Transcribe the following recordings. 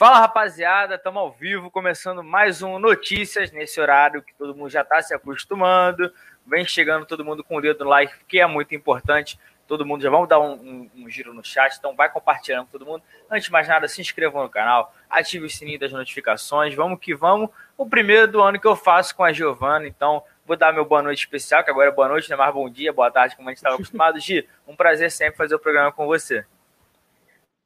Fala rapaziada, estamos ao vivo, começando mais um Notícias nesse horário que todo mundo já está se acostumando. Vem chegando todo mundo com o dedo no like, que é muito importante. Todo mundo já vamos dar um, um, um, giro no chat, então vai compartilhando com todo mundo. Antes de mais nada, se inscrevam no canal, ative o sininho das notificações. Vamos que vamos. O primeiro do ano que eu faço com a Giovana, então vou dar meu boa noite especial, que agora é boa noite, não é mais bom dia, boa tarde, como a gente estava acostumado. Gi, um prazer sempre fazer o programa com você.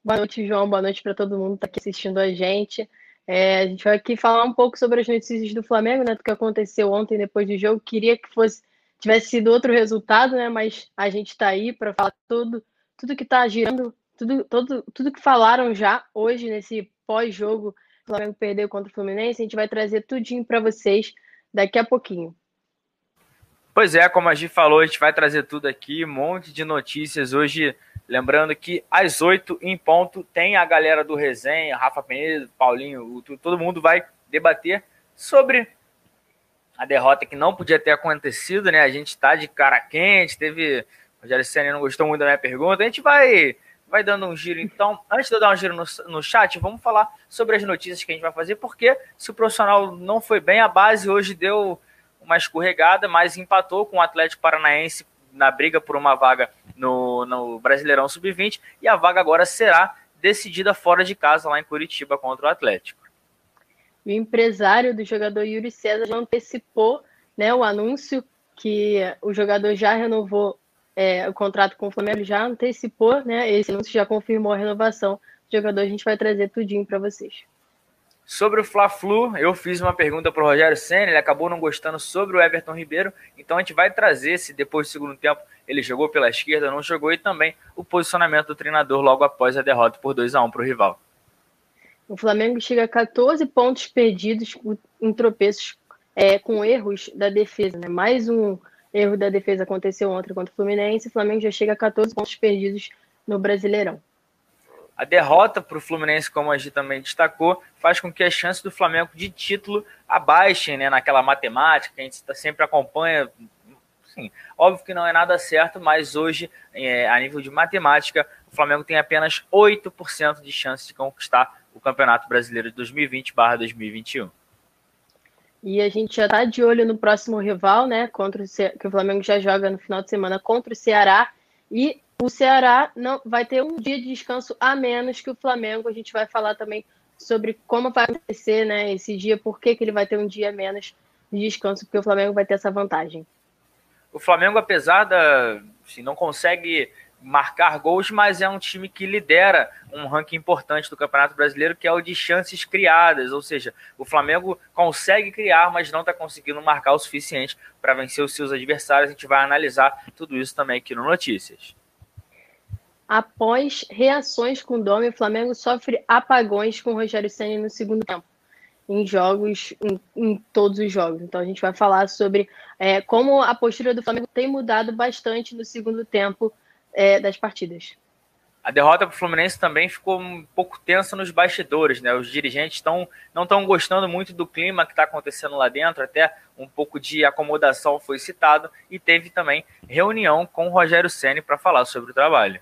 Boa noite, João. Boa noite para todo mundo que está aqui assistindo a gente. É, a gente vai aqui falar um pouco sobre as notícias do Flamengo, né? Do que aconteceu ontem depois do jogo. Queria que fosse tivesse sido outro resultado, né? Mas a gente está aí para falar tudo, tudo que está girando, tudo, todo, tudo que falaram já hoje nesse pós-jogo. O Flamengo perdeu contra o Fluminense. A gente vai trazer tudinho para vocês daqui a pouquinho. Pois é, como a Gi falou, a gente vai trazer tudo aqui, um monte de notícias hoje Lembrando que às 8 em ponto tem a galera do Resenha, Rafa Penedo, Paulinho, todo mundo vai debater sobre a derrota que não podia ter acontecido, né? A gente está de cara quente, teve. O Rogério Senna não gostou muito da minha pergunta. A gente vai vai dando um giro. Então, antes de eu dar um giro no, no chat, vamos falar sobre as notícias que a gente vai fazer, porque se o profissional não foi bem, a base hoje deu uma escorregada, mas empatou com o Atlético Paranaense na briga por uma vaga no, no Brasileirão Sub-20 e a vaga agora será decidida fora de casa, lá em Curitiba, contra o Atlético. O empresário do jogador Yuri César já antecipou né, o anúncio que o jogador já renovou é, o contrato com o Flamengo, já antecipou, né? Esse anúncio já confirmou a renovação do jogador. A gente vai trazer tudinho para vocês. Sobre o Fla-Flu, eu fiz uma pergunta para o Rogério Senna, ele acabou não gostando sobre o Everton Ribeiro, então a gente vai trazer se depois do segundo tempo ele jogou pela esquerda, não jogou, e também o posicionamento do treinador logo após a derrota por 2 a 1 para o rival. O Flamengo chega a 14 pontos perdidos em tropeços é, com erros da defesa. Né? Mais um erro da defesa aconteceu ontem contra o Fluminense, o Flamengo já chega a 14 pontos perdidos no Brasileirão. A derrota para o Fluminense, como a gente também destacou, faz com que as chances do Flamengo de título abaixem né, naquela matemática que a gente tá, sempre acompanha. Sim, óbvio que não é nada certo, mas hoje, é, a nível de matemática, o Flamengo tem apenas 8% de chance de conquistar o Campeonato Brasileiro de 2020-2021. E a gente já está de olho no próximo rival, né? Contra o Ce... que o Flamengo já joga no final de semana contra o Ceará. E o Ceará não vai ter um dia de descanso a menos que o Flamengo. A gente vai falar também sobre como vai acontecer né, esse dia, por que, que ele vai ter um dia a menos de descanso, porque o Flamengo vai ter essa vantagem. O Flamengo, apesar da. Assim, não consegue marcar gols, mas é um time que lidera um ranking importante do Campeonato Brasileiro, que é o de chances criadas, ou seja, o Flamengo consegue criar, mas não está conseguindo marcar o suficiente para vencer os seus adversários. A gente vai analisar tudo isso também aqui no Notícias. Após reações com o Dome, o Flamengo sofre apagões com o Rogério Senna no segundo tempo, em jogos, em, em, todos os jogos. Então a gente vai falar sobre é, como a postura do Flamengo tem mudado bastante no segundo tempo é, das partidas. A derrota para o Fluminense também ficou um pouco tensa nos bastidores, né? Os dirigentes tão, não estão gostando muito do clima que está acontecendo lá dentro, até um pouco de acomodação foi citado, e teve também reunião com o Rogério Ceni para falar sobre o trabalho.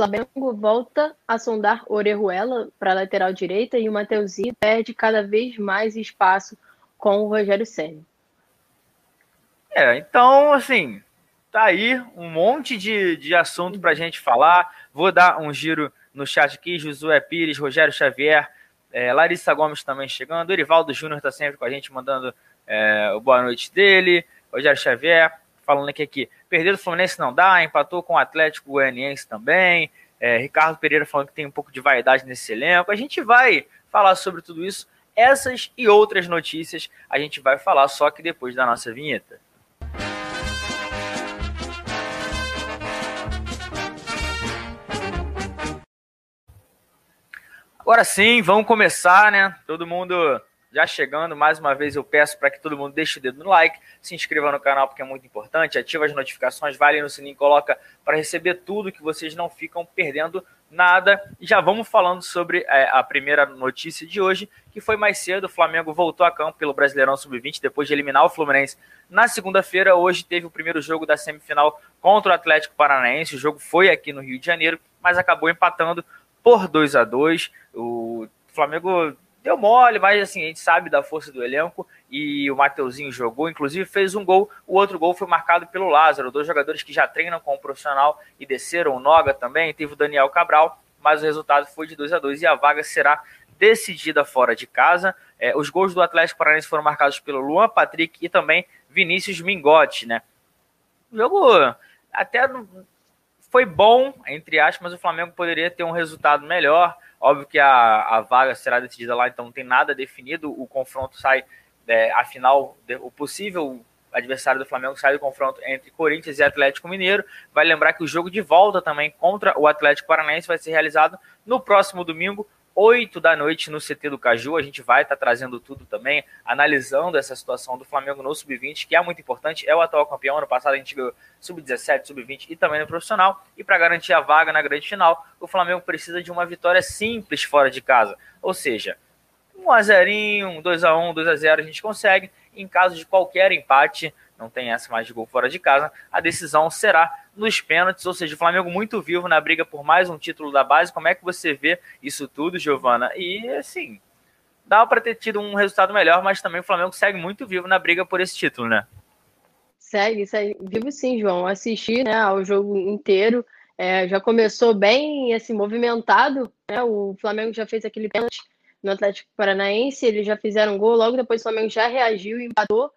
Flamengo volta a sondar Orejuela para lateral direita e o Mateuzinho perde cada vez mais espaço com o Rogério Senna. É, então, assim, tá aí um monte de, de assunto para a gente falar. Vou dar um giro no chat aqui. Josué Pires, Rogério Xavier, é, Larissa Gomes também chegando. Erivaldo Júnior está sempre com a gente, mandando é, o boa noite dele. Rogério Xavier, falando aqui, aqui. Perder do Fluminense não dá, empatou com o Atlético Goianiense também. É, Ricardo Pereira falando que tem um pouco de vaidade nesse elenco. A gente vai falar sobre tudo isso. Essas e outras notícias a gente vai falar só que depois da nossa vinheta. Agora sim, vamos começar, né? Todo mundo já chegando, mais uma vez eu peço para que todo mundo deixe o dedo no like, se inscreva no canal porque é muito importante, ativa as notificações, vale no sininho, coloca para receber tudo que vocês não ficam perdendo nada. E já vamos falando sobre é, a primeira notícia de hoje, que foi mais cedo, o Flamengo voltou a campo pelo Brasileirão Sub-20 depois de eliminar o Fluminense na segunda-feira. Hoje teve o primeiro jogo da semifinal contra o Atlético Paranaense. O jogo foi aqui no Rio de Janeiro, mas acabou empatando por 2 a 2 O Flamengo deu mole, mas assim, a gente sabe da força do elenco e o Mateuzinho jogou, inclusive fez um gol. O outro gol foi marcado pelo Lázaro, dois jogadores que já treinam com o profissional e desceram. O Noga também, teve o Daniel Cabral, mas o resultado foi de 2 a 2 e a vaga será decidida fora de casa. É, os gols do Atlético Paranaense foram marcados pelo Luan Patrick e também Vinícius Mingotti, né? O jogo até foi bom, entre aspas, mas o Flamengo poderia ter um resultado melhor. Óbvio que a, a vaga será decidida lá, então não tem nada definido. O confronto sai, é, afinal, o possível adversário do Flamengo sai do confronto entre Corinthians e Atlético Mineiro. Vai lembrar que o jogo de volta também contra o Atlético Paranaense vai ser realizado no próximo domingo, 8 da noite no CT do Caju. A gente vai estar tá trazendo tudo também, analisando essa situação do Flamengo no Sub-20, que é muito importante. É o atual campeão. Ano passado a gente ganhou Sub-17, Sub-20 e também no profissional. E para garantir a vaga na grande final, o Flamengo precisa de uma vitória simples fora de casa. Ou seja, 1 a 0 1 2 a 1 2 a 0 a gente consegue. Em caso de qualquer empate, não tem essa mais de gol fora de casa, a decisão será nos pênaltis, ou seja, o Flamengo muito vivo na briga por mais um título da base. Como é que você vê isso tudo, Giovana? E assim, dá para ter tido um resultado melhor, mas também o Flamengo segue muito vivo na briga por esse título, né? Segue, segue. Vivo sim, João. Assisti né, ao jogo inteiro. É, já começou bem assim, movimentado. Né? O Flamengo já fez aquele pênalti no Atlético Paranaense, eles já fizeram um gol, logo depois o Flamengo já reagiu e empatou.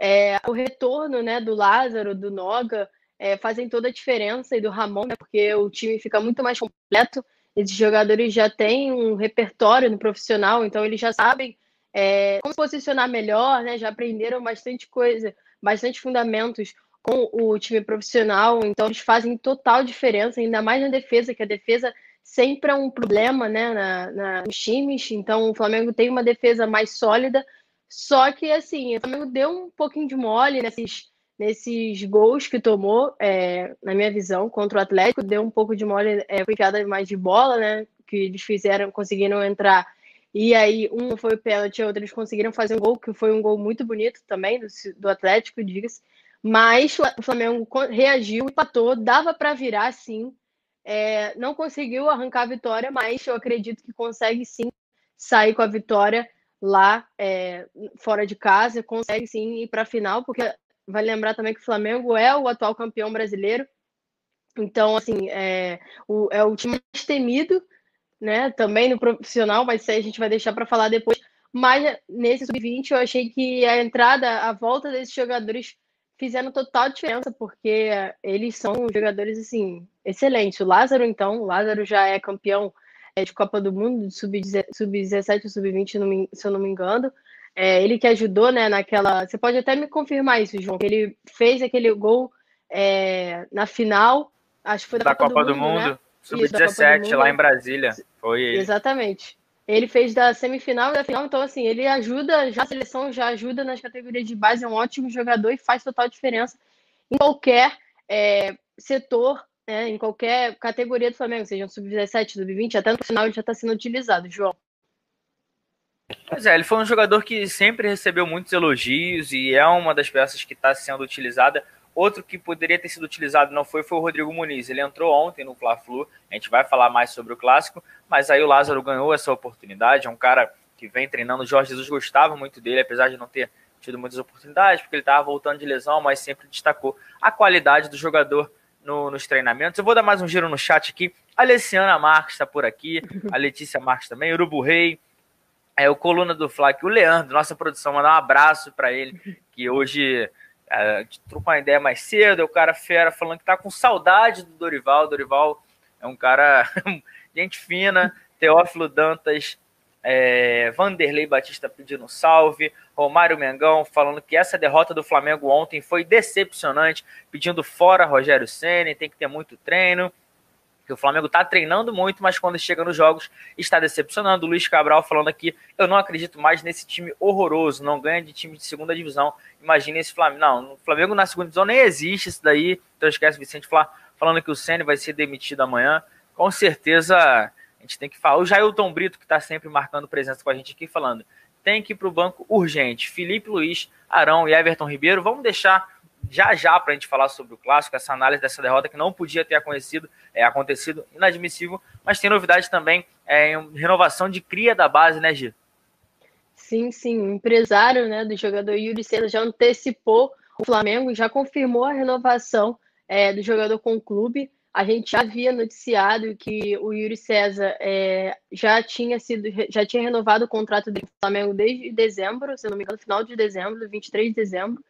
É, o retorno né, do Lázaro, do Noga, é, fazem toda a diferença, e do Ramon, né, porque o time fica muito mais completo. Esses jogadores já têm um repertório no profissional, então eles já sabem é, como se posicionar melhor, né, já aprenderam bastante coisa, bastante fundamentos com o time profissional, então eles fazem total diferença, ainda mais na defesa, que a defesa sempre é um problema né, na, na, nos times, então o Flamengo tem uma defesa mais sólida, só que assim, o Flamengo deu um pouquinho de mole nesses nesses gols que tomou, é, na minha visão, contra o Atlético, deu um pouco de mole, é, foi enfiada mais de bola, né? Que eles fizeram, conseguiram entrar. E aí, um foi o pênalti, outro eles conseguiram fazer um gol, que foi um gol muito bonito também, do, do Atlético, diga-se. Mas o Flamengo reagiu, empatou, dava para virar sim. É, não conseguiu arrancar a vitória, mas eu acredito que consegue sim sair com a vitória lá é, fora de casa, consegue sim ir para a final, porque Vale lembrar também que o Flamengo é o atual campeão brasileiro. Então, assim, é o, é o time mais temido, né? Também no profissional, mas isso aí a gente vai deixar para falar depois. Mas nesse sub-20 eu achei que a entrada, a volta desses jogadores fizeram total diferença, porque eles são jogadores, assim, excelentes. O Lázaro, então, o Lázaro já é campeão de Copa do Mundo, sub-17 ou sub-20, se eu não me engano. É, ele que ajudou, né, naquela. Você pode até me confirmar isso, João, que ele fez aquele gol é, na final, acho que foi da, da Copa, Copa, do, Mundo, Mundo né? sub-17, lá em Brasília. Foi ele. Exatamente. Ele fez da semifinal e da final, então assim, ele ajuda, já a seleção já ajuda nas categorias de base, é um ótimo jogador e faz total diferença em qualquer é, setor, né, em qualquer categoria do Flamengo, seja sub-17, sub-20, até no final ele já está sendo utilizado, João. Pois é, ele foi um jogador que sempre recebeu muitos elogios e é uma das peças que está sendo utilizada. Outro que poderia ter sido utilizado não foi foi o Rodrigo Muniz. Ele entrou ontem no Fla-Flu. A gente vai falar mais sobre o clássico, mas aí o Lázaro ganhou essa oportunidade. É um cara que vem treinando. O Jorge Jesus gostava muito dele, apesar de não ter tido muitas oportunidades, porque ele estava voltando de lesão, mas sempre destacou a qualidade do jogador no, nos treinamentos. Eu vou dar mais um giro no chat aqui. A Alessiana Marques está por aqui, a Letícia Marques também, Urubu Rei, é o Coluna do Fla, que o Leandro, nossa produção, mandar um abraço para ele, que hoje é, trocou uma ideia mais cedo, é o cara fera falando que tá com saudade do Dorival. Dorival é um cara, gente fina, Teófilo Dantas, é, Vanderlei Batista pedindo salve, Romário Mengão falando que essa derrota do Flamengo ontem foi decepcionante, pedindo fora Rogério Senna, tem que ter muito treino. que o Flamengo está treinando muito, mas quando chega nos jogos está decepcionando. O Luiz Cabral falando aqui, eu não acredito mais nesse time horroroso, não ganha de time de segunda divisão. Imagine esse Flamengo. Não, o Flamengo na segunda divisão nem existe isso daí. Então esquece Vicente falar, falando que o Ceni vai ser demitido amanhã. Com certeza a gente tem que falar. O Jailton Brito, que está sempre marcando presença com a gente aqui, falando, tem que ir para o banco urgente. Felipe Luiz, Arão e Everton Ribeiro. Vamos deixar já já para a gente falar sobre o clássico, essa análise dessa derrota que não podia ter acontecido, é, acontecido inadmissível, mas tem novidade também é, em renovação de cria da base, né, Gil? Sim, sim. O empresário né, do jogador Yuri César já antecipou o Flamengo, já confirmou a renovação é, do jogador com o clube. A gente já havia noticiado que o Yuri César é, já tinha sido, já tinha renovado o contrato do Flamengo desde dezembro, se não me engano, final de dezembro, 23 de dezembro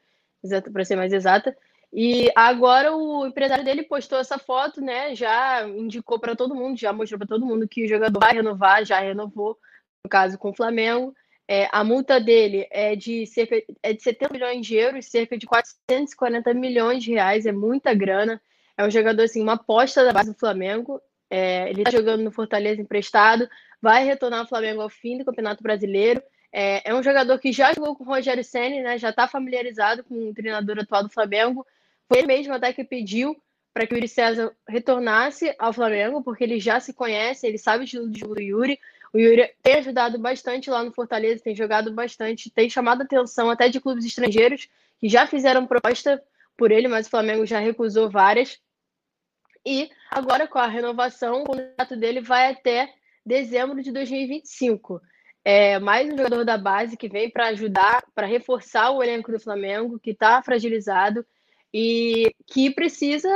para ser mais exata. E agora o empresário dele postou essa foto, né? Já indicou para todo mundo, já mostrou para todo mundo que o jogador vai renovar, já renovou, no caso com o Flamengo. É, a multa dele é de cerca é de 70 milhões de euros, cerca de 440 milhões de reais, é muita grana. É um jogador assim, uma aposta da base do Flamengo. É, ele está jogando no Fortaleza emprestado, vai retornar ao Flamengo ao fim do Campeonato Brasileiro. É, é um jogador que já jogou com o Rogério Senna, né? Já está familiarizado com o treinador atual do Flamengo. Foi ele mesmo até que pediu para que o Yuri César retornasse ao Flamengo, porque ele já se conhece, ele sabe o estilo de jogo do Yuri. O Yuri tem ajudado bastante lá no Fortaleza, tem jogado bastante, tem chamado atenção até de clubes estrangeiros que já fizeram proposta por ele, mas o Flamengo já recusou várias. E agora, com a renovação, o contrato dele vai até dezembro de 2025 é, mais um jogador da base que vem para ajudar, para reforçar o elenco do Flamengo, que está fragilizado e que precisa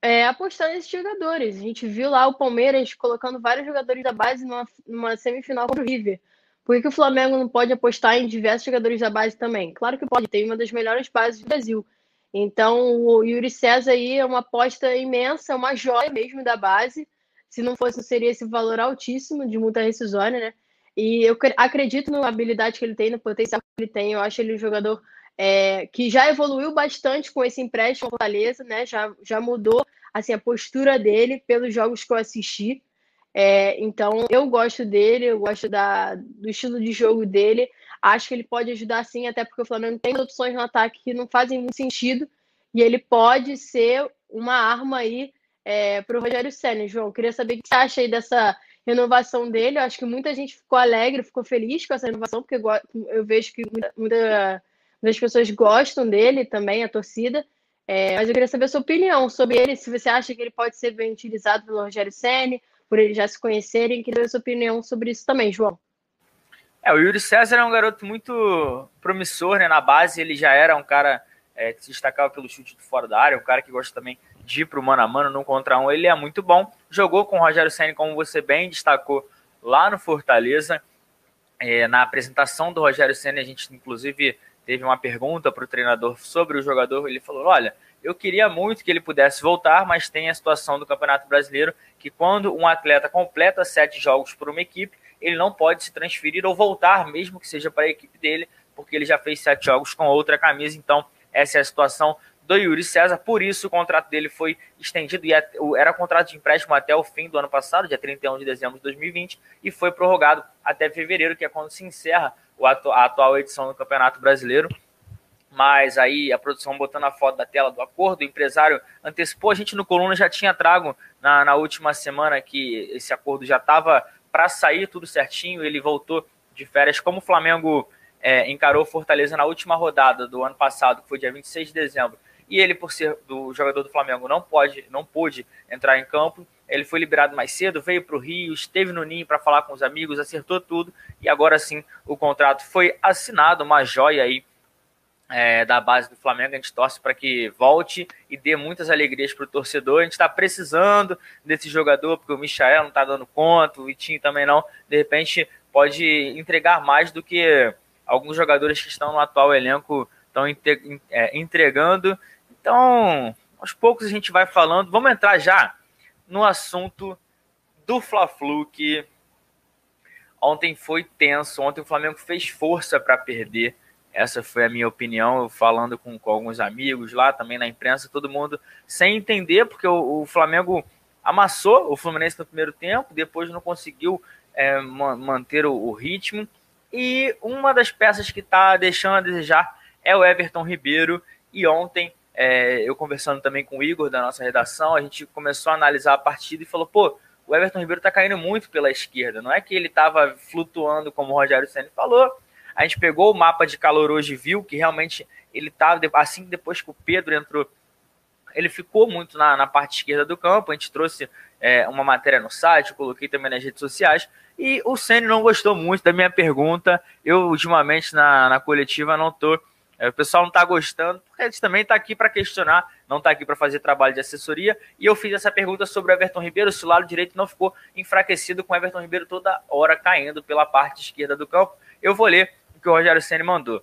é, apostar nesses jogadores. A gente viu lá o Palmeiras colocando vários jogadores da base numa, numa semifinal contra o River. Por que o Flamengo não pode apostar em diversos jogadores da base também? Claro que pode, tem uma das melhores bases do Brasil. Então, o Yuri César aí é uma aposta imensa, é uma joia mesmo da base. Se não fosse, seria esse valor altíssimo de multa rescisória, né? E eu acredito na habilidade que ele tem, no potencial que ele tem. Eu acho ele um jogador é, que já evoluiu bastante com esse empréstimo Fortaleza, né? Já, já mudou assim, a postura dele pelos jogos que eu assisti. É, então, eu gosto dele, eu gosto da, do estilo de jogo dele. Acho que ele pode ajudar sim, até porque o Flamengo tem opções no ataque que não fazem muito sentido. E ele pode ser uma arma aí é, para o Rogério Senna. João, queria saber o que você acha aí dessa renovação dele. Eu acho que muita gente ficou alegre, ficou feliz com essa renovação, porque eu vejo que muita, muita, muitas pessoas gostam dele também, a torcida. É, mas eu queria saber a sua opinião sobre ele, se você acha que ele pode ser bem utilizado pelo Rogério Senni, por eles já se conhecerem. Queria saber a sua opinião sobre isso também, João. É, o Yuri César é um garoto muito promissor, né? Na base ele já era um cara é, que se destacava pelo chute de fora da área, um cara que gosta também de ir para o mano a mano, num contra um, ele é muito bom. Jogou com o Rogério Senna, como você bem destacou, lá no Fortaleza. É, na apresentação do Rogério Senna, a gente inclusive teve uma pergunta para o treinador sobre o jogador. Ele falou: Olha, eu queria muito que ele pudesse voltar, mas tem a situação do Campeonato Brasileiro que quando um atleta completa sete jogos por uma equipe, ele não pode se transferir ou voltar, mesmo que seja para a equipe dele, porque ele já fez sete jogos com outra camisa. Então, essa é a situação do Yuri César, por isso o contrato dele foi estendido e era contrato de empréstimo até o fim do ano passado, dia 31 de dezembro de 2020, e foi prorrogado até fevereiro, que é quando se encerra a atual edição do Campeonato Brasileiro. Mas aí a produção botando a foto da tela do acordo, o empresário antecipou, a gente no Coluna já tinha trago na, na última semana que esse acordo já estava para sair tudo certinho, ele voltou de férias, como o Flamengo é, encarou Fortaleza na última rodada do ano passado, que foi dia 26 de dezembro, e ele, por ser do jogador do Flamengo, não pode, não pôde entrar em campo. Ele foi liberado mais cedo, veio para o Rio, esteve no Ninho para falar com os amigos, acertou tudo e agora sim o contrato foi assinado, uma joia aí é, da base do Flamengo. A gente torce para que volte e dê muitas alegrias para o torcedor. A gente está precisando desse jogador, porque o Michael não está dando conta, o Vitinho também não. De repente pode entregar mais do que alguns jogadores que estão no atual elenco estão é, entregando. Então, aos poucos a gente vai falando. Vamos entrar já no assunto do Fla-Flu, que ontem foi tenso. Ontem o Flamengo fez força para perder. Essa foi a minha opinião, falando com, com, alguns amigos lá, também na imprensa, todo mundo sem entender, porque o, o Flamengo amassou o Fluminense no primeiro tempo, depois não conseguiu é, manter o, o, ritmo. E uma das peças que está deixando a desejar é o Everton Ribeiro. E ontem, é, eu conversando também com o Igor da nossa redação, a gente começou a analisar a partida e falou: pô, o Everton Ribeiro está caindo muito pela esquerda. Não é que ele estava flutuando, como o Rogério Senna falou. A gente pegou o mapa de calor hoje e viu que realmente ele estava, assim depois que o Pedro entrou ele ficou muito na, na parte esquerda do campo. A gente trouxe é, uma matéria no site, coloquei também nas redes sociais. E o Senna não gostou muito da minha pergunta. Eu, ultimamente, na, na coletiva, não tô. É, o pessoal não está gostando, porque a gente também está aqui para questionar, não está aqui para fazer trabalho de assessoria. E eu fiz essa pergunta sobre o Everton Ribeiro, se o lado direito não ficou enfraquecido com o Everton Ribeiro toda hora caindo pela parte esquerda do campo. Eu vou ler que o Rogério Senna mandou.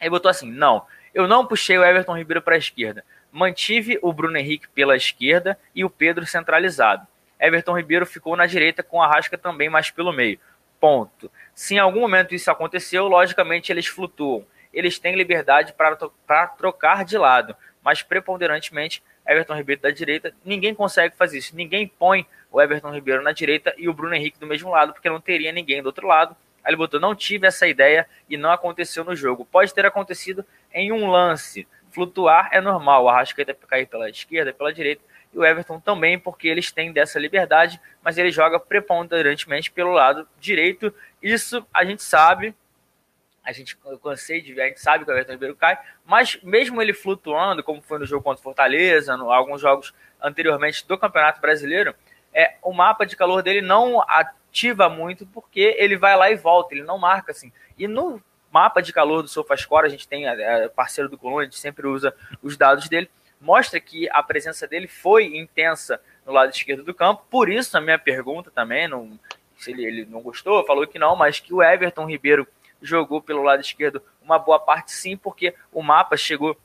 Ele botou assim: não, eu não puxei o Everton Ribeiro para a esquerda mantive o Bruno Henrique pela esquerda e o Pedro centralizado. Everton Ribeiro ficou na direita com a Rasca também mais pelo meio. Ponto. Se em algum momento isso aconteceu, logicamente eles flutuam. Eles têm liberdade para trocar de lado, mas preponderantemente Everton Ribeiro da direita, ninguém consegue fazer isso. Ninguém põe o Everton Ribeiro na direita e o Bruno Henrique do mesmo lado, porque não teria ninguém do outro lado. Aí ele botou: não tive essa ideia e não aconteceu no jogo. Pode ter acontecido em um lance, flutuar é normal. O Arrascaeta cair pela esquerda, pela direita, e o Everton também, porque eles têm dessa liberdade, mas ele joga preponderantemente pelo lado direito. Isso a gente sabe, a gente eu cansei de ver, a gente sabe que o Everton Ribeiro cai, mas mesmo ele flutuando, como foi no jogo contra o Fortaleza, no, alguns jogos anteriormente do Campeonato Brasileiro, é, o mapa de calor dele não ativa muito porque ele vai lá e volta, ele não marca assim. E no mapa de calor do SofaScore, a gente tem é, é, parceiro do Coluna, a gente sempre usa os dados dele, mostra que a presença dele foi intensa no lado esquerdo do campo. Por isso, a minha pergunta também, não, se ele, ele não gostou, falou que não, mas que o Everton Ribeiro jogou pelo lado esquerdo uma boa parte sim, porque o mapa chegou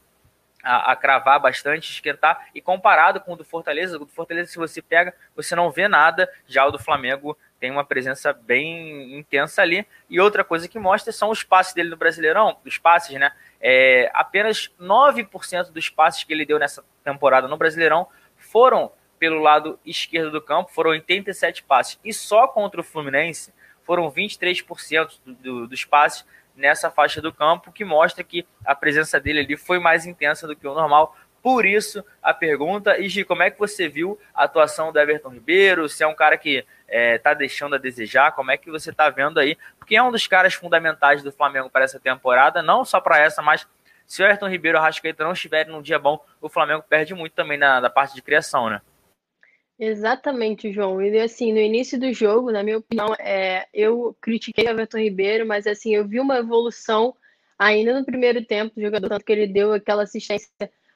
a, a, cravar bastante, esquentar, e comparado com o do Fortaleza, o do Fortaleza, se você pega, você não vê nada, já o do Flamengo tem uma presença bem intensa ali. E outra coisa que mostra são os passes dele no Brasileirão, os passes, né? É, apenas 9% dos passes que ele deu nessa temporada no Brasileirão foram pelo lado esquerdo do campo, foram 87 passes. E só contra o Fluminense foram 23% do, do, dos passes nessa faixa do campo, que mostra que a presença dele ali foi mais intensa do que o normal. Por isso, a pergunta, e Gi, como é que você viu a atuação do Everton Ribeiro? Se é um cara que está é, deixando a desejar, como é que você está vendo aí? Porque é um dos caras fundamentais do Flamengo para essa temporada, não só para essa, mas se o Everton Ribeiro e o Rascaeta não estiverem num dia bom, o Flamengo perde muito também na, na parte de criação, né? Exatamente, João. E assim, no início do jogo, na minha opinião, é, eu critiquei o Everton Ribeiro, mas assim, eu vi uma evolução ainda no primeiro tempo do jogador, tanto que ele deu aquela assistência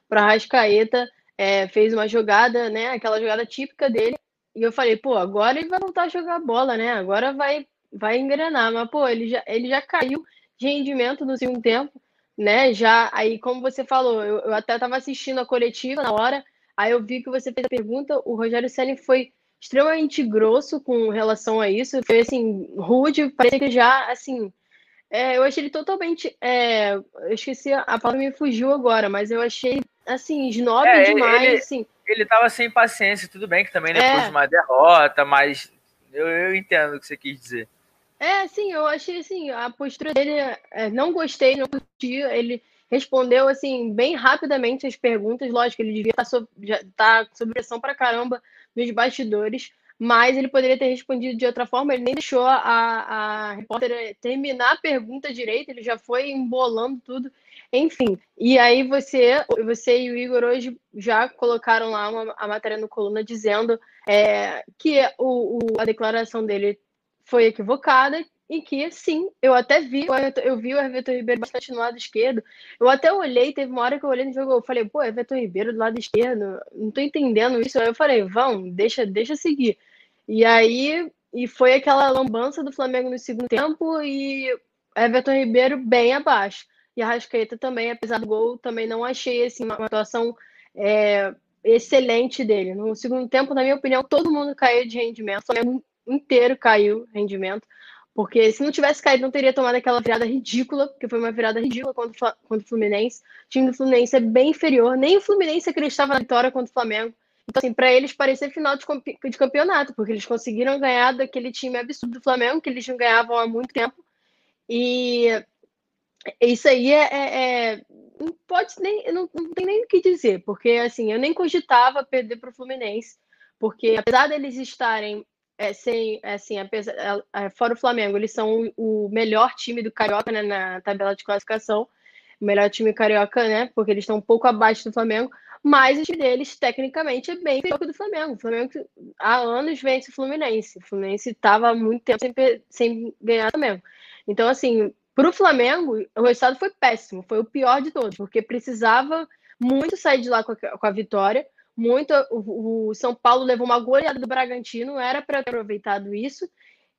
para Rascaeta, é, fez uma jogada, né? Aquela jogada típica dele. E eu falei, pô, agora ele vai voltar a jogar bola, né? Agora vai, vai engrenar. Mas, pô, ele já, ele já caiu de rendimento no segundo tempo, né? Já aí, como você falou, eu, eu até estava assistindo a coletiva na hora, aí eu vi que você fez a pergunta, o Rogério Ceni foi extremamente grosso com relação a isso, foi assim, rude, parecia que já, assim, é, eu achei ele totalmente. É, eu esqueci, a palavra me fugiu agora, mas eu achei, assim, snob é, demais. Ele, assim. ele tava sem paciência, tudo bem que também depois é. de uma derrota, mas eu, eu entendo o que você quis dizer. É, sim, eu achei assim, a postura dele, é, não gostei, não curti, ele respondeu assim bem rapidamente as perguntas, lógico, ele devia estar tá sob, já tá sob pressão pra caramba nos bastidores, mas ele poderia ter respondido de outra forma, ele nem deixou a, a repórter terminar a pergunta direito, ele já foi embolando tudo, enfim. E aí você, você e o Igor hoje já colocaram lá uma, a matéria no coluna dizendo é, que o, o, a declaração dele foi equivocada e que sim, eu até vi, eu vi o Everton Ribeiro bastante no lado esquerdo. Eu até olhei, teve uma hora que eu olhei no jogo, eu falei, pô, Everton Ribeiro do lado esquerdo, não tô entendendo isso. Aí eu falei, vão, deixa, deixa seguir. E aí, e foi aquela lambança do Flamengo no segundo tempo e Everton Ribeiro bem abaixo. E a Rascaeta também, apesar do gol, também não achei assim, uma atuação é, excelente dele. No segundo tempo, na minha opinião, todo mundo caiu de rendimento, o Flamengo inteiro caiu rendimento. Porque se não tivesse caído, não teria tomado aquela virada ridícula, porque foi uma virada ridícula contra o Fluminense. O time do Fluminense é bem inferior. Nem o Fluminense acreditava na vitória contra o Flamengo. Então, assim, para eles parecia final de, de campeonato, porque eles conseguiram ganhar daquele time absurdo do Flamengo, que eles não ganhavam há muito tempo. E isso aí é, é, é pode nem não, não tem nem o que dizer, porque assim, eu nem cogitava perder para o Fluminense, porque apesar deles estarem é, sem, é, assim, apesar, é, é, fora o Flamengo, eles são o, o melhor time do Carioca né, na tabela de classificação, o melhor time carioca, né? Porque eles estão um pouco abaixo do Flamengo, mas o time deles, tecnicamente, é bem melhor que o do Flamengo. O Flamengo há anos vence o Fluminense. O Fluminense estava muito tempo sem, sem ganhar também. Então, assim, para o Flamengo, o resultado foi péssimo, foi o pior de todos, porque precisava muito sair de lá com a, com a vitória. Muito, o, o, São Paulo levou uma goleada do Bragantino, era para ter aproveitado isso.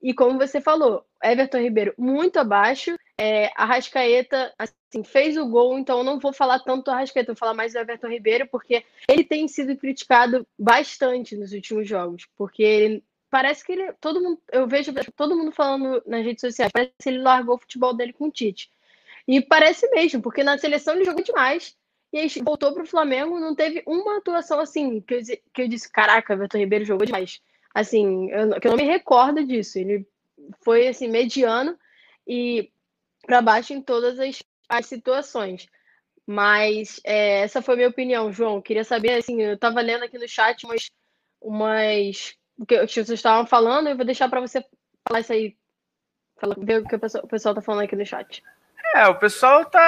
E como você falou, Everton Ribeiro muito abaixo, é, a Rascaeta assim, fez o gol, então eu não vou falar tanto do Arrascaeta, vou falar mais do Everton Ribeiro, porque ele tem sido criticado bastante nos últimos jogos, porque ele parece que ele. Todo mundo, eu vejo todo mundo falando nas redes sociais, parece que ele largou o futebol dele com o Tite. E parece mesmo, porque na seleção ele jogou demais. E aí voltou para o Flamengo, não teve uma atuação assim, que eu, que eu disse, caraca, Everton Ribeiro jogou demais. Assim, eu, que eu não me recordo disso. Ele foi assim, mediano e para baixo em todas as, as situações. Mas é, essa foi a minha opinião, João. Queria saber, assim, eu estava lendo aqui no chat umas, umas o que vocês estavam falando, eu vou deixar para você falar isso aí. Fala, ver o que o pessoal, o pessoal tá falando aqui no chat. É, o pessoal tá.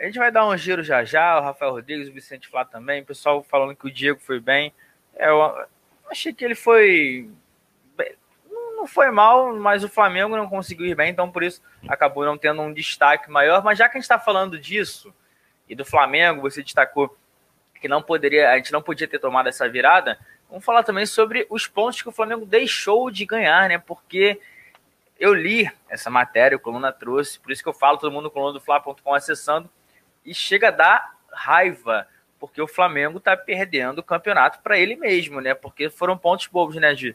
A gente vai dar um giro já já, o Rafael Rodrigues, o Vicente Flá também, o pessoal falando que o Diego foi bem. É, eu achei que ele foi. Não foi mal, mas o Flamengo não conseguiu ir bem, então por isso acabou não tendo um destaque maior. Mas já que a gente está falando disso e do Flamengo, você destacou que não poderia, a gente não podia ter tomado essa virada. Vamos falar também sobre os pontos que o Flamengo deixou de ganhar, né? Porque eu li essa matéria, o Coluna trouxe, por isso que eu falo, todo mundo no coluna do Fla.com acessando, e chega a dar raiva, porque o Flamengo está perdendo o campeonato para ele mesmo, né? Porque foram pontos bobos, né, Gi?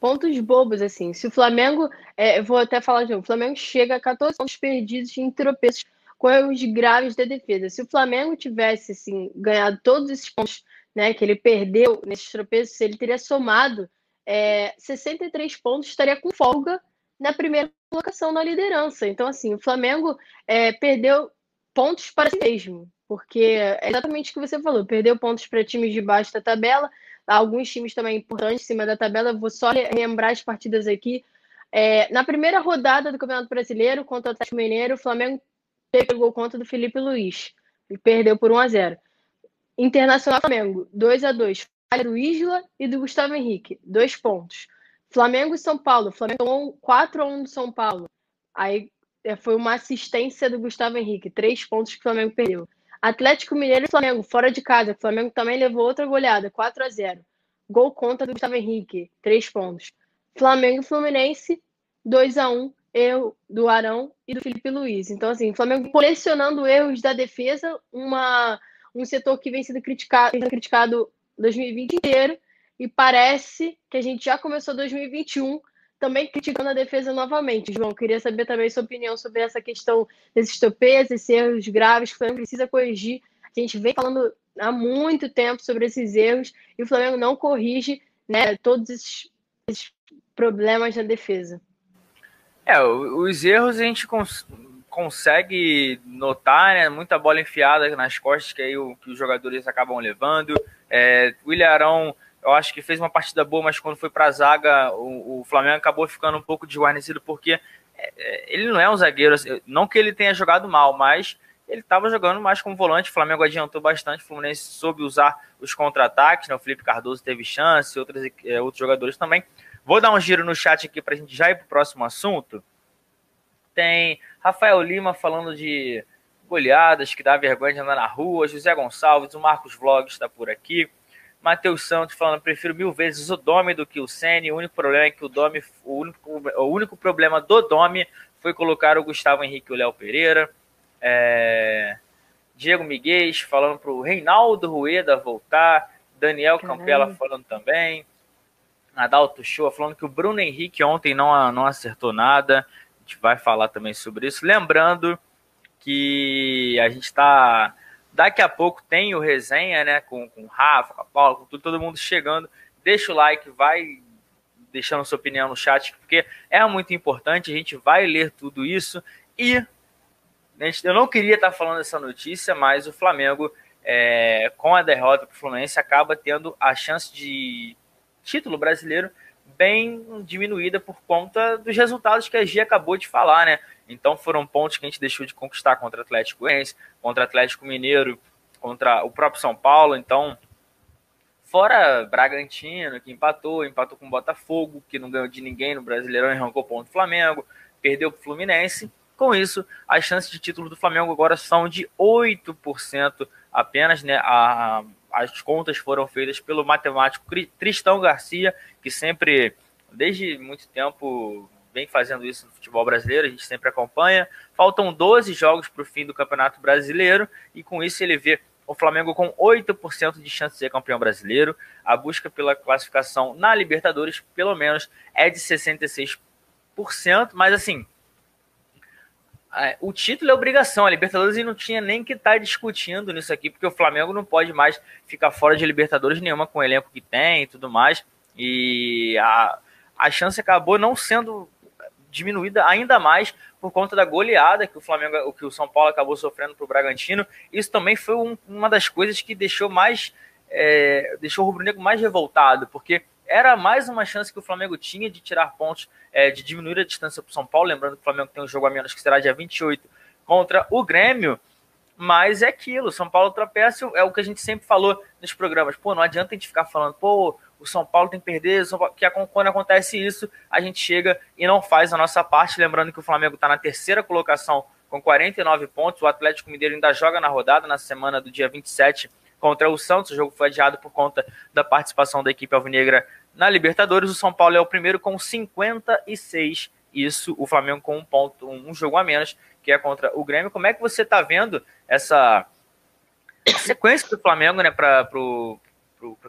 Pontos bobos, assim. Se o Flamengo, é, eu vou até falar de novo, o Flamengo chega a 14 pontos perdidos em tropeços com erros graves da defesa. Se o Flamengo tivesse, assim, ganhado todos esses pontos né, que ele perdeu nesses tropeços, ele teria somado é, 63 pontos, estaria com folga na primeira colocação na liderança. Então, assim, o Flamengo é, perdeu pontos para si mesmo, porque é exatamente o que você falou, perdeu pontos para times de baixo da tabela, alguns times também importantes em cima da tabela, vou só lembrar as partidas aqui. É, na primeira rodada do Campeonato Brasileiro, contra o Atlético Mineiro, o Flamengo pegou conta do Felipe Luiz e perdeu por 1 a 0 Internacional Flamengo, 2 a 2 Falha do Isla e do Gustavo Henrique, dois pontos. Flamengo e São Paulo. Flamengo tomou 4 a 1 do São Paulo. Aí é, foi uma assistência do Gustavo Henrique, três pontos que o Flamengo perdeu. Atlético Mineiro e Flamengo, fora de casa. O Flamengo também levou outra goleada, 4 a 0 Gol contra do Gustavo Henrique, três pontos. Flamengo e Fluminense, 2 a 1 erro do Arão e do Felipe Luiz. Então, assim, Flamengo colecionando erros da defesa, uma um setor que vem sendo criticado, criticado 2020 inteiro, e parece que a gente já começou 2021 também criticando a defesa novamente. João, queria saber também sua opinião sobre essa questão desses tropeços, esses erros graves que o Flamengo precisa corrigir. A gente vem falando há muito tempo sobre esses erros e o Flamengo não corrige né, todos esses, esses problemas na defesa. É, os erros a gente consegue notar, né? Muita bola enfiada nas costas que aí o, que os jogadores acabam levando. É, o Ilharão, eu acho que fez uma partida boa, mas quando foi para a zaga, o, o, Flamengo acabou ficando um pouco desguarnecido porque é, é, ele não é um zagueiro, assim, não que ele tenha jogado mal, mas ele estava jogando mais como volante. O Flamengo adiantou bastante, o Fluminense soube usar os contra-ataques, né? o Felipe Cardoso teve chance, outros, é, outros jogadores também. Vou dar um giro no chat aqui para a gente já ir para o próximo assunto. Tem Rafael Lima falando de goleadas que dá vergonha de andar na rua. José Gonçalves, o Marcos Vlogs está por aqui. Matheus Santos falando, prefiro mil vezes o Domi do que o Sene. O único problema é que o Domi, o único, o único problema do Domi foi colocar o Gustavo Henrique e o Léo Pereira. É... Diego Miguel falando para o Reinaldo Rueda voltar. Daniel Caramba. Campela falando também. Adalto Show falando que o Bruno Henrique ontem não, não acertou nada gente vai falar também sobre isso. Lembrando que a gente está Daqui a pouco tem o resenha, né? Com, com o Rafa, com a Paula, com tudo, todo mundo chegando. Deixa o like, vai deixando sua opinião no chat, porque é muito importante. A gente vai ler tudo isso. E eu não queria estar falando essa notícia, mas o Flamengo, é, com a derrota para o Fluminense, acaba tendo a chance de título brasileiro bem diminuída por conta dos resultados que a Gia acabou de falar, né? Então foram pontos que a gente deixou de conquistar contra o Atlético Goianiense, contra o Atlético Mineiro, contra o próprio São Paulo. Então, fora Bragantino, que empatou, empatou com o Botafogo, que não ganhou de ninguém no Brasileirão arrancou ponto do Flamengo, perdeu para o Fluminense. Com isso, as chances de título do Flamengo agora são de 8% apenas, né? A, as contas foram feitas pelo matemático Tristão Garcia, que sempre, desde muito tempo, vem fazendo isso no futebol brasileiro, a gente sempre acompanha. Faltam 12 jogos para o fim do Campeonato Brasileiro, e com isso ele vê o Flamengo com 8% de chance de ser campeão brasileiro. A busca pela classificação na Libertadores, pelo menos, é de 66%, mas assim o título é obrigação. A Libertadores não tinha nem que estar tá discutindo nisso aqui, porque o Flamengo não pode mais ficar fora de Libertadores nenhuma com o elenco que tem e tudo mais. E a, a chance acabou não sendo diminuída ainda mais por conta da goleada que o Flamengo, o que o São Paulo acabou sofrendo para o Bragantino. Isso também foi um, uma das coisas que deixou mais é, deixou o Rubro Negro mais revoltado, porque era mais uma chance que o Flamengo tinha de tirar pontos, é, de diminuir a distância para o São Paulo. Lembrando que o Flamengo tem um jogo a menos que será dia 28 contra o Grêmio. Mas é aquilo, São Paulo tropeça, é o que a gente sempre falou nos programas. Pô, não adianta a gente ficar falando, pô, o São Paulo tem que perder, que quando acontece isso, a gente chega e não faz a nossa parte. Lembrando que o Flamengo está na terceira colocação com 49 pontos, o Atlético Mineiro ainda joga na rodada na semana do dia 27 contra o Santos. O jogo foi adiado por conta da participação da equipe alvinegra na Libertadores. O São Paulo é o primeiro com 56. Isso, o Flamengo com um ponto, um jogo a menos, que é contra o Grêmio. Como é que você está vendo essa sequência do Flamengo né, para o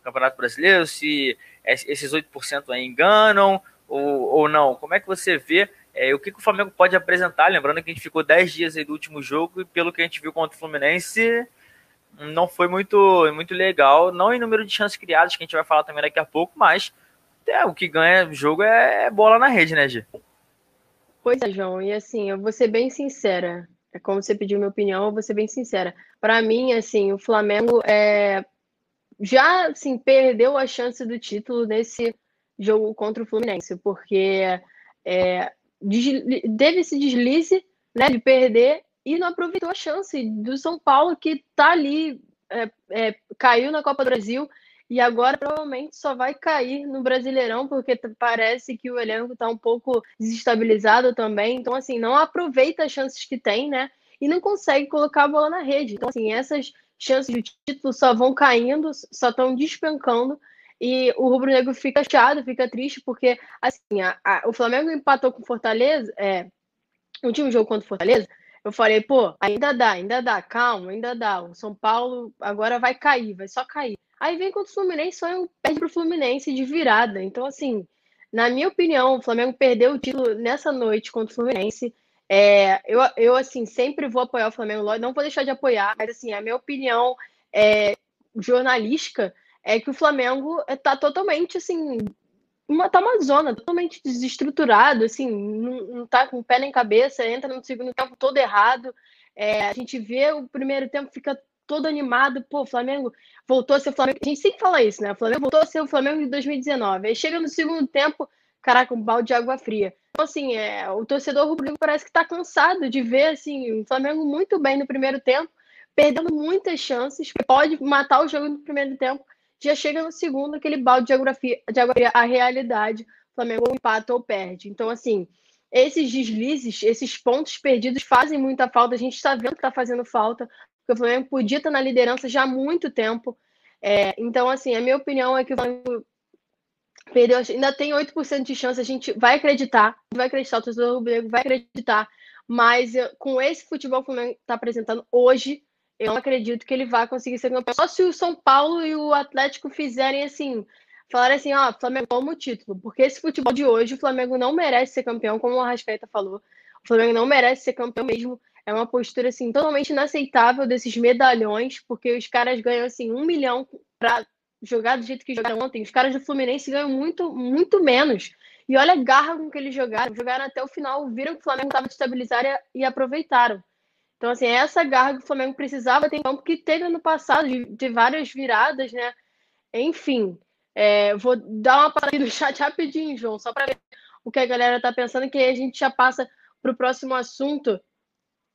Campeonato Brasileiro? Se esses 8% aí enganam ou, ou não? Como é que você vê é, o que, que, o Flamengo pode apresentar? Lembrando que a gente ficou 10 dias aí do último jogo e pelo que a gente viu contra o Fluminense, não foi muito, muito legal. Não em número de chances criadas, que a gente vai falar também daqui a pouco, mas é, o que ganha jogo é, é bola na rede, né, Gi? Pois é, João. E assim, eu vou ser bem sincera. É como você pediu minha opinião, eu vou ser bem sincera. Para mim, assim, o Flamengo é, já assim, perdeu a chance do título nesse jogo contra o Fluminense, porque é, teve esse deslize né, de perder e não aproveitou a chance do São Paulo, que está ali, é, é, caiu na Copa do Brasil e agora provavelmente só vai cair no Brasileirão, porque parece que o elenco está um pouco desestabilizado também. Então, assim, não aproveita as chances que tem, né? E não consegue colocar a bola na rede. Então, assim, essas chances de título só vão caindo, só estão despencando. E o Rubro Negro fica chateado, fica triste, porque assim, a, a, o Flamengo empatou com Fortaleza, é, o último jogo contra o Fortaleza, eu falei, pô, ainda dá, ainda dá, calma, ainda dá. O São Paulo agora vai cair, vai só cair. Aí vem contra o Fluminense, só perde pro Fluminense de virada. Então, assim, na minha opinião, o Flamengo perdeu o título nessa noite contra o Fluminense. É, eu, eu, assim, sempre vou apoiar o Flamengo, não vou deixar de apoiar, mas, assim, a minha opinião é, jornalística é que o Flamengo está totalmente, assim, uma, tá uma zona totalmente desestruturado, assim, não, não tá com pé nem cabeça, entra no segundo tempo todo errado. É, a gente vê o primeiro tempo, fica todo animado, pô, Flamengo voltou a ser Flamengo. A gente sempre fala isso, né? O Flamengo voltou a ser o Flamengo de 2019. Aí chega no segundo tempo, caraca, um balde de água fria. Então, assim, é, o torcedor rubro-negro parece que tá cansado de ver, assim, o Flamengo muito bem no primeiro tempo, perdendo muitas chances, pode matar o jogo no primeiro tempo, já chega no segundo aquele balde de geografia, de geografia a realidade, o Flamengo empata ou perde. Então, assim, esses deslizes, esses pontos perdidos fazem muita falta. A gente está vendo que está fazendo falta, porque o Flamengo podia estar na liderança já há muito tempo. É, então, assim, a minha opinião é que o Flamengo perdeu, ainda tem 8% de chance, a gente vai acreditar, vai acreditar, o torcedor rubro vai acreditar, mas com esse futebol que o Flamengo está apresentando hoje, eu não acredito que ele vá conseguir ser campeão. Só se o São Paulo e o Atlético fizerem assim, falarem assim, ó, Flamengo toma o título, porque esse futebol de hoje, o Flamengo não merece ser campeão, como o Arrascaeta falou. O Flamengo não merece ser campeão mesmo. é uma postura assim totalmente inaceitável desses medalhões, porque os caras ganham assim um milhão para jogar do jeito que jogaram ontem. Os caras do Fluminense ganham muito, muito menos. E olha a garra com que eles jogaram. Jogaram até o final, viram que o Flamengo estava estabilizar e, e aproveitaram. Então, assim, essa garra que o Flamengo precisava ter em campo, teve no passado, de, de várias viradas, né? Enfim, é, vou dar uma passada no chat rapidinho, João, só para ver o que a galera tá pensando, que aí a gente já passa para o próximo assunto.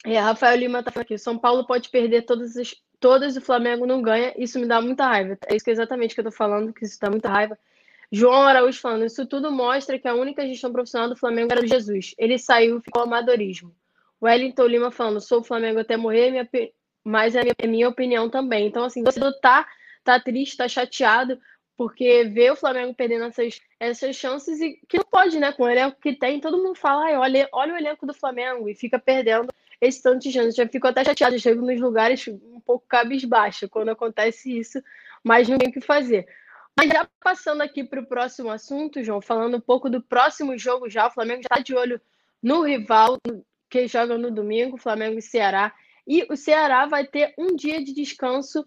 É, Rafael Lima tá falando aqui, São Paulo pode perder todas as, todas o Flamengo não ganha, isso me dá muita raiva. É isso que é exatamente que eu tô falando, que isso dá muita raiva. João Araújo falando, isso tudo mostra que a única gestão profissional do Flamengo era do Jesus. Ele saiu, ficou amadorismo. Wellington Lima falando, sou Flamengo até morrer, minha, mas é minha, é minha opinião também. Então, assim, você tá, tá triste, tá chateado, porque vê o Flamengo perdendo essas, essas chances e que não pode, né? Com o elenco que tem, todo mundo fala, olha, olha o elenco do Flamengo e fica perdendo esse tanto de chances. Já fico até chateado, chego nos lugares um pouco cabisbaixo quando acontece isso, mas não tem o que fazer. Mas já passando aqui para o próximo assunto, João, falando um pouco do próximo jogo já, o Flamengo já está de olho no rival que joga no domingo, Flamengo e Ceará. E o Ceará vai ter um dia de descanso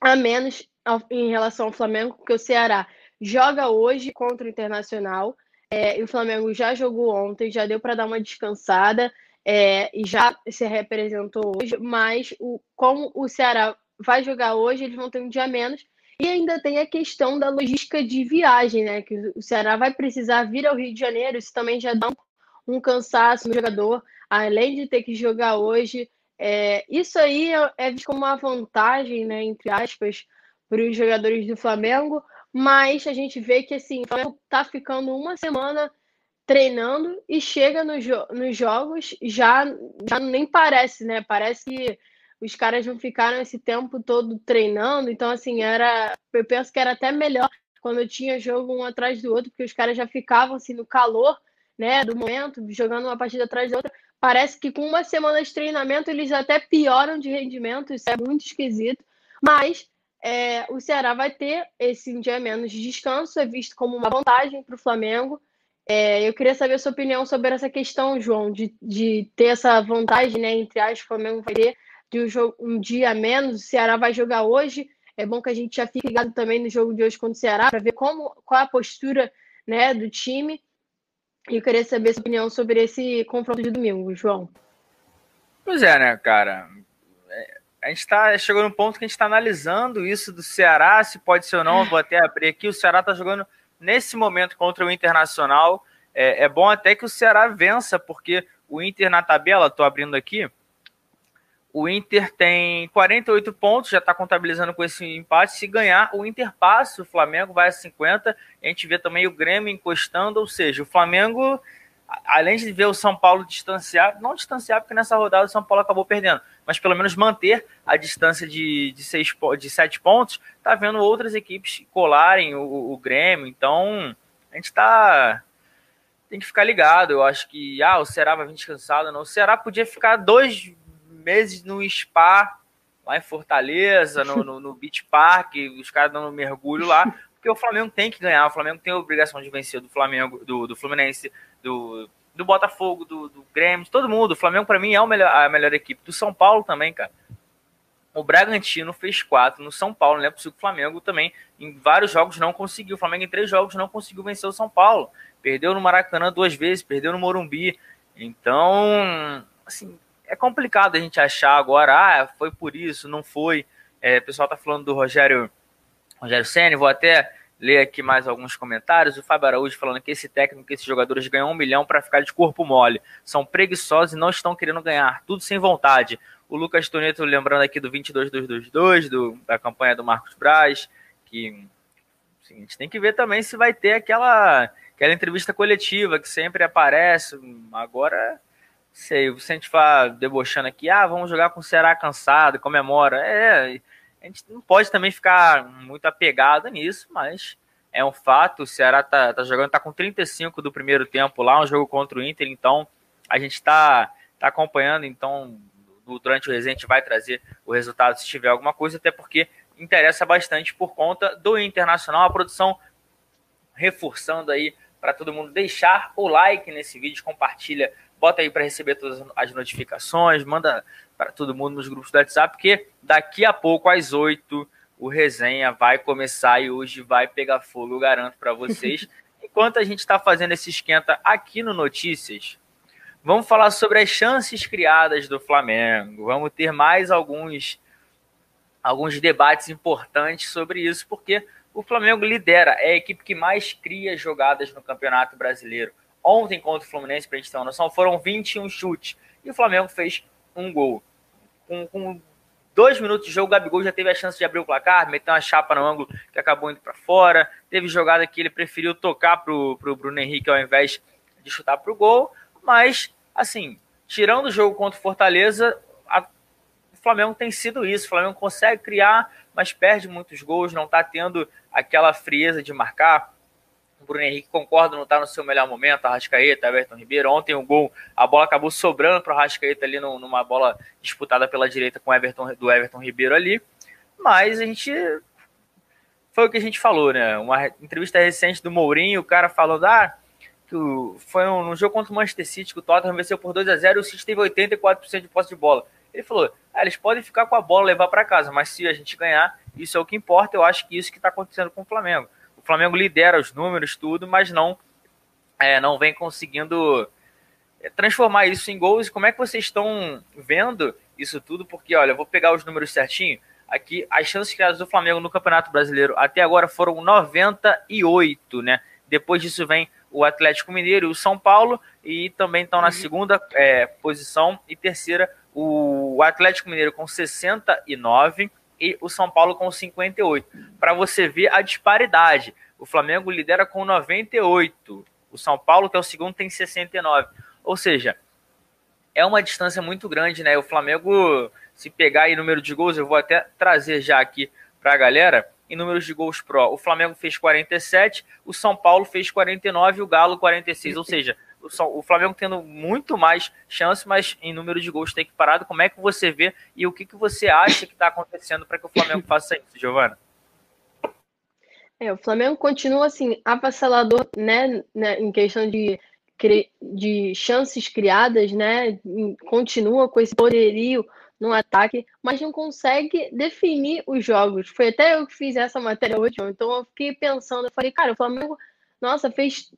a menos em relação ao Flamengo, porque o Ceará joga hoje contra o Internacional. É, e o Flamengo já jogou ontem, já deu para dar uma descansada é, e já se representou hoje. Mas o, como o Ceará vai jogar hoje, eles vão ter um dia menos. E ainda tem a questão da logística de viagem, né? Que o Ceará vai precisar vir ao Rio de Janeiro, isso também já dá um, um cansaço no jogador, além de ter que jogar hoje. É, isso aí é, é visto como uma vantagem, né, entre aspas, para os jogadores do Flamengo, mas a gente vê que assim, o Flamengo está ficando uma semana treinando e chega no jo nos jogos já, já nem parece, né? Parece que os caras não ficaram esse tempo todo treinando, então assim, era, eu penso que era até melhor quando tinha jogo um atrás do outro, porque os caras já ficavam assim no calor, né, do momento, jogando uma partida atrás da outra. Parece que com uma semana de treinamento eles até pioram de rendimento, isso é muito esquisito, mas é, o Ceará vai ter esse dia menos de descanso, é visto como uma vantagem para o Flamengo. É, eu queria saber a sua opinião sobre essa questão, João, de, de ter essa vantagem, né, entre as, o Flamengo vai ter de um, jogo, um dia menos, o Ceará vai jogar hoje. É bom que a gente já fique ligado também no jogo de hoje contra o Ceará para ver como, qual a postura né, do time. E eu queria saber sua opinião sobre esse confronto de domingo, João. Pois é, né, cara? É, a gente está chegando num ponto que a gente está analisando isso do Ceará, se pode ser ou não. Vou até abrir aqui. O Ceará está jogando nesse momento contra o Internacional. É, é, bom até que o Ceará vença, porque o Inter na tabela, estou abrindo aqui, o Inter tem 48 pontos, já está contabilizando com esse empate. Se ganhar, o Inter passa, o Flamengo vai a 50. A gente vê também o Grêmio encostando, ou seja, o Flamengo, além de ver o São Paulo distanciar, não distanciar, porque nessa rodada o São Paulo acabou perdendo, mas pelo menos manter a distância de, de, seis, de sete pontos, está vendo outras equipes colarem o, o Grêmio. Então, a gente está tem que ficar ligado. Eu acho que ah, o Ceará vai vir descansado. Não. O Ceará podia ficar dois meses no spa lá em Fortaleza, no, no, no Beach Park, os caras dando mergulho lá, porque o Flamengo tem que ganhar, o Flamengo tem a obrigação de vencer do Flamengo, do, do Fluminense, do, do Botafogo, do, do Grêmio, todo mundo. O Flamengo, para mim, é melhor, a melhor equipe. Do São Paulo também, cara. O Bragantino fez quatro no São Paulo, não é possível que o Flamengo também, em vários jogos, não conseguiu. O Flamengo, em três jogos, não conseguiu vencer o São Paulo. Perdeu no Maracanã duas vezes, perdeu no Morumbi. Então, assim, é complicado a gente achar agora, ah, foi por isso, não foi. É, o pessoal tá falando do Rogério, Rogério Senna, vou até ler aqui mais alguns comentários. O Fábio Araújo falando que esse técnico, esses jogadores ganham um milhão para ficar de corpo mole. São preguiçosos e não estão querendo ganhar, tudo sem vontade. O Lucas Toneto lembrando aqui do 22-222, do, da campanha do Marcos Braz, que assim, a gente tem que ver também se vai ter aquela, aquela entrevista coletiva que sempre aparece. Agora sei, o Vicente fala debochando aqui, ah, vamos jogar com o Ceará cansado, comemora. É, a gente não pode também ficar muito apegado nisso, mas é um fato. O Ceará tá, tá jogando, tá com 35 do primeiro tempo lá, um jogo contra o Inter, então a gente tá, tá acompanhando, então durante o gente vai trazer o resultado se tiver alguma coisa, até porque interessa bastante por conta do Internacional, a produção reforçando aí para todo mundo deixar o like nesse vídeo, compartilha bota aí para receber todas as notificações, manda para todo mundo nos grupos do WhatsApp, porque daqui a pouco, às 8, o resenha vai começar e hoje vai pegar fogo, eu garanto para vocês. Enquanto a gente está fazendo esse esquenta aqui no Notícias, vamos falar sobre as chances criadas do Flamengo. Vamos ter mais alguns, alguns debates importantes sobre isso, porque o Flamengo lidera, é a equipe que mais cria jogadas no Campeonato Brasileiro. Ontem, contra o Fluminense, para a gente ter uma noção, foram 21 chutes e o Flamengo fez um gol. Com, com dois minutos de jogo, o Gabigol já teve a chance de abrir o placar, meter uma chapa no ângulo que acabou indo para fora. Teve jogada que ele preferiu tocar para o Bruno Henrique ao invés de chutar para o gol. Mas, assim, tirando o jogo contra o Fortaleza, a, o Flamengo tem sido isso. O Flamengo consegue criar, mas perde muitos gols, não está tendo aquela frieza de marcar. Bruno Henrique, concordo, não está no seu melhor momento. Arrascaeta, Everton Ribeiro. Ontem o gol, a bola acabou sobrando para o Arrascaeta ali numa bola disputada pela direita com Everton, do Everton Ribeiro ali. Mas a gente. Foi o que a gente falou, né? Uma entrevista recente do Mourinho, o cara falando, ah, que foi um, um jogo contra o Manchester City que o Tottenham venceu por 2 a 0 e o City teve 84% de posse de bola. Ele falou, ah, eles podem ficar com a bola levar para casa, mas se a gente ganhar, isso é o que importa. Eu acho que isso que está acontecendo com o Flamengo. Flamengo lidera os números, tudo, mas não, é, não vem conseguindo é, transformar isso em gols. Como é que vocês estão vendo isso tudo? Porque, olha, eu vou pegar os números certinho. Aqui, as chances criadas do Flamengo no Campeonato Brasileiro até agora foram 98, né? Depois disso vem o Atlético Mineiro e o São Paulo, e também estão na uhum. segunda é, posição e terceira o Atlético Mineiro com 69 e o São Paulo com 58. Para você ver a disparidade. O Flamengo lidera com 98. O São Paulo, que é o segundo, tem 69. Ou seja, é uma distância muito grande, né? O Flamengo, se pegar aí número de gols, eu vou até trazer já aqui para a galera. Em números de gols pró, o Flamengo fez 47, o São Paulo fez 49 e o Galo 46. Ou seja, o Flamengo tendo muito mais chance, mas em número de gols tem que parado. Como é que você vê e o que, que você acha que está acontecendo para que o Flamengo faça isso, Giovana? É, o Flamengo continua assim, avassalador, né, né em questão de, de chances criadas, né? Continua com esse poderio no ataque, mas não consegue definir os jogos. Foi até eu que fiz essa matéria hoje, então eu fiquei pensando, eu falei, cara, o Flamengo nossa, fez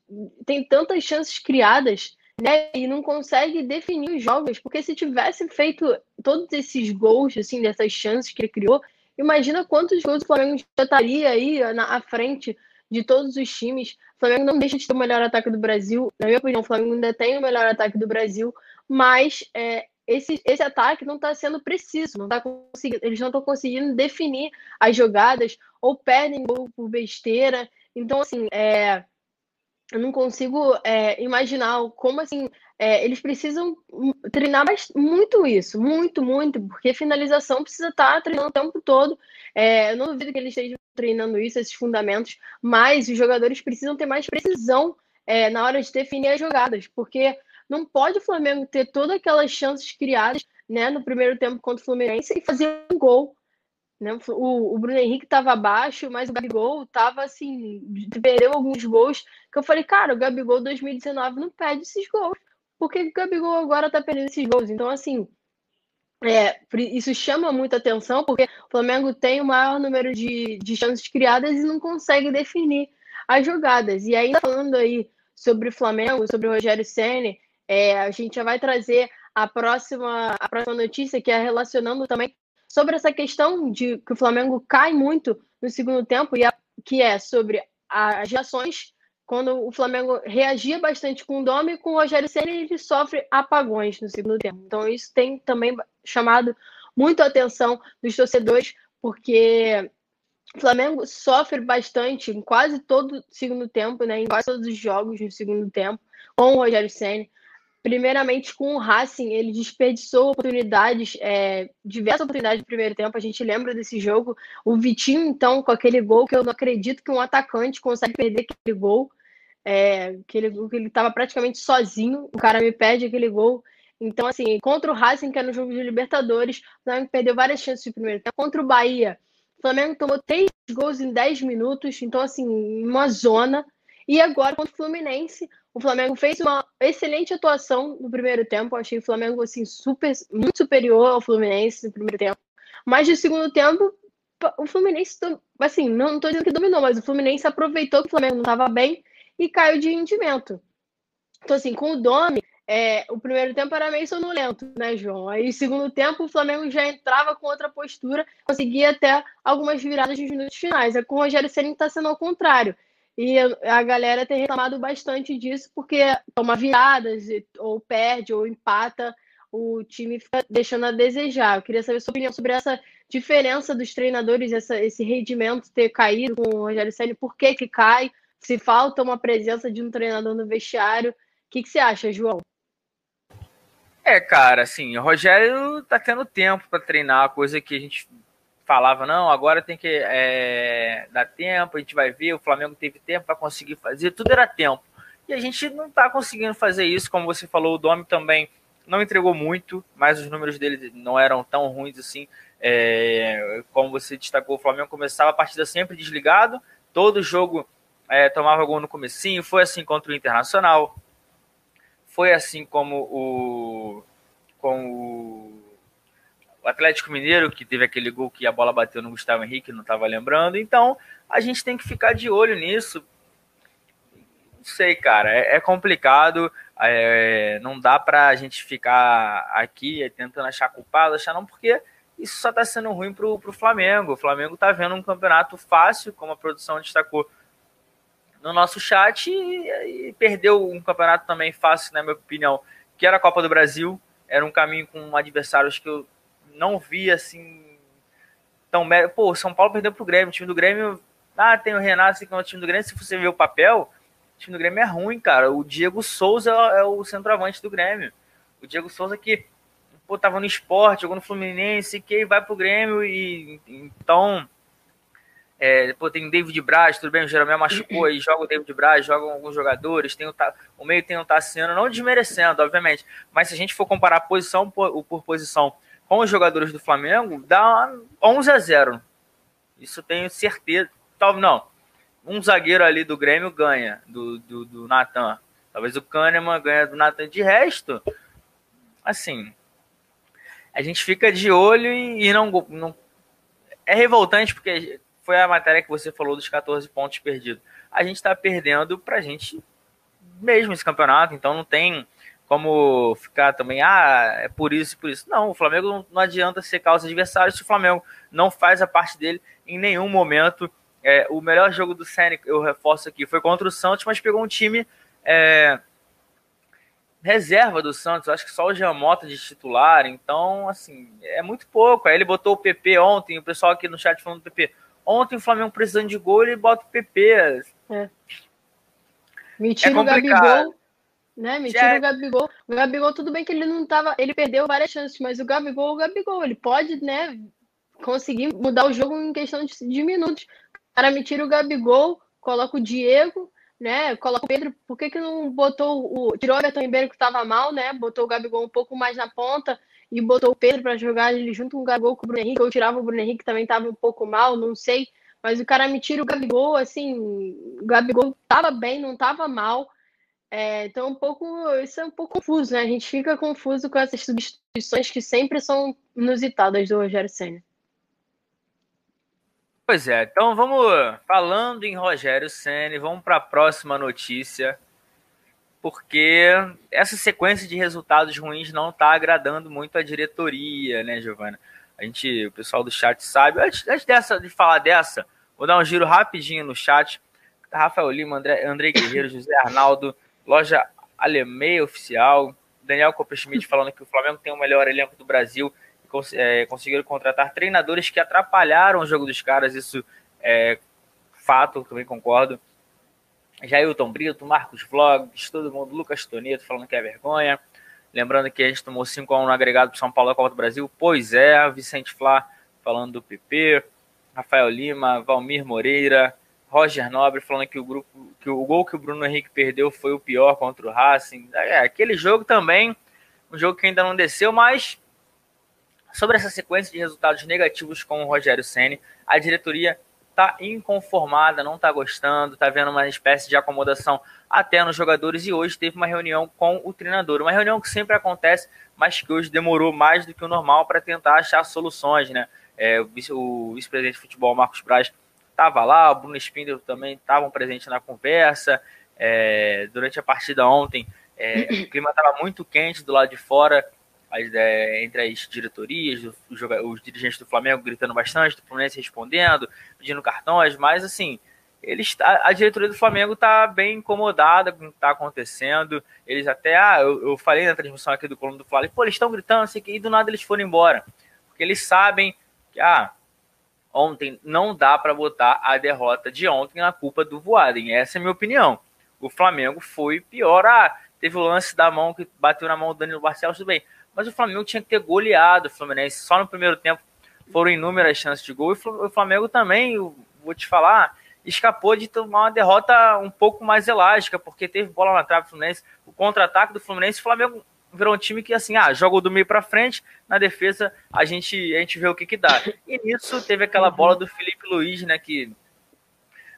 tem tantas chances criadas, né? E não consegue definir os jogos, porque se tivesse feito todos esses gols, assim, dessas chances que ele criou, imagina quantos gols o Flamengo já estaria aí na à frente de todos os times. O Flamengo não deixa de ter o melhor ataque do Brasil. Na minha opinião, o Flamengo ainda tem o melhor ataque do Brasil, mas é, esse, esse ataque não está sendo preciso, não tá conseguindo, eles não estão conseguindo definir as jogadas ou perdem gol por besteira. Então, assim, é, eu não consigo é, imaginar como assim é, eles precisam treinar muito isso, muito, muito, porque finalização precisa estar treinando o tempo todo. É, eu não duvido que eles estejam treinando isso, esses fundamentos, mas os jogadores precisam ter mais precisão é, na hora de definir as jogadas, porque não pode o Flamengo ter todas aquelas chances criadas né, no primeiro tempo contra o Fluminense e fazer um gol né? O, o Bruno Henrique estava abaixo, mas o Gabigol estava assim, perdeu alguns gols. Que eu falei, cara, o Gabigol 2019 não perde esses gols. Por que o Gabigol agora está perdendo esses gols? Então, assim, é, isso chama muita atenção, porque o Flamengo tem o maior número de, de chances criadas e não consegue definir as jogadas. E ainda falando aí sobre o Flamengo, sobre o Rogério Senna, é, a gente já vai trazer a próxima, a próxima notícia, que é relacionando também sobre essa questão de que o Flamengo cai muito no segundo tempo, e a, que é sobre as reações, quando o Flamengo reagia bastante com o Domi, com o Rogério Senna, ele sofre apagões no segundo tempo. Então, isso tem também chamado muito a atenção dos torcedores, porque o Flamengo sofre bastante em quase todo o segundo tempo, né, em quase todos os jogos no segundo tempo, com o Rogério Senna. Primeiramente, com o Racing, ele desperdiçou oportunidades, é, diversas oportunidades no primeiro tempo. A gente lembra desse jogo. O Vitinho, então, com aquele gol, que eu não acredito que um atacante consegue perder aquele gol. É, que ele estava praticamente sozinho, o cara me perde aquele gol. Então, assim, contra o Racing, que era no jogo de Libertadores, o Flamengo perdeu várias chances de primeiro tempo. Contra o Bahia, o Flamengo tomou três gols em dez minutos, então, assim, uma zona. E agora, contra o Fluminense, O Flamengo fez uma excelente atuação no primeiro tempo. Eu achei o Flamengo assim super, muito superior ao Fluminense no primeiro tempo. Mas no segundo tempo, o Fluminense, assim, não estou dizendo que dominou, mas o Fluminense aproveitou que o Flamengo não estava bem e caiu de rendimento. Então, assim, com o Domi, é, o primeiro tempo era meio sonolento, né, João? Aí, no segundo tempo, o Flamengo já entrava com outra postura, conseguia até algumas viradas nos minutos finais. É com o Rogério Ceni está sendo ao contrário. E a galera tem reclamado bastante disso, porque toma viradas, ou perde, ou empata, o time fica deixando a desejar. Eu queria saber sua opinião sobre essa diferença dos treinadores, essa, esse rendimento ter caído com o Rogério Ceni, por que que cai? Se falta uma presença de um treinador no vestiário, o que, que você acha, João? É, cara, assim, o Rogério tá tendo tempo para treinar, coisa que a gente falava, não, agora tem que é, dar tempo, a gente vai ver, o Flamengo teve tempo para conseguir fazer, tudo era tempo. E a gente não tá conseguindo fazer isso, como você falou, o Domi também não entregou muito, mas os números dele não eram tão ruins assim. É, como você destacou, o Flamengo começava a partida sempre desligado, todo jogo é, tomava gol no comecinho, foi assim contra o Internacional, foi assim como o, com o, o Atlético Mineiro, que teve aquele gol que a bola bateu no Gustavo Henrique, não estava lembrando. Então, a gente tem que ficar de olho nisso. Não sei, cara, é, é complicado. É, não dá para a gente ficar aqui tentando achar culpado, achar não, porque isso só está sendo ruim para o Flamengo. O Flamengo está vendo um campeonato fácil, como a produção destacou no nosso chat e, e, perdeu um campeonato também fácil, na minha opinião, que era a Copa do Brasil. Era um caminho com adversários que eu não via assim tão. Pô, São Paulo perdeu pro Grêmio. O time do Grêmio. Ah, tem o Renato, assim, que é o time do Grêmio. Se você ver o papel, o time do Grêmio é ruim, cara. O Diego Souza é o centroavante do Grêmio. O Diego Souza que pô, tava no esporte, jogou no Fluminense, que vai pro Grêmio e então é, pô, tem o David Braz, tudo bem, o Jeromel machucou aí, joga o David Braz, jogam alguns jogadores, tem o, o meio tem o Tassiano, não desmerecendo, obviamente, mas se a gente for comparar posição por, por posição com os jogadores do Flamengo, dá 11 a 0. Isso tenho certeza. Talvez não. Um zagueiro ali do Grêmio ganha, do, do, do Natan. Talvez o Kahneman ganha do Natan. De resto, assim, a gente fica de olho e, e não, não. É revoltante porque foi a matéria que você falou dos 14 pontos perdidos. A gente está perdendo para a gente mesmo esse campeonato, então não tem como ficar também, ah, é por isso, por isso. Não, o Flamengo não, não adianta ser causa adversário se o Flamengo não faz a parte dele em nenhum momento. É, o melhor jogo do Senna, eu reforço aqui, foi contra o Santos, mas pegou um time é, reserva do Santos, acho que só o Jamota de titular, então, assim, é muito pouco. Aí ele botou o PP ontem, o pessoal aqui no chat falando do PP, Ontem o Flamengo precisando de gol, ele bota o PP. É. Me tira é o Gabigol, né? Me tira é... o Gabigol. O Gabigol, tudo bem que ele não tava. Ele perdeu várias chances, mas o Gabigol, o Gabigol, ele pode, né? Conseguir mudar o jogo em questão de, de minutos. O cara me tira o Gabigol, coloca o Diego, né? Coloca o Pedro. Por que, que não botou o. Tirou o Everton Ribeiro que estava mal, né? Botou o Gabigol um pouco mais na ponta e botou o Pedro para jogar ele junto com o Gabigol com o Bruno Henrique, ou tirava o Bruno Henrique que também estava um pouco mal, não sei, mas o cara me tira o Gabigol, assim, o Gabigol estava bem, não estava mal, é, então um pouco, isso é um pouco confuso, né? A gente fica confuso com essas substituições que sempre são inusitadas do Rogério Senna. Pois é, então vamos falando em Rogério Senna, vamos para a próxima notícia porque essa sequência de resultados ruins não está agradando muito a diretoria, né, Giovana? A gente, o pessoal do chat sabe. Antes, antes dessa, de falar dessa, vou dar um giro rapidinho no chat. Rafael Lima, André, André Guerreiro, José Arnaldo, loja Alemeia Oficial, Daniel Copperschmidt falando que o Flamengo tem o melhor elenco do Brasil e cons é, conseguiram contratar treinadores que atrapalharam o jogo dos caras. Isso é fato, também concordo. Jailton Brito, Marcos Vlogs, todo mundo, Lucas Toneto falando que é vergonha. Lembrando que a gente tomou 5x1 no agregado do São Paulo da Copa do Brasil. Pois é, Vicente Flá falando do PP, Rafael Lima, Valmir Moreira, Roger Nobre falando que o grupo, que o gol que o Bruno Henrique perdeu foi o pior contra o Racing. É, aquele jogo também, um jogo que ainda não desceu, mas sobre essa sequência de resultados negativos com o Rogério Ceni, a diretoria tá inconformada, não tá gostando, tá vendo uma espécie de acomodação até nos jogadores e hoje teve uma reunião com o treinador. Uma reunião que sempre acontece, mas que hoje demorou mais do que o normal para tentar achar soluções, né? É, o vice-presidente de futebol, Marcos Braz, estava lá, o Bruno Spindel também estavam presentes na conversa. É, durante a partida ontem, é, o clima estava muito quente do lado de fora, as, é, entre as diretorias, os, os, dirigentes do Flamengo gritando bastante, do Fluminense respondendo, pedindo cartões, mas assim, eles, a, a diretoria do Flamengo está bem incomodada com o que está acontecendo. Eles até, ah, eu, eu, falei na transmissão aqui do Coluna do Flamengo, pô, eles estão gritando, assim, e do nada eles foram embora. Porque eles sabem que, ah, ontem não dá para botar a derrota de ontem na culpa do Voaden. Essa é a minha opinião. O Flamengo foi pior. Ah, teve o lance da mão que bateu na mão do Danilo Barcelos, tudo bem. Mas o Flamengo tinha que ter goleado o Fluminense. Só no primeiro tempo foram inúmeras chances de gol. E o Flamengo também, vou te falar, escapou de tomar uma derrota um pouco mais elástica, porque teve bola na trave do Fluminense. O contra-ataque do Fluminense, o Flamengo virou um time que, assim, ah, joga do meio para frente, na defesa a gente, a gente vê o que que dá. E nisso teve aquela bola do Felipe Luiz, né, que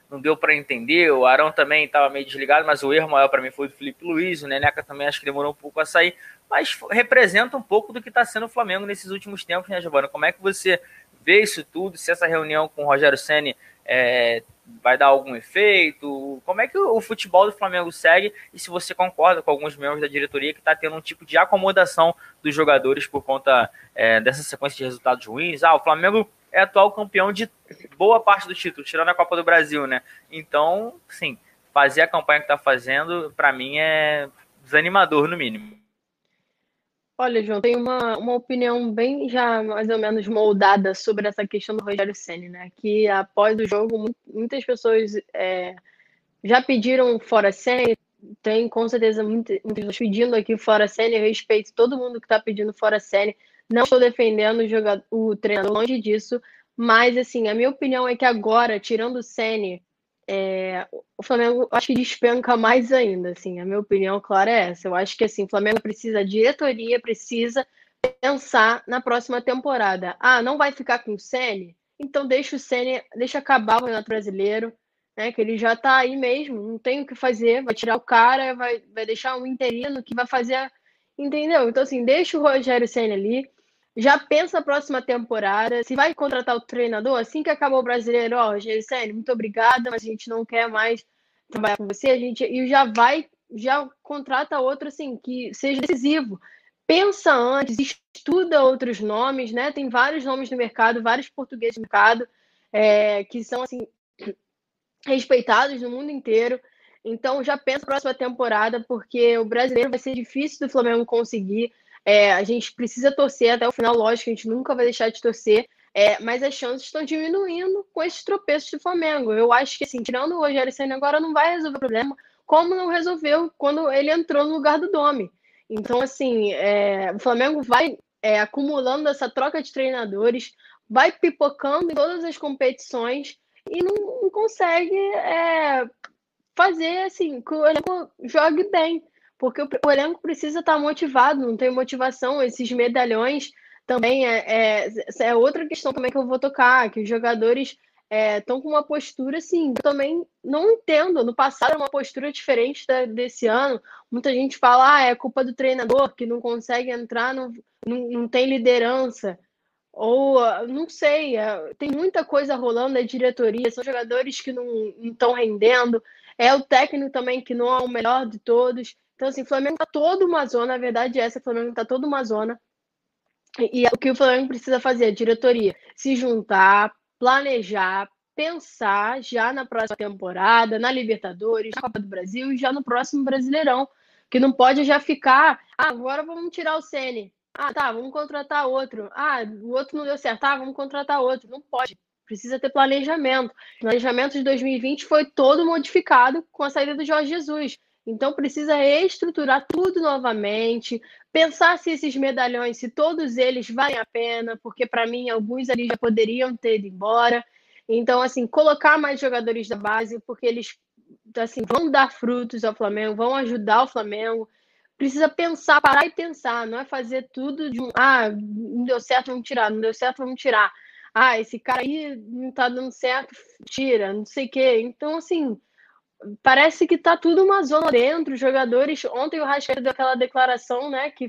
não deu para entender. O Arão também estava meio desligado, mas o erro maior para mim foi do Felipe Luiz. O Neneca também acho que demorou um pouco a sair, mas representa um pouco do que está sendo o Flamengo nesses últimos tempos, né, Giovana? Como é que você vê isso tudo? Se essa reunião com o Rogério Ceni é, vai dar algum efeito? Como é que o, futebol do Flamengo segue? E se você concorda com alguns membros da diretoria que está tendo um tipo de acomodação dos jogadores por conta é, dessa sequência de resultados ruins? Ah, o Flamengo é atual campeão de boa parte do título, tirando a Copa do Brasil, né? Então, sim, fazer a campanha que está fazendo, para mim, é desanimador, no mínimo. Olha, João, tem uma, uma opinião bem já mais ou menos moldada sobre essa questão do Rogério Senna, né? Que após o jogo, muitas pessoas é, já pediram fora Senna, tem com certeza muitas, pessoas pedindo aqui fora Senna, eu respeito todo mundo que está pedindo fora Senna, não estou defendendo o, jogador, o treinador longe disso, mas assim, a minha opinião é que agora, tirando o Sene, é, o Flamengo acho que despenca mais ainda, assim, a minha opinião, claro, é essa. Eu acho que assim, o Flamengo precisa, a diretoria precisa pensar na próxima temporada. Ah, não vai ficar com o Sene? Então deixa o Sene, deixa acabar o Campeonato Brasileiro, né? Que ele já tá aí mesmo, não tem o que fazer, vai tirar o cara, vai, vai deixar um interino que vai fazer, entendeu? Então assim, deixa o Rogério Senna ali, já pensa a próxima temporada. Se vai contratar o treinador, assim que acabou o brasileiro, ó, Senna, muito obrigada, mas a gente não quer mais trabalhar com você, a gente e já vai, já contrata outro assim que seja decisivo. Pensa antes, estuda outros nomes, né? Tem vários nomes no mercado, vários portugueses no mercado é, que são assim respeitados no mundo inteiro. Então já pensa a próxima temporada, porque o brasileiro vai ser difícil do Flamengo conseguir. É, a gente precisa torcer até o final, lógico, a gente nunca vai deixar de torcer. É, mas as chances estão diminuindo com esses tropeços do Flamengo. Eu acho que, assim, tirando o Rogério Senna agora não vai resolver o problema, como não resolveu quando ele entrou no lugar do Domi. Então, assim, é, o Flamengo vai é, acumulando essa troca de treinadores, vai pipocando em todas as competições e não, não consegue é, fazer assim que o jogue bem porque o, o elenco precisa estar motivado, não tem motivação. Esses medalhões também é, é, é outra questão também que eu vou tocar, que os jogadores estão é, com uma postura assim, eu também não entendo. No passado uma postura diferente da, desse ano. Muita gente fala, ah, é culpa do treinador que não consegue entrar, não, não, não tem liderança. Ou não sei, é, tem muita coisa rolando na diretoria, são jogadores que não estão rendendo, é o técnico também que não é o melhor de todos. Então, assim, o Flamengo tá todo uma zona, a verdade é essa, o Flamengo tá todo uma zona. E, e o que o Flamengo precisa fazer, a diretoria, se juntar, planejar, pensar já na próxima temporada, na Libertadores, na Copa do Brasil e já no próximo Brasileirão. Que não pode já ficar, ah, agora vamos tirar o Sene. Ah, tá, vamos contratar outro. Ah, o outro não deu certo, ah, vamos contratar outro. Não pode. Precisa ter planejamento. O planejamento de 2020 foi todo modificado com a saída do Jorge Jesus. Então precisa reestruturar tudo novamente, pensar se esses medalhões, se todos eles valem a pena, porque para mim alguns ali já poderiam ter ido embora. Então assim, colocar mais jogadores da base, porque eles assim vão dar frutos ao Flamengo, vão ajudar o Flamengo. Precisa pensar, parar e pensar, não é fazer tudo de um, ah, não deu certo, vamos tirar, não deu certo, vamos tirar. ah, esse cara aí não tá dando certo, tira, não sei o quê. Então, assim, parece que tá tudo uma zona dentro. Jogadores. Ontem o Rascaeta deu aquela declaração, né? Que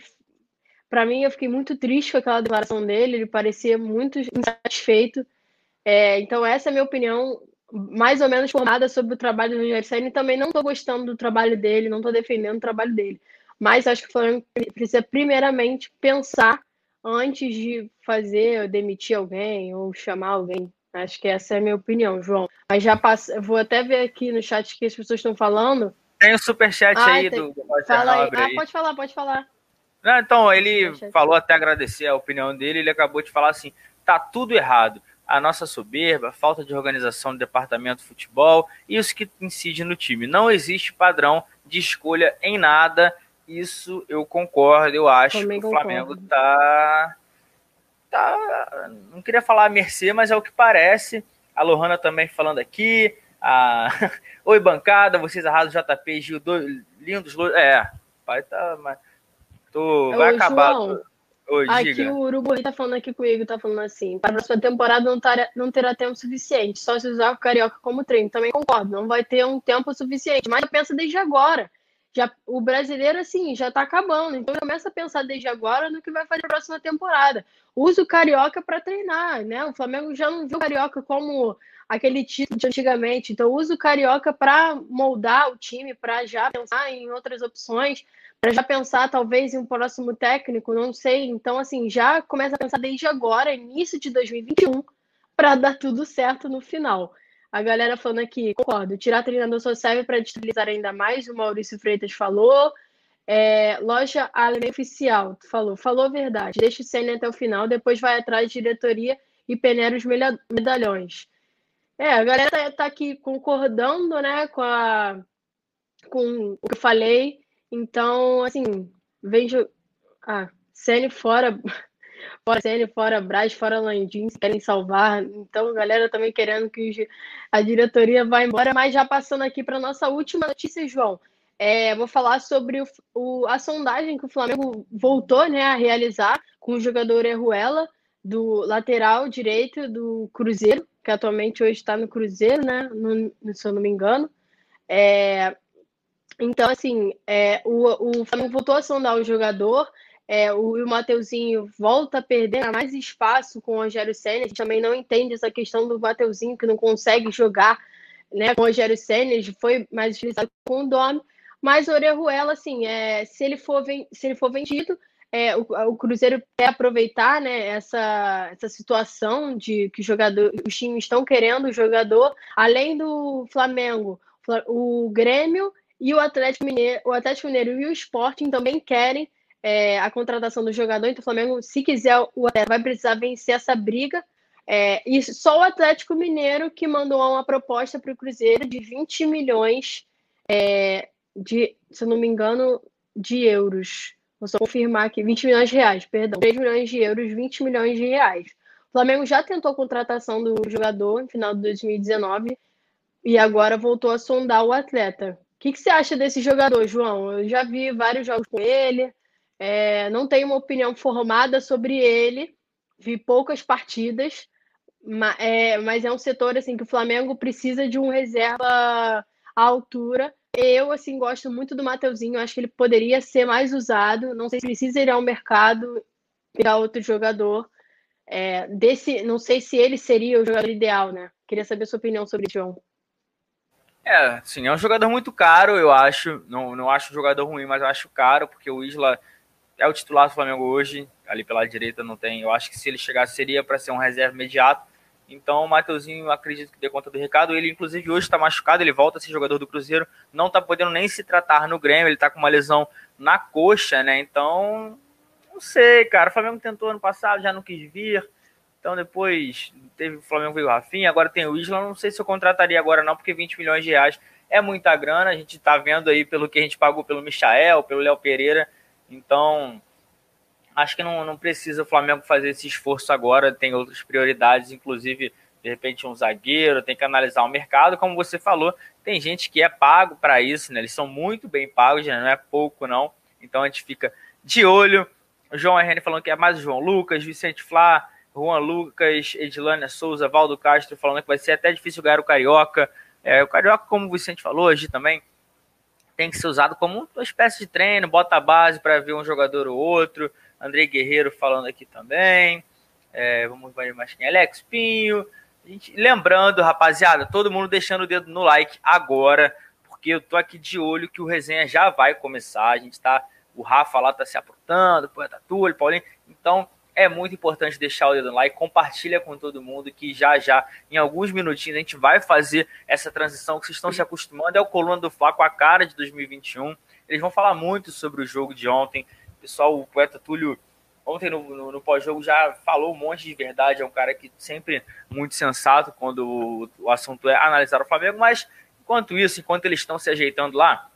para mim eu fiquei muito triste com aquela declaração dele. Ele parecia muito insatisfeito. É, então, essa é a minha opinião, mais ou menos formada sobre o trabalho do Rogério Senna. Também não estou gostando do trabalho dele, não estou defendendo o trabalho dele. Mas acho que o Flamengo precisa, primeiramente, pensar antes de fazer, demitir alguém ou chamar alguém. Acho que essa é a minha opinião, João. Mas já passa, vou até ver aqui no chat que as pessoas estão falando. Tem o um superchat ah, aí tem... do, do Fala aí. Ah, pode falar, pode falar. Não, então, ele falou até agradecer a opinião dele, ele acabou de falar assim: tá tudo errado. A nossa soberba, falta de organização do departamento de futebol, isso que incide no time. Não existe padrão de escolha em nada. Isso eu concordo, eu acho Também que o Flamengo tá tá. Não queria falar a mercê, mas é o que parece. A Lohana também falando aqui. A... Oi, bancada, vocês arrasam JP, Gil, dois, lindos. É, pai tá. Tô... Vai Ô, acabar. João, Oi, aqui diga. o Urubu tá falando aqui comigo, tá falando assim, para a próxima temporada não, tar, não terá tempo suficiente, só se usar o Carioca como treino. Também concordo, não vai ter um tempo suficiente, mas pensa desde agora já o brasileiro assim já está acabando, então começa a pensar desde agora no que vai fazer na próxima temporada. Usa o carioca para treinar, né? O Flamengo já não viu o carioca como aquele título de antigamente, então usa o carioca para moldar o time, para já pensar em outras opções, para já pensar talvez em um próximo técnico, não sei. Então assim, já começa a pensar desde agora, início de 2021, para dar tudo certo no final. A galera falando aqui, concordo, tirar treinador só serve para destabilizar ainda mais, o Maurício Freitas falou. É, loja Além Oficial, falou, falou a verdade, deixa o Senna até o final, depois vai atrás de diretoria e peneira os medalhões. É, a galera tá, tá, aqui concordando, né, com, a, com o que eu falei, então, assim, vejo. Ah, Senna fora fora CN, fora Braz, fora Landim, querem salvar. Então, galera também querendo que a diretoria vá embora. Mas já passando aqui para nossa última notícia, João. É, vou falar sobre o, o, a sondagem que o Flamengo voltou né, a realizar com o jogador Erruela, do lateral direito do Cruzeiro, que atualmente hoje está no Cruzeiro, né? No, se eu não me engano. É, então, assim, é, o, o Flamengo voltou a sondar o jogador. É, o, Mateuzinho volta a perder mais espaço com o Rogério Senna. A gente também não entende essa questão do Mateuzinho que não consegue jogar né, com o Rogério Senna. Foi mais utilizado com o Domi. Mas o Orejuela, assim, é, se, ele for, se ele for vendido, é, o, o, Cruzeiro quer aproveitar né, essa, essa situação de que jogador, os times estão querendo o jogador, além do Flamengo, o Grêmio e o Atlético Mineiro, o Atlético Mineiro e o Sporting também querem é, a contratação do jogador. Então, o Flamengo, se quiser, o Atlético vai precisar vencer essa briga. É, e só o Atlético Mineiro que mandou uma proposta para o Cruzeiro de 20 milhões é, de, se eu não me engano, de euros. Vou só confirmar aqui, 20 milhões de reais, perdão. 3 milhões de euros, 20 milhões de reais. O Flamengo já tentou a contratação do jogador no final de 2019 e agora voltou a sondar o atleta. O que, que você acha desse jogador, João? Eu já vi vários jogos com ele. É, não tenho uma opinião formada sobre ele, vi poucas partidas, mas é, mas é um setor assim que o Flamengo precisa de um reserva à altura. Eu assim gosto muito do Mateuzinho, acho que ele poderia ser mais usado. Não sei se precisa ir ao mercado pegar outro jogador. É, desse, não sei se ele seria o jogador ideal, né? Queria saber sua opinião sobre isso, João. É, sim, é um jogador muito caro, eu acho. Não, não acho um jogador ruim, mas eu acho caro, porque o Isla é o titular do Flamengo hoje, ali pela direita não tem. Eu acho que se ele chegasse seria para ser um reserva imediato. Então o Mateuzinho acredito que dê conta do recado. Ele, inclusive, hoje está machucado, ele volta a ser jogador do Cruzeiro, não está podendo nem se tratar no Grêmio, ele está com uma lesão na coxa, né? Então, não sei, cara. O Flamengo tentou ano passado, já não quis vir. Então depois teve o Flamengo veio o Rafinha, agora tem o Isla. Não sei se eu contrataria agora, não, porque 20 milhões de reais é muita grana. A gente está vendo aí pelo que a gente pagou pelo Michael, pelo Léo Pereira então, acho que não, não precisa o Flamengo fazer esse esforço agora, tem outras prioridades, inclusive, de repente, um zagueiro, tem que analisar o mercado, como você falou, tem gente que é pago para isso, né? Eles são muito bem pagos, né? não é pouco, não. Então a gente fica de olho. O João RN falando que é mais o João Lucas, Vicente Flá, Juan Lucas, Edilânia Souza, Valdo Castro falando que vai ser até difícil ganhar o Carioca. É, o Carioca, como o Vicente falou hoje também, tem que ser usado como uma espécie de treino, bota a base para ver um jogador ou outro. André Guerreiro falando aqui também. É, vamos ver mais quem? Alex Pinho. Gente, lembrando, rapaziada, todo mundo deixando o dedo no like agora, porque eu tô aqui de olho que o resenha já vai começar. A gente tá. O Rafa lá tá se aprontando, o Poeta Túlio, Paulinho. Então, é muito importante deixar o dedo no like, compartilha com todo mundo que já já, em alguns minutinhos, a gente vai fazer essa transição que vocês estão se acostumando. É o Coluna do Fla com a cara de 2021. Eles vão falar muito sobre o jogo de ontem. Pessoal, o poeta Túlio, ontem no, no, no pós-jogo já falou um monte de verdade. É um cara que sempre muito sensato quando o, o assunto é analisar o Flamengo. Mas enquanto isso, enquanto eles estão se ajeitando lá,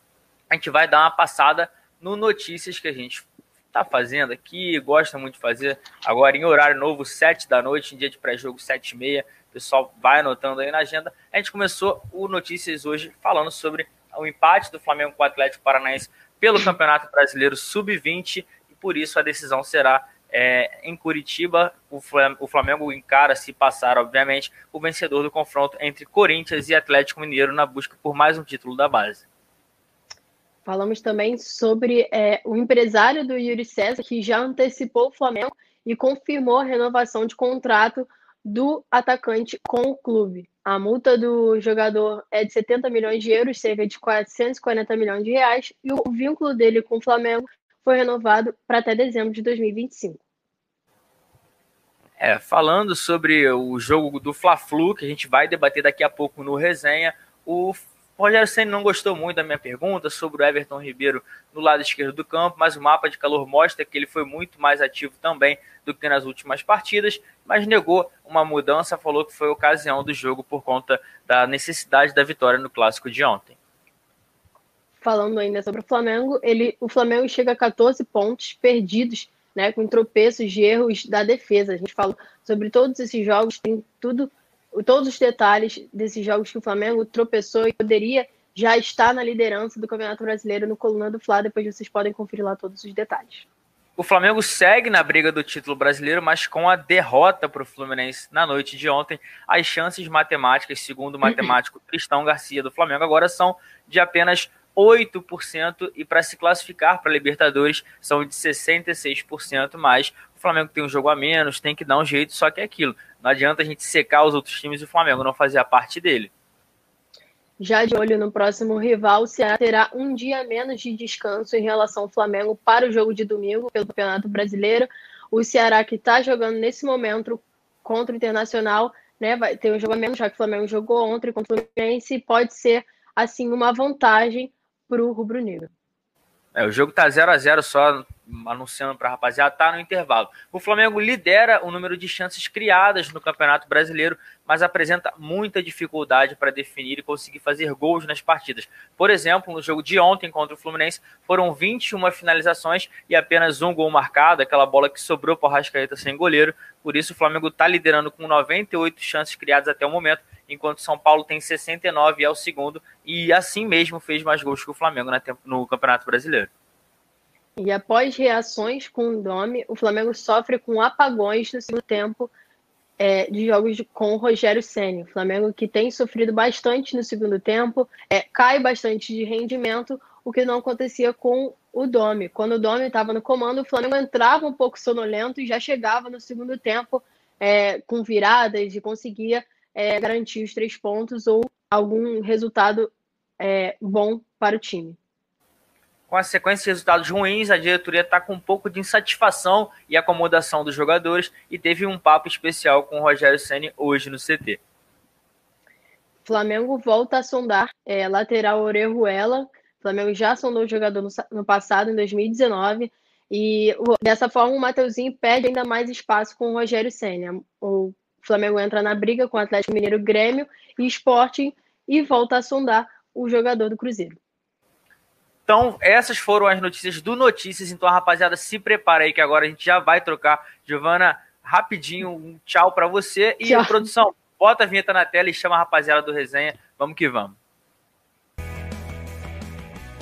a gente vai dar uma passada no notícias que a gente tá fazendo aqui, gosta muito de fazer. Agora em horário novo, 7 da noite, em dia de pré-jogo, 7 e meia. O pessoal vai anotando aí na agenda. A gente começou o Notícias hoje falando sobre o empate do Flamengo com o Atlético Paranaense pelo Campeonato Brasileiro Sub-20 e por isso a decisão será é, em Curitiba. O Flamengo, encara, se passar, obviamente, o vencedor do confronto entre Corinthians e Atlético Mineiro na busca por mais um título da base. Falamos também sobre é, o empresário do Yuri César, que já antecipou o Flamengo e confirmou a renovação de contrato do atacante com o clube. A multa do jogador é de 70 milhões de euros, cerca de 440 milhões de reais, e o vínculo dele com o Flamengo foi renovado para até dezembro de 2025. É, falando sobre o jogo do Fla-Flu, que a gente vai debater daqui a pouco no resenha, o o Rogério Senna não gostou muito da minha pergunta sobre o Everton Ribeiro no lado esquerdo do campo, mas o mapa de calor mostra que ele foi muito mais ativo também do que nas últimas partidas, mas negou uma mudança, falou que foi ocasião do jogo por conta da necessidade da vitória no clássico de ontem. Falando ainda sobre o Flamengo, ele, o Flamengo chega a 14 pontos perdidos, né, com tropeços de erros da defesa. A gente falou sobre todos esses jogos, tem tudo todos os detalhes desses jogos que o Flamengo tropeçou e poderia já estar na liderança do Campeonato Brasileiro no Coluna do Fla. Depois vocês podem conferir lá todos os detalhes. O Flamengo segue na briga do título brasileiro, mas com a derrota para o Fluminense na noite de ontem, as chances matemáticas, segundo o matemático Cristão Garcia do Flamengo, agora são de apenas 8% e para se classificar para Libertadores são de 66%, mas o Flamengo tem um jogo a menos, tem que dar um jeito, só que é aquilo. Não adianta a gente secar os outros times e o Flamengo não fazer a parte dele. Já de olho no próximo rival, o Ceará terá um dia menos de descanso em relação ao Flamengo para o jogo de domingo pelo Campeonato Brasileiro. O Ceará que está jogando nesse momento contra o Internacional, né, vai ter um jogo a menos, já que o Flamengo jogou ontem contra o Fluminense, pode ser assim uma vantagem para o rubro-negro. É, o jogo tá 0 a 0 só, anunciando para a rapaziada, tá no intervalo. O Flamengo lidera o número de chances criadas no Campeonato Brasileiro, mas apresenta muita dificuldade para definir e conseguir fazer gols nas partidas. Por exemplo, no jogo de ontem contra o Fluminense, foram 21 finalizações e apenas um gol marcado, aquela bola que sobrou para o Rascaeta sem goleiro. Por isso, o Flamengo está liderando com 98 chances criadas até o momento enquanto São Paulo tem 69 e é o segundo, e assim mesmo fez mais gols que o Flamengo no Campeonato Brasileiro. E após reações com o Dome, o Flamengo sofre com apagões no segundo tempo é, de jogos de, com o Rogério Senna. O Flamengo que tem sofrido bastante no segundo tempo, é, cai bastante de rendimento, o que não acontecia com o Dome. Quando o Dome estava no comando, o Flamengo entrava um pouco sonolento e já chegava no segundo tempo é, com viradas e conseguia é, garantir os três pontos ou algum resultado é, bom para o time. Com a sequência de resultados ruins, a diretoria está com um pouco de insatisfação e acomodação dos jogadores e teve um papo especial com o Rogério Ceni hoje no CT. Flamengo volta a sondar é, lateral Orejuela. O Flamengo já sondou o jogador no, no passado, em 2019, e dessa forma o Mateuzinho pede ainda mais espaço com o Rogério Senna. O Flamengo entra na briga com o Atlético Mineiro, Grêmio e Sporting e volta a sondar o jogador do Cruzeiro. Então, essas foram as notícias do Notícias. Então, rapaziada, se prepara aí que agora a gente já vai trocar. Giovana, rapidinho, um tchau para você. E, tchau. produção, bota a vinheta na tela e chama a rapaziada do resenha. Vamos que vamos.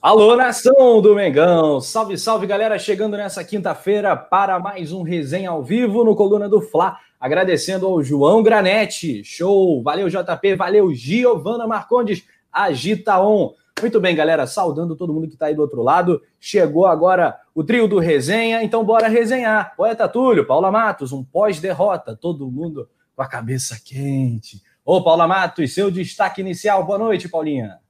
Alô, nação do Mengão! Salve, salve, galera! Chegando nessa quinta-feira para mais um resenha ao vivo no Coluna do Fla. Agradecendo ao João Granete. Show! Valeu, JP! Valeu, Giovana Marcondes. Agita On. Muito bem, galera. Saudando todo mundo que está aí do outro lado. Chegou agora o trio do resenha, então bora resenhar. Poeta Túlio, Paula Matos, um pós-derrota. Todo mundo com a cabeça quente. Ô, Paula Matos, seu destaque inicial. Boa noite, Paulinha.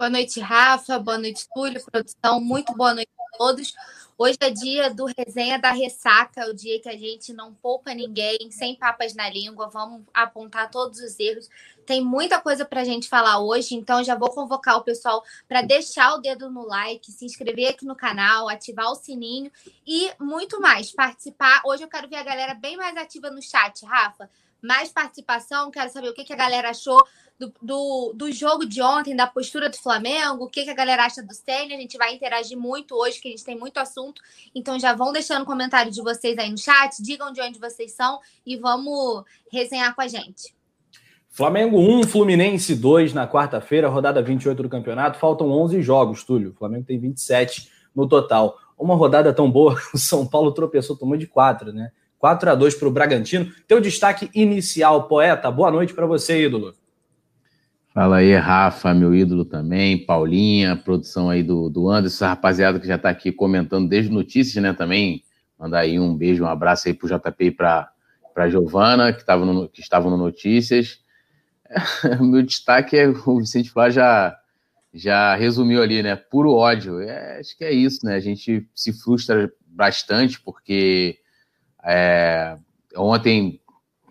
Boa noite, Rafa. Boa noite, Túlio, produção. Muito boa noite a todos. Hoje é dia do resenha da ressaca, o dia que a gente não poupa ninguém, sem papas na língua, vamos apontar todos os erros. Tem muita coisa para a gente falar hoje, então já vou convocar o pessoal para deixar o dedo no like, se inscrever aqui no canal, ativar o sininho e muito mais. Participar. Hoje eu quero ver a galera bem mais ativa no chat, Rafa. Mais participação, quero saber o que, a galera achou do, do, jogo de ontem, da postura do Flamengo, o que, que a galera acha do Senna. A gente vai interagir muito hoje, que a gente tem muito assunto. Então já vão deixando comentário de vocês aí no chat, digam de onde vocês são e vamos resenhar com a gente. Flamengo 1, Fluminense 2 na quarta-feira, rodada 28 do campeonato. Faltam 11 jogos, Túlio. O Flamengo tem 27 no total. Uma rodada tão boa, o São Paulo tropeçou, tomou de 4, né? 4 a 2 para o Bragantino. Teu destaque inicial, poeta. Boa noite para você, ídolo. Fala aí, Rafa, meu ídolo também, Paulinha, produção aí do, do Anderson, rapaziada que já está aqui comentando desde notícias, né, também, mandar aí um beijo, um abraço aí pro JP e pra, pra Giovana, que, tava no, que estavam no Notícias. meu destaque é, o Vicente Flá já, já resumiu ali, né, puro ódio, é, acho que é isso, né, a gente se frustra bastante, porque é, ontem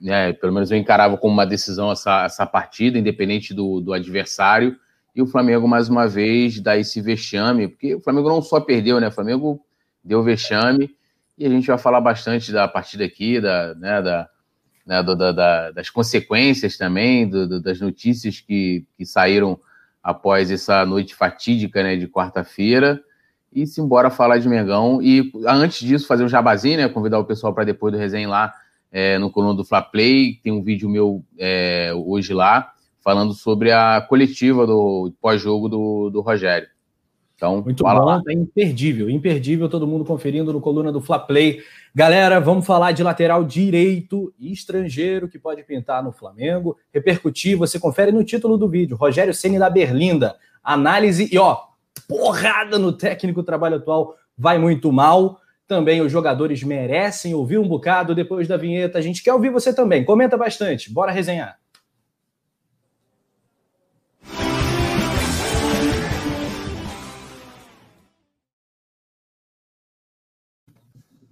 né, pelo menos eu encarava como uma decisão essa, essa partida, independente do, do adversário. E o Flamengo, mais uma vez, dá esse vexame, porque o Flamengo não só perdeu, né? O Flamengo deu vexame, e a gente vai falar bastante da partida aqui, da, né, da, né, da, da, das consequências também, do, das notícias que, que saíram após essa noite fatídica né, de quarta-feira. E se embora falar de Mengão. E antes disso, fazer um jabazinho, né? Convidar o pessoal para depois do resenha lá é, no coluna do Fla Play, tem um vídeo meu é, hoje lá, falando sobre a coletiva do pós-jogo do, do Rogério. Então, muito bom, lá. é imperdível, imperdível, todo mundo conferindo no coluna do Fla Play. Galera, vamos falar de lateral direito e estrangeiro que pode pintar no Flamengo, repercutir, você confere no título do vídeo, Rogério Ceni da Berlinda, análise e ó, porrada no técnico trabalho atual, vai muito mal. Também os jogadores merecem ouvir um bocado depois da vinheta. A gente quer ouvir você também. Comenta bastante. Bora resenhar.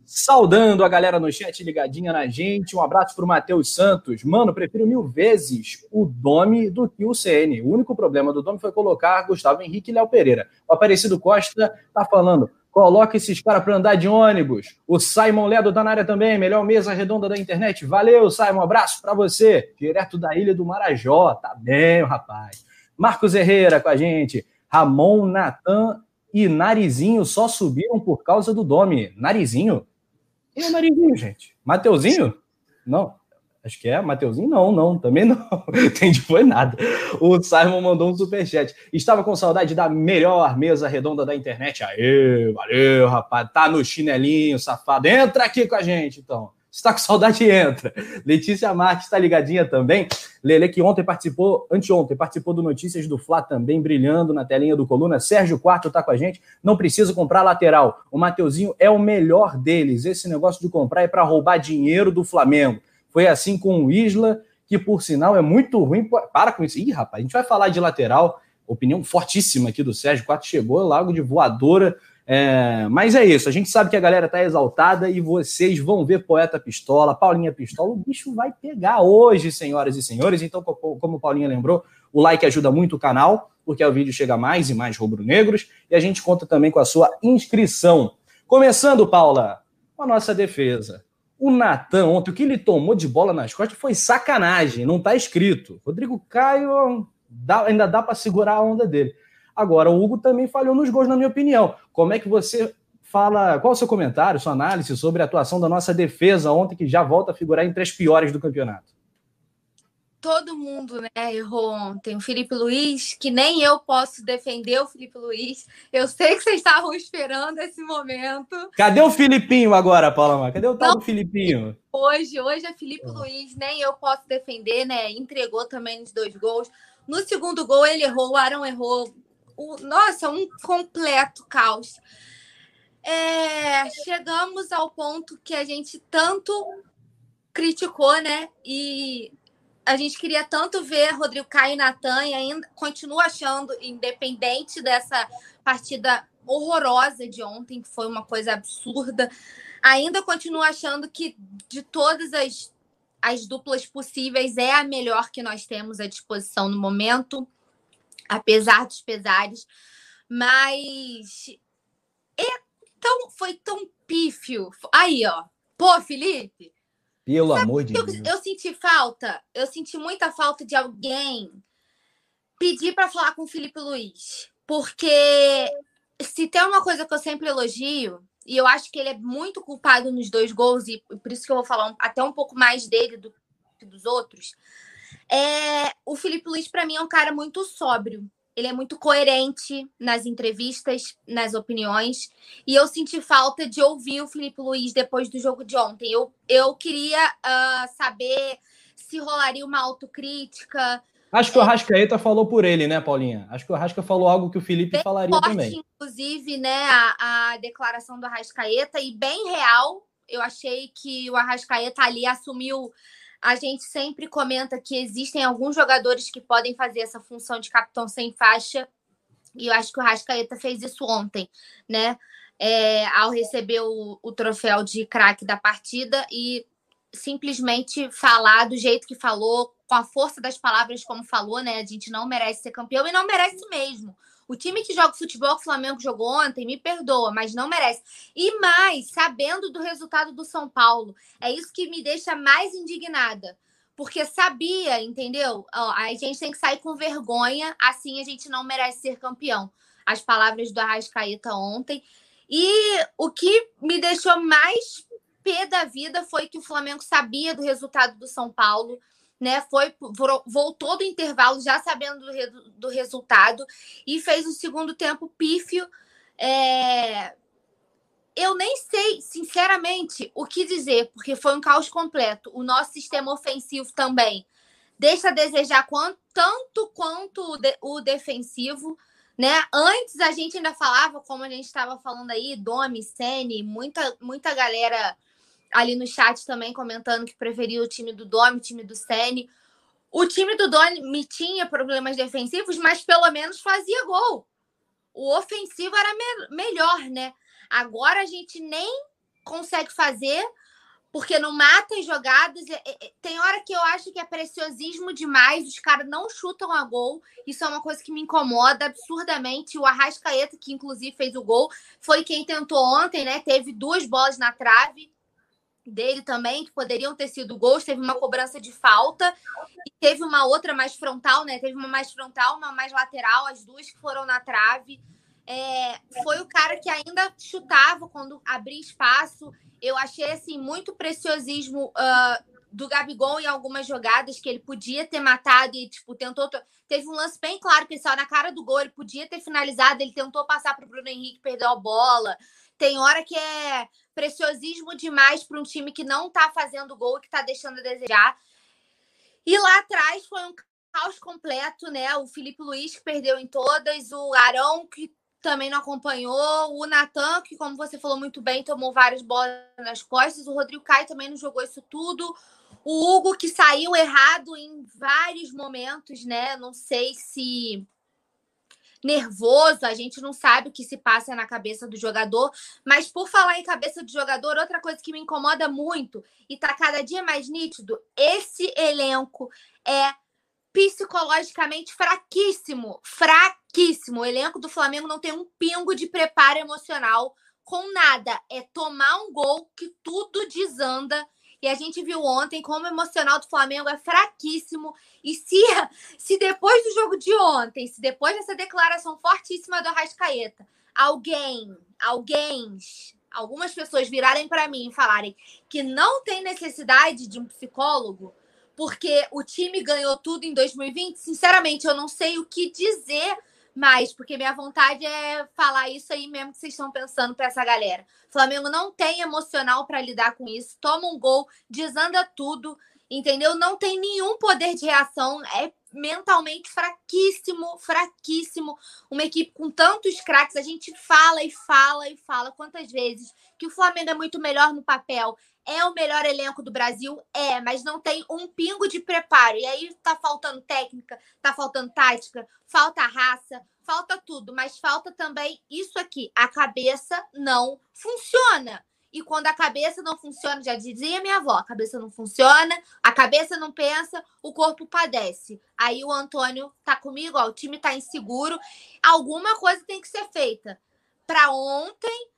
Saudando a galera no chat ligadinha na gente. Um abraço para o Matheus Santos. Mano, prefiro mil vezes o Domi do que o CN. O único problema do Domi foi colocar Gustavo Henrique e Léo Pereira. O Aparecido Costa tá falando. Coloca esses caras para andar de ônibus. O Simon Ledo tá na área também, melhor mesa redonda da internet. Valeu, Simon, abraço para você. Direto da ilha do Marajó, tá bem, rapaz. Marcos Herrera com a gente. Ramon, Natan e Narizinho só subiram por causa do Domi. Narizinho? E o Narizinho, gente? Mateuzinho? Não. Acho que é, Mateuzinho? Não, não, também não. Entendi, foi nada. O Simon mandou um superchat. Estava com saudade da melhor mesa redonda da internet. Aê, valeu, rapaz. Tá no chinelinho, safado. Entra aqui com a gente, então. Se tá com saudade, entra. Letícia Marques está ligadinha também. Lele, que ontem participou, anteontem, participou do Notícias do Fla também, brilhando na telinha do Coluna. Sérgio Quarto tá com a gente. Não precisa comprar lateral. O Mateuzinho é o melhor deles. Esse negócio de comprar é para roubar dinheiro do Flamengo. Foi assim com o Isla, que por sinal é muito ruim. Para com isso. Ih, rapaz, a gente vai falar de lateral. Opinião fortíssima aqui do Sérgio. Quatro chegou logo de voadora. É, mas é isso, a gente sabe que a galera tá exaltada e vocês vão ver Poeta Pistola, Paulinha Pistola. O bicho vai pegar hoje, senhoras e senhores. Então, como Paulinha lembrou, o like ajuda muito o canal, porque o vídeo chega mais e mais rubro-negros. E a gente conta também com a sua inscrição. Começando, Paula, com a nossa defesa. O Natan, ontem, o que ele tomou de bola nas costas foi sacanagem, não tá escrito. Rodrigo Caio dá, ainda dá para segurar a onda dele. Agora, o Hugo também falhou nos gols, na minha opinião. Como é que você fala, qual é o seu comentário, sua análise sobre a atuação da nossa defesa ontem, que já volta a figurar entre as piores do campeonato? Todo mundo né, errou ontem. O Felipe Luiz, que nem eu posso defender o Felipe Luiz. Eu sei que vocês estavam esperando esse momento. Cadê o Filipinho agora, Paula? Cadê o tal Não, do Filipinho? Hoje, hoje é Felipe Luiz, nem eu posso defender, né? Entregou também nos dois gols. No segundo gol, ele errou, o Arão errou. O, nossa, um completo caos. É, chegamos ao ponto que a gente tanto criticou, né? E a gente queria tanto ver Rodrigo Caio e Natan e ainda continua achando, independente dessa partida horrorosa de ontem, que foi uma coisa absurda, ainda continuo achando que de todas as, as duplas possíveis é a melhor que nós temos à disposição no momento, apesar dos pesares. Mas é tão, foi tão pífio. Aí, ó. Pô, Felipe, pelo Sabe amor de eu, Deus. Eu senti falta, eu senti muita falta de alguém pedir para falar com o Felipe Luiz. Porque se tem uma coisa que eu sempre elogio, e eu acho que ele é muito culpado nos dois gols, e por isso que eu vou falar até um pouco mais dele do que dos outros, é, o Felipe Luiz, para mim, é um cara muito sóbrio ele é muito coerente nas entrevistas, nas opiniões. E eu senti falta de ouvir o Felipe Luiz depois do jogo de ontem. Eu, eu queria uh, saber se rolaria uma autocrítica. Acho que o Arrascaeta falou por ele, né, Paulinha? Acho que o Arrasca falou algo que o Felipe bem falaria forte, também. Inclusive, né, a, a declaração do Arrascaeta, e bem real. Eu achei que o Arrascaeta ali assumiu a gente sempre comenta que existem alguns jogadores que podem fazer essa função de capitão sem faixa, e eu acho que o Rascaeta fez isso ontem, né? É, ao receber o, o troféu de craque da partida e simplesmente falar do jeito que falou, com a força das palavras como falou, né? A gente não merece ser campeão e não merece mesmo. O time que joga futebol que o Flamengo jogou ontem, me perdoa, mas não merece. E mais, sabendo do resultado do São Paulo, é isso que me deixa mais indignada. Porque sabia, entendeu? Ó, a gente tem que sair com vergonha, assim a gente não merece ser campeão. As palavras do Arrascaeta ontem. E o que me deixou mais pé da vida foi que o Flamengo sabia do resultado do São Paulo né? Foi voltou do intervalo já sabendo do, do resultado e fez o segundo tempo pífio. É... Eu nem sei, sinceramente, o que dizer, porque foi um caos completo. O nosso sistema ofensivo também deixa a desejar quanto, tanto quanto o, de, o defensivo. Né? Antes a gente ainda falava, como a gente estava falando aí, Domi, Sene, muita, muita galera ali no chat também comentando que preferia o time do Domi, o time do Sene. O time do Domi tinha problemas defensivos, mas pelo menos fazia gol. O ofensivo era me melhor, né? Agora a gente nem consegue fazer porque não mata as jogadas. Tem hora que eu acho que é preciosismo demais, os caras não chutam a gol. Isso é uma coisa que me incomoda absurdamente. O Arrascaeta, que inclusive fez o gol, foi quem tentou ontem, né? Teve duas bolas na trave dele também, que poderiam ter sido gols. Teve uma cobrança de falta e teve uma outra mais frontal, né? Teve uma mais frontal, uma mais lateral, as duas que foram na trave. É, foi o cara que ainda chutava quando abria espaço. Eu achei assim muito preciosismo uh, do Gabigol em algumas jogadas que ele podia ter matado e tipo tentou. Teve um lance bem claro que ele saiu na cara do gol, ele podia ter finalizado, ele tentou passar para o Bruno Henrique, perdeu a bola. Tem hora que é preciosismo demais para um time que não está fazendo gol, que está deixando a desejar. E lá atrás foi um caos completo, né? O Felipe Luiz que perdeu em todas, o Arão que também não acompanhou, o Natan, que, como você falou muito bem, tomou várias bolas nas costas, o Rodrigo Caio também não jogou isso tudo. O Hugo, que saiu errado em vários momentos, né? Não sei se nervoso, a gente não sabe o que se passa na cabeça do jogador. Mas por falar em cabeça do jogador, outra coisa que me incomoda muito e tá cada dia mais nítido, esse elenco é psicologicamente fraquíssimo, fraquíssimo. O elenco do Flamengo não tem um pingo de preparo emocional com nada. É tomar um gol que tudo desanda e a gente viu ontem como o emocional do Flamengo é fraquíssimo. E se, se depois do jogo de ontem, se depois dessa declaração fortíssima do Arrascaeta, alguém, alguém, algumas pessoas virarem para mim e falarem que não tem necessidade de um psicólogo, porque o time ganhou tudo em 2020, sinceramente, eu não sei o que dizer mais, porque minha vontade é falar isso aí mesmo que vocês estão pensando para essa galera. O Flamengo não tem emocional para lidar com isso, toma um gol, desanda tudo, entendeu? Não tem nenhum poder de reação, é mentalmente fraquíssimo, fraquíssimo. Uma equipe com tantos craques, a gente fala e fala e fala quantas vezes que o Flamengo é muito melhor no papel, é o melhor elenco do Brasil? É, mas não tem um pingo de preparo. E aí tá faltando técnica, tá faltando tática, falta raça, falta tudo, mas falta também isso aqui. A cabeça não funciona. E quando a cabeça não funciona, já dizia minha avó, a cabeça não funciona, a cabeça não pensa, o corpo padece. Aí o Antônio tá comigo, ó, o time tá inseguro, alguma coisa tem que ser feita. Para ontem,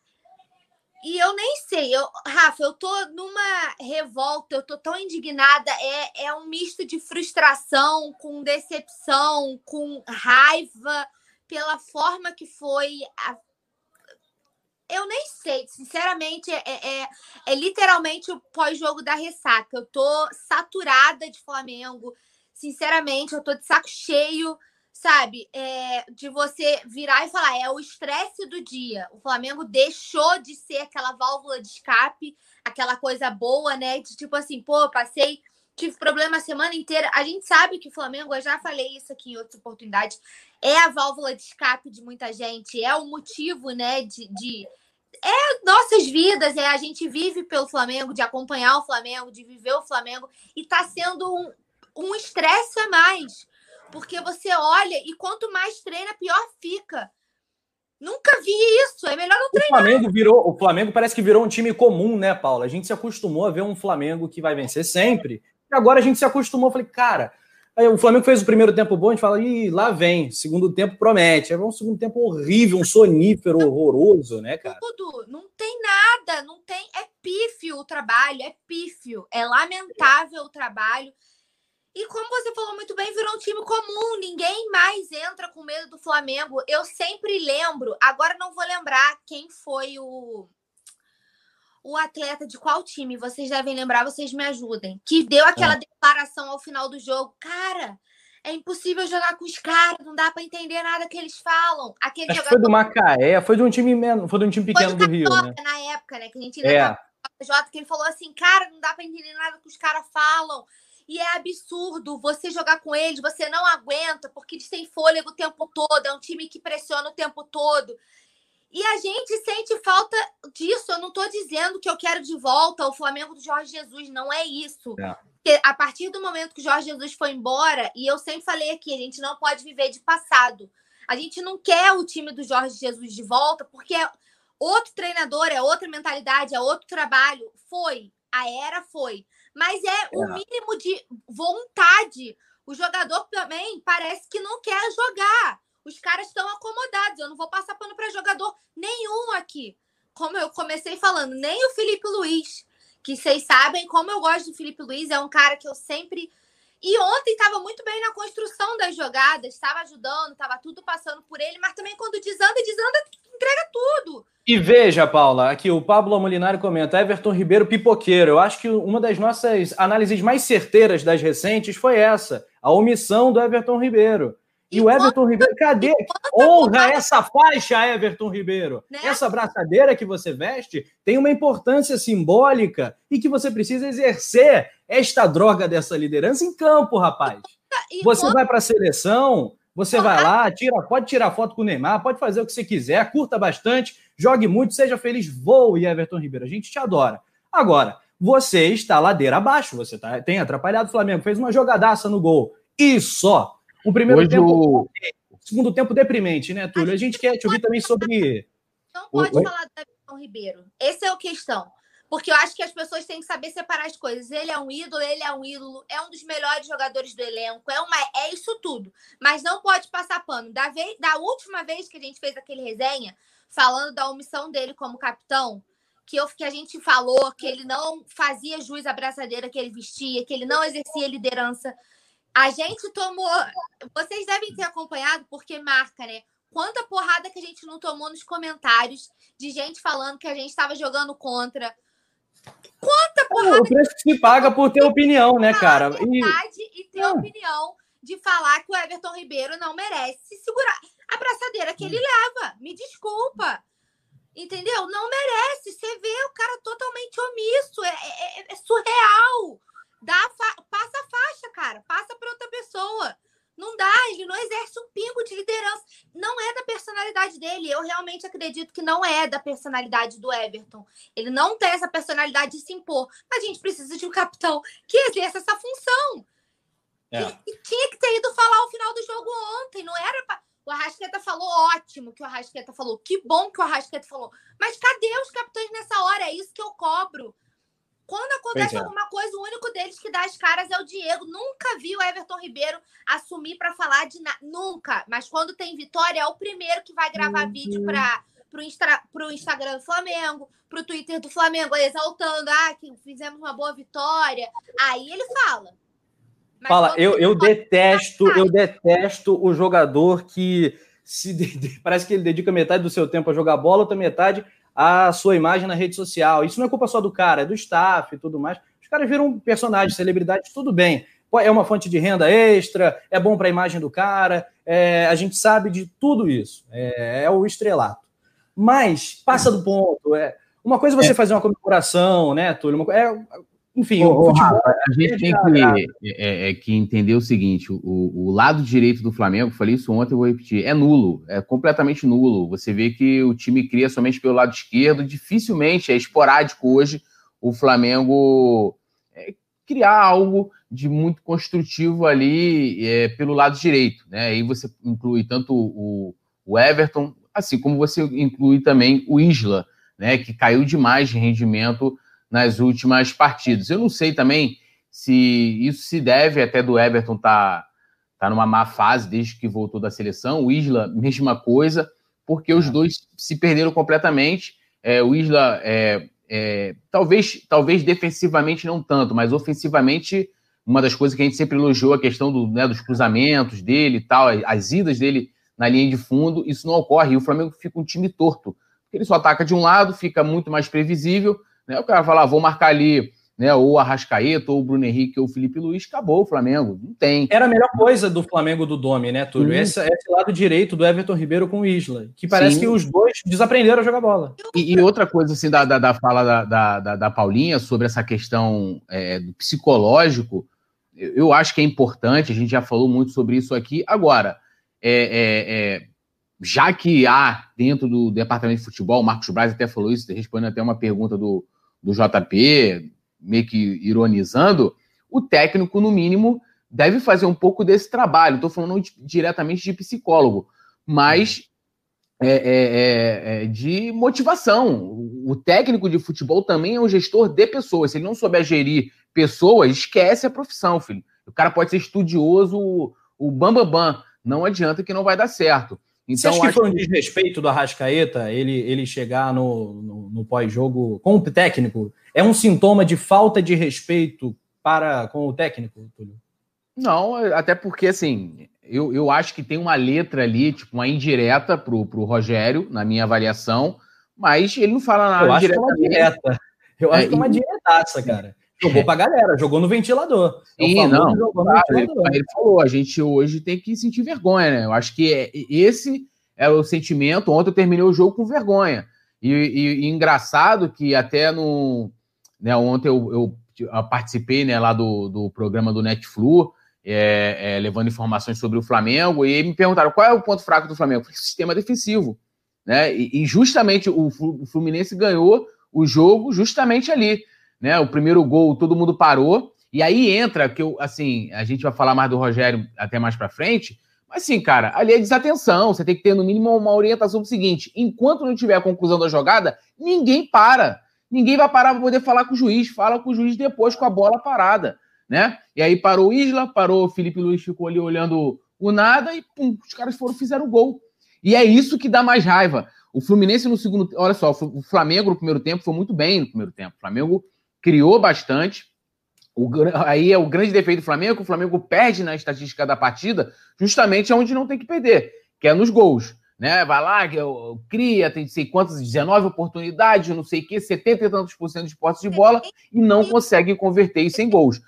e eu nem sei, eu, Rafa, eu tô numa revolta, eu tô tão indignada. É, é um misto de frustração, com decepção, com raiva pela forma que foi. A... Eu nem sei, sinceramente, é, é, é literalmente o pós-jogo da ressaca. Eu tô saturada de Flamengo. Sinceramente, eu tô de saco cheio sabe, é, de você virar e falar, é o estresse do dia. O Flamengo deixou de ser aquela válvula de escape, aquela coisa boa, né? De tipo assim, pô, passei, tive problema a semana inteira. A gente sabe que o Flamengo, eu já falei isso aqui em outras oportunidades, é a válvula de escape de muita gente, é o motivo, né, de, de é nossas vidas, é a gente vive pelo Flamengo, de acompanhar o Flamengo, de viver o Flamengo, e tá sendo um, um estresse a mais porque você olha e quanto mais treina, pior fica. Nunca vi isso. É melhor não treinar. O Flamengo virou, o Flamengo parece que virou um time comum, né, Paula? A gente se acostumou a ver um Flamengo que vai vencer sempre. E agora a gente se acostumou. falei, cara, aí o Flamengo fez o primeiro tempo bom, a gente fala, ih, lá vem. Segundo tempo promete. É um segundo tempo horrível, um sonífero horroroso, né, cara? Tudo. Não tem nada, não tem. É pífio o trabalho, é pífio. É lamentável o trabalho. E como você falou muito bem, virou um time comum. Ninguém mais entra com medo do Flamengo. Eu sempre lembro, agora não vou lembrar quem foi o o atleta de qual time, vocês devem lembrar, vocês me ajudem, que deu aquela é. declaração ao final do jogo. Cara, é impossível jogar com os caras, não dá para entender nada que eles falam. Aquele jogador... foi do Macaé, foi de um time foi de um time pequeno do, do Rio, né? Na época, né, que a gente é. Jota, que ele falou assim, cara, não dá para entender nada que os caras falam. E é absurdo você jogar com eles, você não aguenta, porque eles têm fôlego o tempo todo, é um time que pressiona o tempo todo. E a gente sente falta disso. Eu não estou dizendo que eu quero de volta o Flamengo do Jorge Jesus, não é isso. É. A partir do momento que o Jorge Jesus foi embora, e eu sempre falei aqui, a gente não pode viver de passado. A gente não quer o time do Jorge Jesus de volta, porque é outro treinador, é outra mentalidade, é outro trabalho. Foi, a era foi mas é, é o mínimo de vontade. O jogador também parece que não quer jogar. Os caras estão acomodados. Eu não vou passar pano para jogador nenhum aqui. Como eu comecei falando, nem o Felipe Luiz, que vocês sabem como eu gosto do Felipe Luiz, é um cara que eu sempre. E ontem estava muito bem na construção das jogadas, estava ajudando, estava tudo passando por ele, mas também quando desanda, desanda, entrega tudo. E veja, Paula, aqui o Pablo Molinari comenta: Everton Ribeiro pipoqueiro. Eu acho que uma das nossas análises mais certeiras das recentes foi essa: a omissão do Everton Ribeiro. E, o Everton Ribeiro, cadê? Honra essa faixa, Everton Ribeiro. Né? Essa braçadeira que você veste tem uma importância simbólica e que você precisa exercer esta droga dessa liderança em campo, rapaz. Você vai para a seleção, você vai lá, tira, pode tirar foto com o Neymar, pode fazer o que você quiser, curta bastante, jogue muito, seja feliz, voe, Everton Ribeiro. A gente te adora. Agora, você está ladeira abaixo, você tá, tem atrapalhado o Flamengo, fez uma jogadaça no gol. E só. O primeiro Hoje tempo. O, segundo tempo deprimente, né, Túlio? A gente quer te ouvir também sobre. Não pode Oi? falar do Everton Ribeiro. Essa é a questão. Porque eu acho que as pessoas têm que saber separar as coisas. Ele é um ídolo, ele é um ídolo, é um dos melhores jogadores do elenco, é, uma, é isso tudo. Mas não pode passar pano. Da, vez, da última vez que a gente fez aquele resenha, falando da omissão dele como capitão, que, eu, que a gente falou que ele não fazia jus à braçadeira que ele vestia, que ele não exercia liderança. A gente tomou. Vocês devem ter acompanhado, porque marca, né? Quanta porrada que a gente não tomou nos comentários de gente falando que a gente estava jogando contra. Quanta porrada. O preço que se paga por ter opinião, né, cara? E, e ter a opinião de falar que o Everton Ribeiro não merece segurar a braçadeira que ele leva. Me desculpa. Entendeu? Não merece. Você vê o cara totalmente omisso. É, é, é, é surreal. Dá. Passa a faixa, cara. Passa para outra pessoa. Não dá, ele não exerce um pingo de liderança. Não é da personalidade dele. Eu realmente acredito que não é da personalidade do Everton. Ele não tem essa personalidade de se impor. Mas a gente precisa de um capitão que exerça essa função. É. E, e tinha que ter ido falar o final do jogo ontem. Não era pra... O Arrasqueta falou ótimo que o Arrasqueta falou. Que bom que o Arrasqueta falou. Mas cadê os capitães nessa hora? É isso que eu cobro. Quando acontece é. alguma coisa, o único deles que dá as caras é o Diego. Nunca vi o Everton Ribeiro assumir para falar de nada. Nunca. Mas quando tem vitória, é o primeiro que vai gravar uhum. vídeo para pro, Instra, pro Instagram do Flamengo, pro Twitter do Flamengo, exaltando, ah, que fizemos uma boa vitória. Aí ele fala. Mas fala, eu, eu detesto, eu detesto o jogador que se parece que ele dedica metade do seu tempo a jogar bola, outra metade a sua imagem na rede social. Isso não é culpa só do cara, é do staff e tudo mais. Os caras viram personagens, celebridades, tudo bem. É uma fonte de renda extra, é bom para a imagem do cara, é, a gente sabe de tudo isso. É, é, o estrelato. Mas passa do ponto. É, uma coisa é você é. fazer uma comemoração, né, Túlio? Uma, é, enfim, a gente tem que, é, é, que entender o seguinte: o, o, lado direito do Flamengo, falei isso ontem, eu vou repetir, é nulo, é completamente nulo. Você vê que o time cria somente pelo lado esquerdo, dificilmente, é esporádico hoje o Flamengo é, criar algo de muito construtivo ali é, pelo lado direito. Né? Aí você inclui tanto o, o Everton, assim como você inclui também o Isla, né? que caiu demais de rendimento nas últimas partidas. Eu não sei também se isso se deve até do Everton estar tá, tá numa má fase desde que voltou da seleção. O Isla, mesma coisa, porque os é. dois se perderam completamente. É, o Isla, é, é, talvez, talvez defensivamente não tanto, mas ofensivamente, uma das coisas que a gente sempre elogiou a questão do, né, dos cruzamentos dele e tal, as idas dele na linha de fundo, isso não ocorre. E o Flamengo fica um time torto. Ele só ataca de um lado, fica muito mais previsível né? O cara fala, ah, vou marcar ali né, ou o Arrascaeta, ou o Bruno Henrique, ou o Felipe Luiz, acabou o Flamengo. Não tem. Era a melhor coisa do Flamengo do Domi, né, Túlio? Esse, esse, lado direito do Everton Ribeiro com o Isla. Que parece Sim. que os dois desaprenderam a jogar bola. E, e outra coisa, assim, da, da, da fala da, da, da, Paulinha sobre essa questão é, do psicológico, eu, eu, acho que é importante, a gente já falou muito sobre isso aqui. Agora, é, é, é já que há dentro do departamento de futebol, o Marcos Braz até falou isso, respondendo até uma pergunta do do JP, meio que ironizando, o técnico, no mínimo, deve fazer um pouco desse trabalho. Estou falando de, diretamente de psicólogo, mas é, é, é, é, de motivação. O técnico de futebol também é um gestor de pessoas. Se ele não souber gerir pessoas, esquece a profissão, filho. O cara pode ser estudioso, o bambambam. Bam, bam. Não adianta que não vai dar certo. Então, Você acha que foi um desrespeito do Arrascaeta ele, ele chegar no, no, no pós-jogo com o técnico? É um sintoma de falta de respeito para com o técnico, Túlio? Não, até porque, assim, eu, eu acho que tem uma letra ali, tipo, uma indireta pro, pro Rogério, na minha avaliação, mas ele não fala nada eu acho Que é uma direta. Eu acho é, que é uma diretaça, cara. Jogou pra galera, jogou no ventilador. É Sim, não. No ventilador. Ele, ele, falou, a gente hoje tem que sentir vergonha, né? Eu acho que é, esse é o sentimento. Ontem eu terminei o jogo com vergonha. E, e, e engraçado que até no. Né, ontem eu, eu, participei né, lá do, do programa do Netflu, é, é, levando informações sobre o Flamengo, e me perguntaram qual é o ponto fraco do Flamengo. o sistema defensivo. Né? E, e justamente o, o Fluminense ganhou o jogo justamente ali né? O primeiro gol, todo mundo parou. E aí entra, que eu, assim, a gente vai falar mais do Rogério até mais para frente, Mas sim, cara, ali é desatenção. Você tem que ter no mínimo uma orientação do seguinte: enquanto não tiver a conclusão da jogada, ninguém para. Ninguém vai parar para poder falar com o juiz. Fala com o juiz depois com a bola parada, né? E aí parou o Isla, parou o Felipe Luiz, ficou ali olhando o nada e pum, os caras foram fizeram o gol. E é isso que dá mais raiva. O Fluminense no segundo, olha só, o Flamengo no primeiro tempo foi muito bem no primeiro tempo. O Flamengo criou bastante, o, aí é o grande defeito do Flamengo, o Flamengo perde na estatística da partida, justamente onde não tem que perder, que é nos gols. Né? Vai lá, cria, tem sei quantas, 19 oportunidades, não sei o quê, 70 e tantos por cento de postes de bola e não consegue converter isso em gols.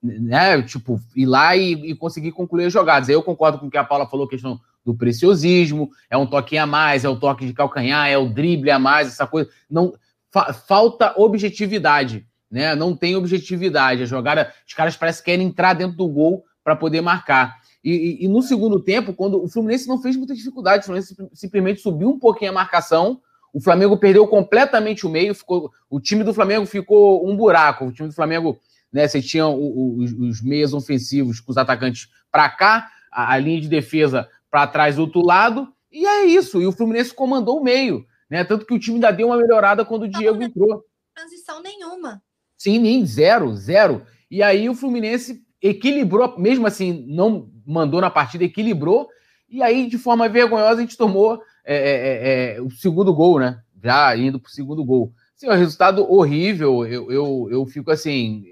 Né? Tipo, ir lá e, e conseguir concluir as jogadas. Aí eu concordo com o que a Paula falou, questão do preciosismo, é um toque a mais, é o toque de calcanhar, é o drible a mais, essa coisa. Não fa falta objetividade né? Não tem objetividade. A jogada, os caras parecem que querem entrar dentro do gol para poder marcar. E, e, e, no segundo tempo, quando o Fluminense não fez muita dificuldade, o Fluminense simplesmente subiu um pouquinho a marcação. O Flamengo perdeu completamente o meio, ficou, o time do Flamengo ficou um buraco. O time do Flamengo, né, você tinha os, os meias ofensivos com os atacantes para cá, a, a, linha de defesa para trás do outro lado, e é isso. E o Fluminense comandou o meio, né? Tanto que o time ainda deu uma melhorada quando o Diego entrou. Transição nenhuma. Sim, nem zero, zero. E aí o Fluminense equilibrou, mesmo assim, não mandou na partida, equilibrou. E aí, de forma vergonhosa, a gente tomou é, é, é, é o segundo gol, né? Já indo para o segundo gol. Sim, é um resultado horrível. Eu, eu, eu fico assim.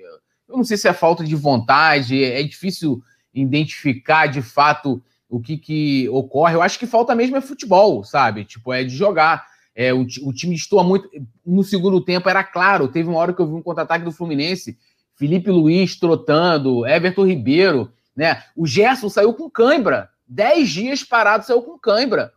Eu não sei se é falta de vontade, é difícil identificar de fato o que, que ocorre. Eu acho que falta mesmo é futebol, sabe? Tipo, é de jogar. É, o, o, time estou muito. No segundo tempo era claro. Teve uma hora que eu vi um contra-ataque do Fluminense. Felipe Luiz trotando, Everton Ribeiro, né? O Gerson saiu com cãibra. Dez dias parado, saiu com cãibra.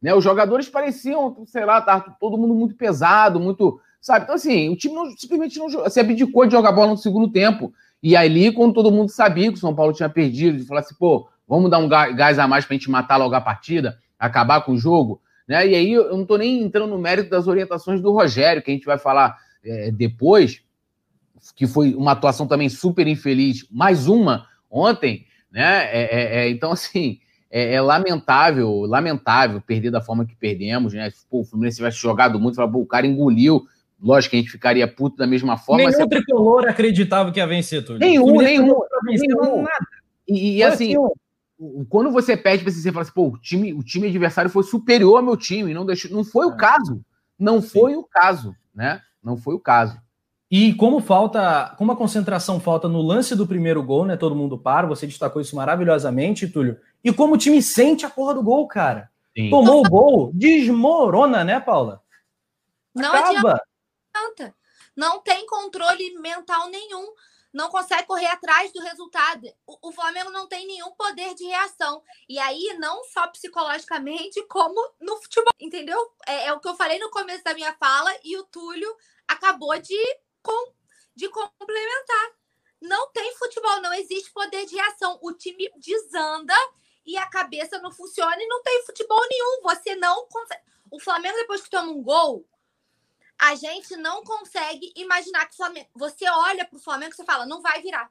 Né? Os jogadores pareciam, sei lá, tá todo mundo muito pesado, muito. Sabe? Então, assim, o time não, simplesmente não se abdicou de jogar bola no segundo tempo. E ali, quando todo mundo sabia que o São Paulo tinha perdido, de falar assim, pô, vamos dar um gás a mais pra gente matar logo a partida, acabar com o jogo. Né? E aí eu não estou nem entrando no mérito das orientações do Rogério, que a gente vai falar é, depois, que foi uma atuação também super infeliz, mais uma ontem, né? É, é, é então, assim, é, é, lamentável, lamentável perder da forma que perdemos, né? Pô, o Fluminense tivesse jogado muito, fala, pô, o cara engoliu. Lógico que a gente ficaria puto da mesma forma. Nenhum mas... tricolor acreditava que ia vencer tudo. Nenhum, nenhum. nenhum. E, e assim, quando você pede para você fala assim, pô, o time, o time adversário foi superior ao meu time, não deixou, não foi é. o caso. Não Sim. foi o caso, né? Não foi o caso. E como falta, como a concentração falta no lance do primeiro gol, né? Todo mundo para, você destacou isso maravilhosamente, Túlio. E como o time sente a porra do gol, cara. Sim. Tomou o gol, desmorona, né, Paula? Não Acaba. adianta. Não tem controle mental nenhum não consegue correr atrás do resultado. O, o, Flamengo não tem nenhum poder de reação. E aí, não só psicologicamente, como no futebol, entendeu? É, é o que eu falei no começo da minha fala e o Túlio acabou de, com, de complementar. Não tem futebol, não existe poder de reação. O time desanda e a cabeça não funciona e não tem futebol nenhum. Você não consegue. O Flamengo, depois que toma um gol, a gente não consegue imaginar que o Flamengo. Você olha para o Flamengo e você fala, não vai virar.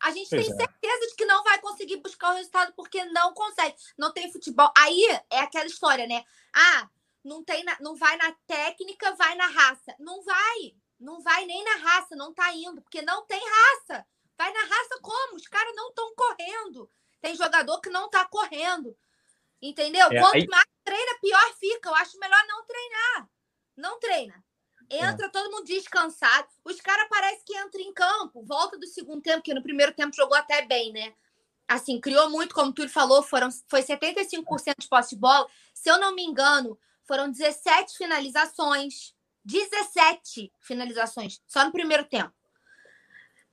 A gente pois tem é. certeza de que não vai conseguir buscar o resultado porque não consegue. Não tem futebol. Aí é aquela história, né? Ah, não tem na, não vai na técnica, vai na raça. Não vai. Não vai nem na raça, não tá indo, porque não tem raça. Vai na raça como? Os caras não estão correndo. Tem jogador que não tá correndo. Entendeu? É, Quanto aí... mais treina, pior fica. Eu acho melhor não treinar não treina. Entra é. todo mundo descansado. Os caras parece que entram em campo, volta do segundo tempo, que no primeiro tempo jogou até bem, né? Assim, criou muito, como tu falou, foram, foi 75% de posse de bola. Se eu não me engano, foram 17 finalizações. 17 finalizações, só no primeiro tempo.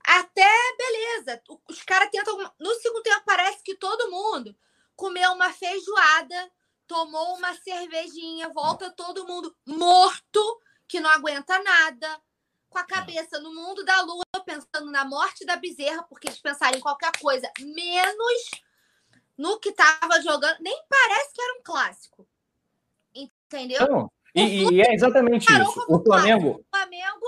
Até beleza. Os caras tentam. No segundo tempo, parece que todo mundo comeu uma feijoada tomou uma cervejinha, volta todo mundo morto, que não aguenta nada, com a cabeça no mundo da lua, pensando na morte da bezerra, porque eles pensaram em qualquer coisa, menos no que tava jogando. Nem parece que era um clássico. Entendeu? Não, e, e, é exatamente isso. O Flamengo. O Flamengo.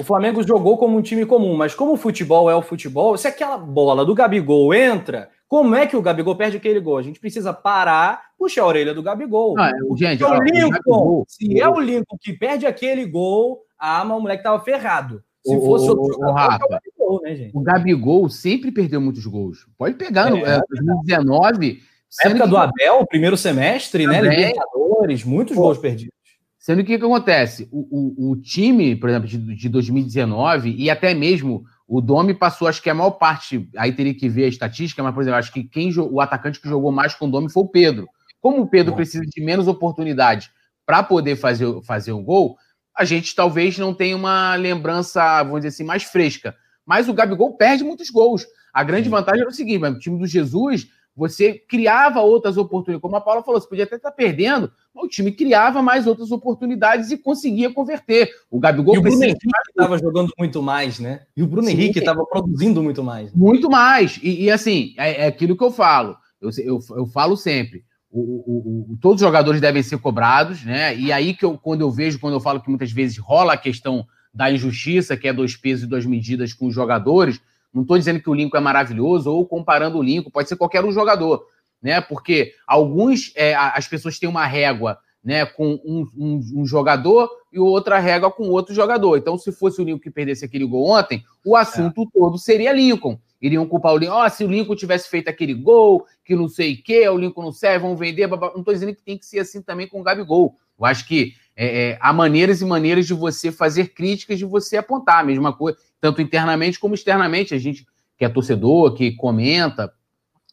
O Flamengo jogou como um time comum, mas como o futebol é o futebol, se aquela bola do Gabigol entra, Como é que o Gabigol perde aquele gol? A gente precisa parar, puxar a orelha do Gabigol. Não, é, gente, o Lincoln, Gabigol, se é o Lincoln que perde aquele gol, ah, mas o moleque tava ferrado. Se o, fosse o, o, Rafa, o Gabigol, né, gente? O Gabigol sempre perdeu muitos gols. Pode pegar, é, no é, 2019. Na época que... do Abel, primeiro semestre, né? Também. Libertadores, muitos Pô. gols perdidos. Sendo que o que acontece? O, o, o time, por exemplo, de, de 2019 e até mesmo o Domi passou, acho que a maior parte, aí teria que ver a estatística, mas, por exemplo, acho que quem o atacante que jogou mais com o Domi foi o Pedro. Como o Pedro precisa de menos oportunidade para poder fazer, fazer um gol, a gente talvez não tenha uma lembrança, vamos dizer assim, mais fresca. Mas o Gabigol perde muitos gols. A grande vantagem era o seguinte: o time do Jesus você criava outras oportunidades. Como a Paula falou, você podia até estar perdendo, mas o time criava mais outras oportunidades e conseguia converter. O Gabigol e o Bruno Henrique estava jogando muito mais, né? E o Bruno Sim. Henrique estava produzindo muito mais. Muito mais. E, e assim, é, é, aquilo que eu falo. Eu, eu, eu falo sempre. O, o, o, todos os jogadores devem ser cobrados, né? E aí que eu, quando eu vejo, quando eu falo que muitas vezes rola a questão da injustiça, que é dois pesos e duas medidas com os jogadores, não estou dizendo que o Lincoln é maravilhoso ou comparando o Lincoln, pode ser qualquer um jogador, né? Porque alguns, é, as pessoas têm uma régua né, com um, um, um, jogador e outra régua com outro jogador. Então, se fosse o Lincoln que perdesse aquele gol ontem, o assunto é. todo seria Lincoln. Iriam culpar o Lincoln. Oh, se o Lincoln tivesse feito aquele gol, que não sei o quê, o Lincoln não serve, vão vender. Não estou dizendo que tem que ser assim também com o Gabigol. Eu acho que é, é, há maneiras e maneiras de você fazer críticas, de você apontar a mesma coisa tanto internamente como externamente. A gente que é torcedor, que comenta,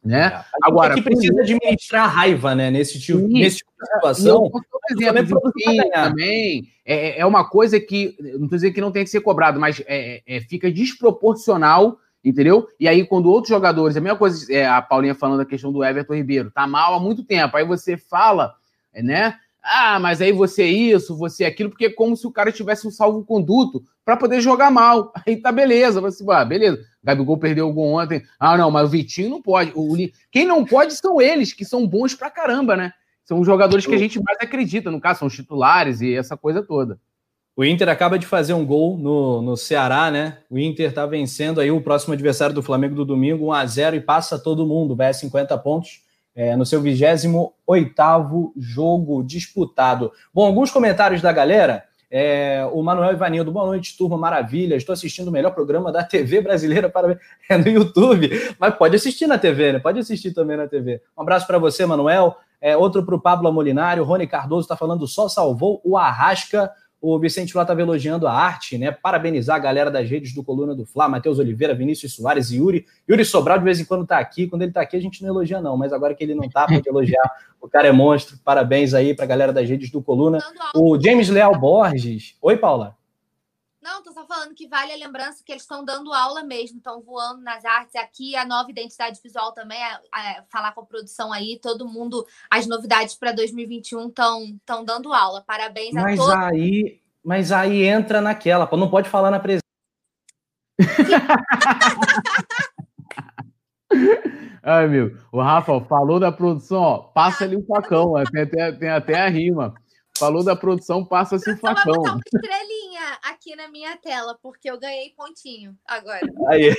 né? É, Agora, que precisa administrar a raiva, né? Nesse tipo, sim, nesse tipo de situação. exemplo, também é, é, é uma coisa que não estou dizendo que não tem que ser cobrado, mas é, é, fica desproporcional, entendeu? E aí, quando outros jogadores, a mesma coisa, é, a Paulinha falando da questão do Everton Ribeiro, tá mal há muito tempo. Aí você fala, né? Ah, mas aí você é isso, você é aquilo, porque é como se o cara tivesse um salvo-conduto para poder jogar mal. Aí tá beleza, você, ah, beleza. Gabigol perdeu o gol ontem. Ah, não, mas o Vitinho não pode. O, quem não pode são eles, que são bons pra caramba, né? São os jogadores que a gente mais acredita, no caso, são os titulares e essa coisa toda. O Inter acaba de fazer um gol no, no Ceará, né? O Inter tá vencendo aí o próximo adversário do Flamengo do domingo, 1 a 0 e passa todo mundo, vai a 50 pontos é, no seu 28 jogo disputado. Bom, alguns comentários da galera. É, o Manuel Ivanildo, boa noite, turma, maravilha. Estou assistindo o melhor programa da TV brasileira para é no YouTube, mas pode assistir na TV, né? Pode assistir também na TV. Um abraço para você, Manuel. É, outro para o Pablo Molinário. Rony Cardoso está falando só salvou o Arrasca o Vicente Flá estava elogiando a arte, né? Parabenizar a galera das redes do Coluna do Fla, Matheus Oliveira, Vinícius Soares e Yuri. Yuri Sobral de vez em quando está aqui. Quando ele está aqui, a gente não elogia, não. Mas agora que ele não está, pode elogiar. O cara é monstro. Parabéns aí para a galera das redes do Coluna. O James Leal Borges. Oi, Paula. Não, tô só falando que vale a lembrança que eles estão dando aula mesmo, estão voando nas artes. Aqui a nova identidade visual também, é, é, falar com a produção aí, todo mundo, as novidades para 2021 estão dando aula. Parabéns mas a todos. Aí, mas aí entra naquela, não pode falar na presença. Ai, meu. O Rafa falou da produção, ó, passa ali o facão, tem até, tem até a rima. Falou da produção, passa-se o facão. Vou botar uma estrelinha aqui na minha tela, porque eu ganhei pontinho agora. Aí,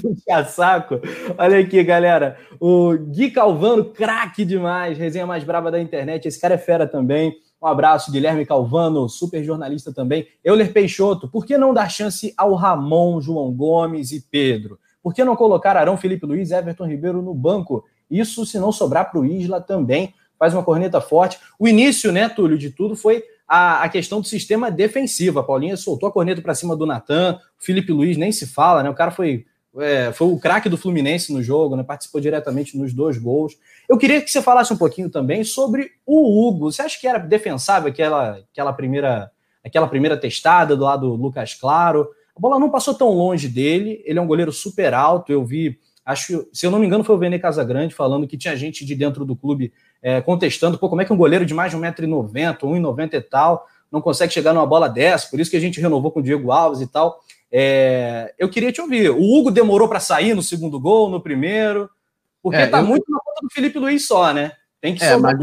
puxa saco. Olha aqui, galera. O Gui Calvano, craque demais, resenha mais brava da internet. Esse cara é fera também. Um abraço, Guilherme Calvano, super jornalista também. Euler Peixoto, por que não dar chance ao Ramon, João Gomes e Pedro? Por que não colocar Arão, Felipe Luiz, Everton Ribeiro no banco? Isso se não sobrar para o Isla também faz uma corneta forte. O início, né, Túlio, de tudo foi a, a questão do sistema defensivo. A Paulinha soltou a corneta para cima do Natan, o Felipe Luiz nem se fala, né? O cara foi, é, foi o craque do Fluminense no jogo, né? Participou diretamente nos dois gols. Eu queria que você falasse um pouquinho também sobre o Hugo. Você acha que era defensável aquela, aquela primeira aquela primeira testada do lado do Lucas Claro? A bola não passou tão longe dele, ele é um goleiro super alto. Eu vi, acho, se eu não me engano, foi o Vene Casagrande falando que tinha gente de dentro do clube é, contestando, pô, como é que um goleiro de mais de 1,90m, 1,90m e tal, não consegue chegar numa bola dessa, por isso que a gente renovou com o Diego Alves e tal. É, eu queria te ouvir. O Hugo demorou para sair no segundo gol, no primeiro, porque é, tá eu... muito na conta do Felipe Luiz só, né? Tem que é, mas,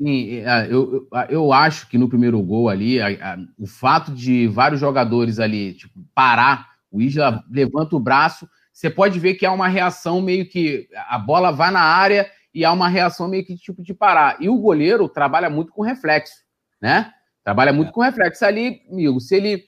Sim, é, eu, eu acho que no primeiro gol ali, a, a, o fato de vários jogadores ali tipo, parar, o Isla levanta o braço, você pode ver que há uma reação meio que a bola vai na área e há uma reação meio que tipo de parar. E o goleiro trabalha muito com reflexo, né? Trabalha muito é. com reflexo ali, amigo. Se ele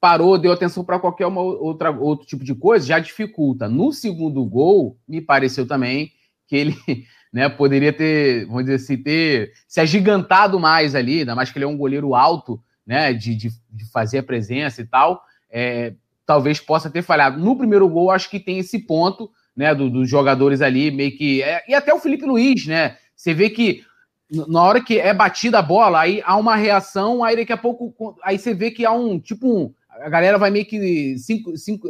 parou, deu atenção para qualquer uma outra, outro tipo de coisa, já dificulta. No segundo gol, me pareceu também que ele né, poderia ter, vamos dizer assim, ter se agigantado mais ali, ainda mais que ele é um goleiro alto, né, de, de, de fazer a presença e tal, é, talvez possa ter falhado. No primeiro gol, acho que tem esse ponto, né, do, dos jogadores ali, meio que. É, e até o Felipe Luiz, né? Você vê que na hora que é batida a bola, aí há uma reação, aí daqui a pouco, aí você vê que há um, tipo, um, a galera vai meio que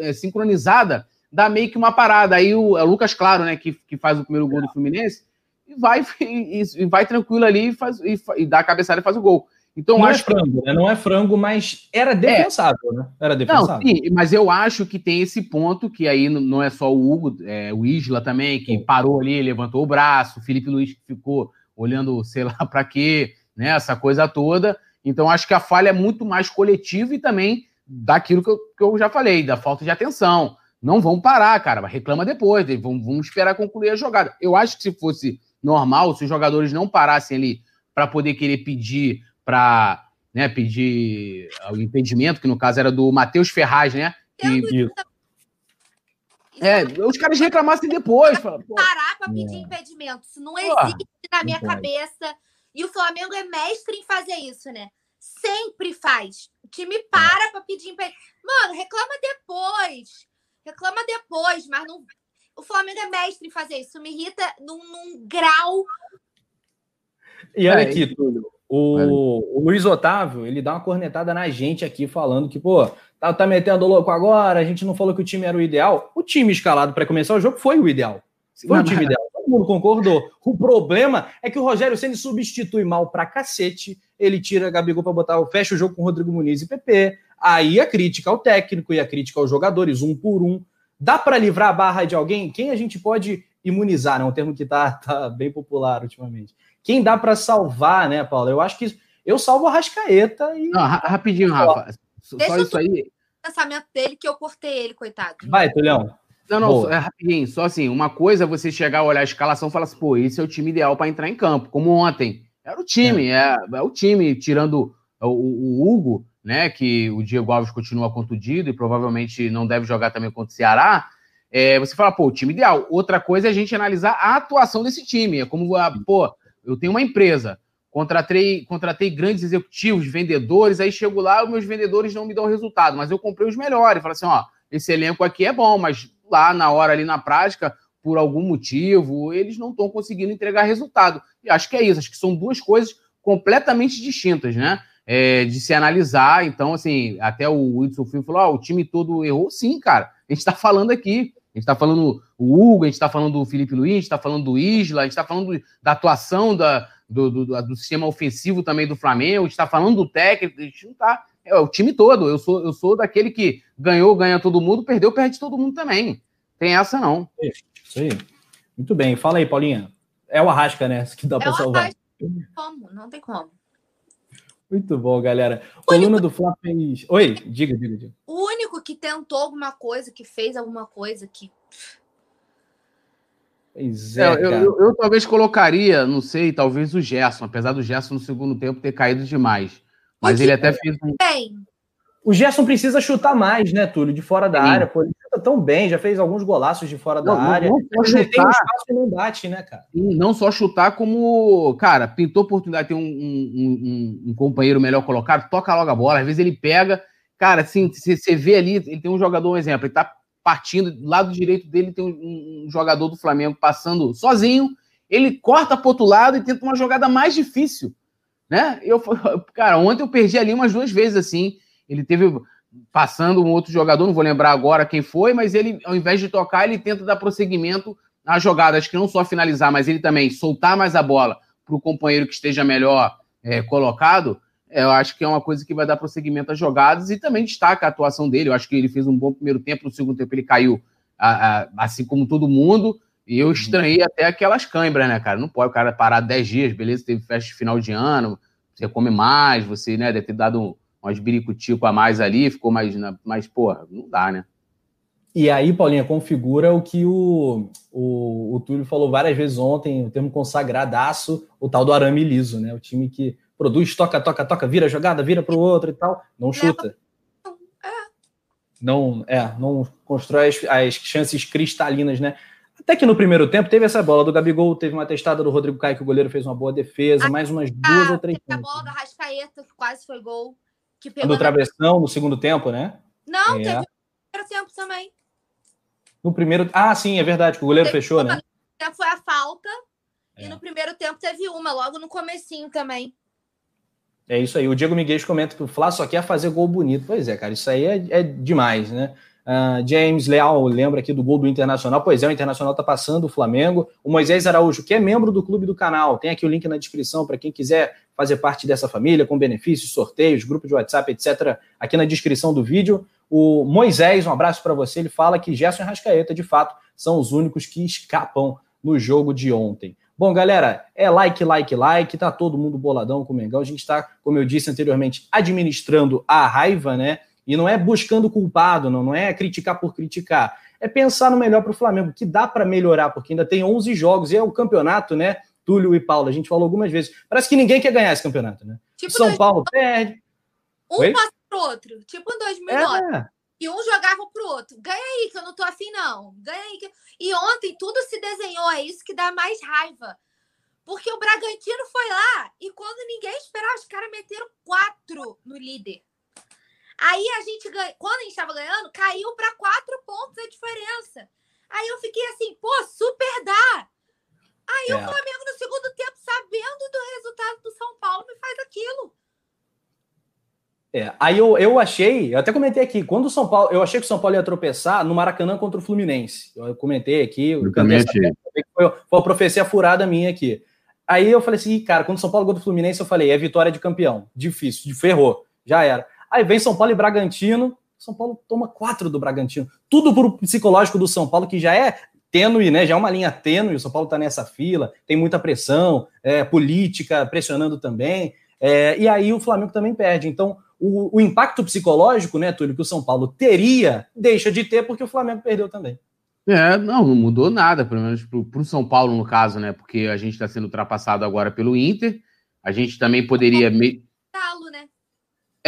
é, sincronizada, dá meio que uma parada. Aí o, é o Lucas Claro, né, que, que faz o primeiro gol do Fluminense, e vai, e, e vai tranquilo ali e, faz, e, e dá a cabeçada e faz o gol. Então, não é frango, né? Não é frango, mas era é. defensável, é. né? Era defensável. Não, sim, mas eu acho que tem esse ponto que aí não é só o Hugo, é, o Isla também, que parou ali, levantou o braço, o Felipe Luiz que ficou olhando, sei lá para quê, né? Essa coisa toda. Então, acho que a falha é muito mais coletiva e também daquilo que eu, que eu já falei, da falta de atenção. Não vão parar, cara. Reclama depois. Vamos, vamos esperar concluir a jogada. Eu acho que se fosse normal, se os jogadores não parassem ali para poder querer pedir para né, pedir o impedimento, que no caso era do Matheus Ferraz, né? Que, é, os caras reclamassem depois. Fala, parar para pedir é. impedimento. Isso não existe na minha cabeça. E o Flamengo é mestre em fazer isso, né? Sempre faz. O time para é. para pedir impedimento. Mano, reclama depois. Reclama depois, mas não. O Flamengo é mestre em fazer isso. Isso me irrita num, num grau. E olha é, aqui, Túlio. O, o, Luiz Otávio, ele dá uma cornetada na gente aqui, falando que, pô, tá, tá metendo louco agora, a gente não falou que o time era o ideal. O time escalado para começar o jogo foi o ideal. Foi não, o time ideal. Todo mundo concordou. O problema é que o Rogério Senna substitui mal pra cacete. Ele tira Gabigol para botar, fecha o jogo com Rodrigo Muniz e PP. Aí a crítica ao técnico e a crítica aos jogadores, um por um. Dá para livrar a barra de alguém? Quem a gente pode imunizar? É um termo que tá, tá bem popular ultimamente quem dá para salvar, né, Paulo? Eu acho que eu salvo a Rascaeta e. Não, rapidinho, Rafa. Só Deixa isso aí. pensamento dele que eu cortei ele, coitado. Vai, Tulhão. Não, não, é rapidinho. Só assim, uma coisa é você chegar a olhar a escalação e falar assim, pô, esse é o time ideal para entrar em campo, como ontem. Era o time, é, é, é o time, tirando o, o, Hugo, né? Que o Diego Alves continua contundido e provavelmente não deve jogar também contra o Ceará. É, você fala, pô, o time ideal. Outra coisa é a gente analisar a atuação desse time. É como, a, pô, eu tenho uma empresa, contratei, contratei grandes executivos, vendedores, aí chego lá, os meus vendedores não me dão resultado, mas eu comprei os melhores. Falo assim, ó, esse elenco aqui é bom, mas lá na hora, ali na prática, por algum motivo, eles não estão conseguindo entregar resultado. E acho que é isso, acho que são duas coisas completamente distintas, né? É, de se analisar. Então, assim, até o Wilson Filho falou: oh, o time todo errou. Sim, cara. A gente está falando aqui gente está falando o Hugo, a gente está falando do Felipe Luiz, a gente está falando do Isla, a gente está falando da atuação da, do, do, do, sistema ofensivo também do Flamengo, a gente está falando do técnico, a gente não está. É o time todo. Eu sou, eu sou daquele que ganhou, ganha todo mundo, perdeu, perde todo mundo também. Tem essa, não. Isso aí. Muito bem. Fala aí, Paulinha. É o Arrasca, né? Que dá é para salvar. Como? Não tem como. Muito bom, galera. Coluna único... do Flá fez. Oi, diga, diga, diga. O único que tentou alguma coisa, que fez alguma coisa, que. Pois é, é eu, eu, eu, talvez colocaria, não sei, talvez o Gerson, apesar do Gerson no segundo tempo ter caído demais. Mas ele até fez um. Bem. O Gerson precisa chutar mais, né, Túlio? De fora da Sim. área. Pô, ele chuta tão bem, já fez alguns golaços de fora da não, área. Não só chutar, tem um espaço que não bate, né, cara? Sim, não só chutar, como, cara, pintou oportunidade de ter um, um, um, um, companheiro melhor colocado, toca logo a bola. Às vezes ele pega. Cara, assim, você vê ali, ele tem um jogador, um exemplo, ele tá partindo, do lado direito dele tem um, jogador do Flamengo passando sozinho. Ele corta pro outro lado e tenta uma jogada mais difícil. Né? Eu, cara, ontem eu perdi ali umas duas vezes assim. Ele teve passando um outro jogador, não vou lembrar agora quem foi, mas ele, ao invés de tocar, ele tenta dar prosseguimento à jogada. Acho que não só finalizar, mas ele também soltar mais a bola para o companheiro que esteja melhor é, colocado. É, eu acho que é uma coisa que vai dar prosseguimento às jogadas e também destaca a atuação dele. Eu acho que ele fez um bom primeiro tempo, no segundo tempo ele caiu, assim como todo mundo. E eu estranhei até aquelas câimbras, né, cara? Não pode o cara parar 10 dias, beleza, teve festa de final de ano, você come mais, você, né, deve ter dado umas biricutico a mais ali, ficou mais, mais porra, não dá, né? E aí, Paulinha, configura o que o, o, o Túlio falou várias vezes ontem, o termo consagradaço, o tal do arame liso, né? O time que produz, toca, toca, toca, vira jogada, vira para o outro e tal, não chuta. Não, é, não constrói as, as chances cristalinas, né? Até que no primeiro tempo teve essa bola do Gabigol, teve uma testada do Rodrigo Caio, que o goleiro fez uma boa defesa, a, mais umas duas ou três. A bola da Rascaeta, que quase foi gol. Que pegou do na... travessão no segundo tempo, né? Não, é. teve no primeiro tempo também. No primeiro. Ah, sim, é verdade, que o goleiro teve fechou, uma... né? Foi a falta. É. E no primeiro tempo teve uma, logo no comecinho também. É isso aí. O Diego Miguel comenta que o Flá só quer fazer gol bonito. Pois é, cara, isso aí é, é demais, né? Uh, James Leal lembra aqui do gol do Internacional. Pois é, o Internacional está passando o Flamengo. O Moisés Araújo, que é membro do clube do canal, tem aqui o link na descrição para quem quiser fazer parte dessa família, com benefícios, sorteios, grupo de WhatsApp, etc. Aqui na descrição do vídeo. O Moisés, um abraço para você. Ele fala que Gerson e Rascaeta, de fato, são os únicos que escapam no jogo de ontem. Bom, galera, é like, like, like. Tá todo mundo boladão com o Mengão. A gente está, como eu disse anteriormente, administrando a raiva, né? E não é buscando culpado, não, não é criticar por criticar. É pensar no melhor para o Flamengo, que dá para melhorar, porque ainda tem 11 jogos e é o campeonato, né? Túlio e Paulo, a gente falou algumas vezes. Parece que ninguém quer ganhar esse campeonato, né? Tipo São dois... Paulo perde. Um Oi? passa pro outro, tipo em 2009. É. E um jogava pro outro. Ganha aí, que eu não tô afim, não. Ganha aí. Que... E ontem tudo se desenhou, é isso que dá mais raiva. Porque o Bragantino foi lá e quando ninguém esperava, os caras meteram quatro no líder. Aí a gente ganha, quando a gente estava ganhando, caiu para quatro pontos a diferença. Aí eu fiquei assim, pô, super dá. Aí é. o Flamengo no segundo tempo, sabendo do resultado do São Paulo, me faz aquilo. É, aí eu, eu achei, eu até comentei aqui, quando o São Paulo, eu achei que o São Paulo ia tropeçar no Maracanã contra o Fluminense. Eu comentei aqui, eu foi, foi uma profecia furada minha aqui. Aí eu falei assim, cara, quando o São Paulo ganhou do Fluminense, eu falei, é vitória de campeão. Difícil, ferrou, já era. Aí vem São Paulo e Bragantino. São Paulo toma quatro do Bragantino. Tudo pro psicológico do São Paulo, que já é tênue, né? Já é uma linha tênue. O São Paulo está nessa fila, tem muita pressão, é, política pressionando também. É, e aí o Flamengo também perde. Então, o, o, impacto psicológico, né, Túlio, que o São Paulo teria, deixa de ter porque o Flamengo perdeu também. É, não, não mudou nada, pelo menos para o São Paulo, no caso, né? Porque a gente está sendo ultrapassado agora pelo Inter. A gente também poderia. Me...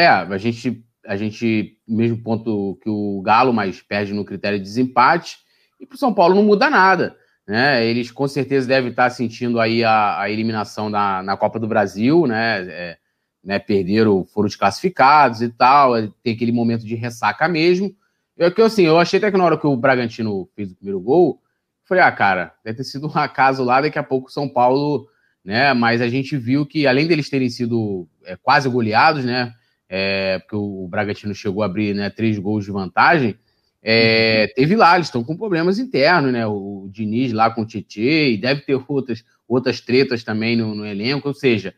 É, a gente, a gente, mesmo ponto que o Galo, mas perde no critério de desempate. E para o São Paulo não muda nada. Né? Eles com certeza devem estar sentindo aí a, a eliminação na, na Copa do Brasil, né? É, né? Perderam, foram desclassificados e tal. Tem aquele momento de ressaca mesmo. Eu, que, assim, eu achei até que na hora que o Bragantino fez o primeiro gol, falei, ah, cara, deve ter sido um acaso lá, daqui a pouco o São Paulo, né? Mas a gente viu que, além deles terem sido é, quase goleados, né? É, porque o Bragantino chegou a abrir né, três gols de vantagem, é, uhum. teve lá, eles estão com problemas internos, né? O, Diniz lá com o Tietê, e deve ter outras, outras tretas também no, no elenco, ou seja,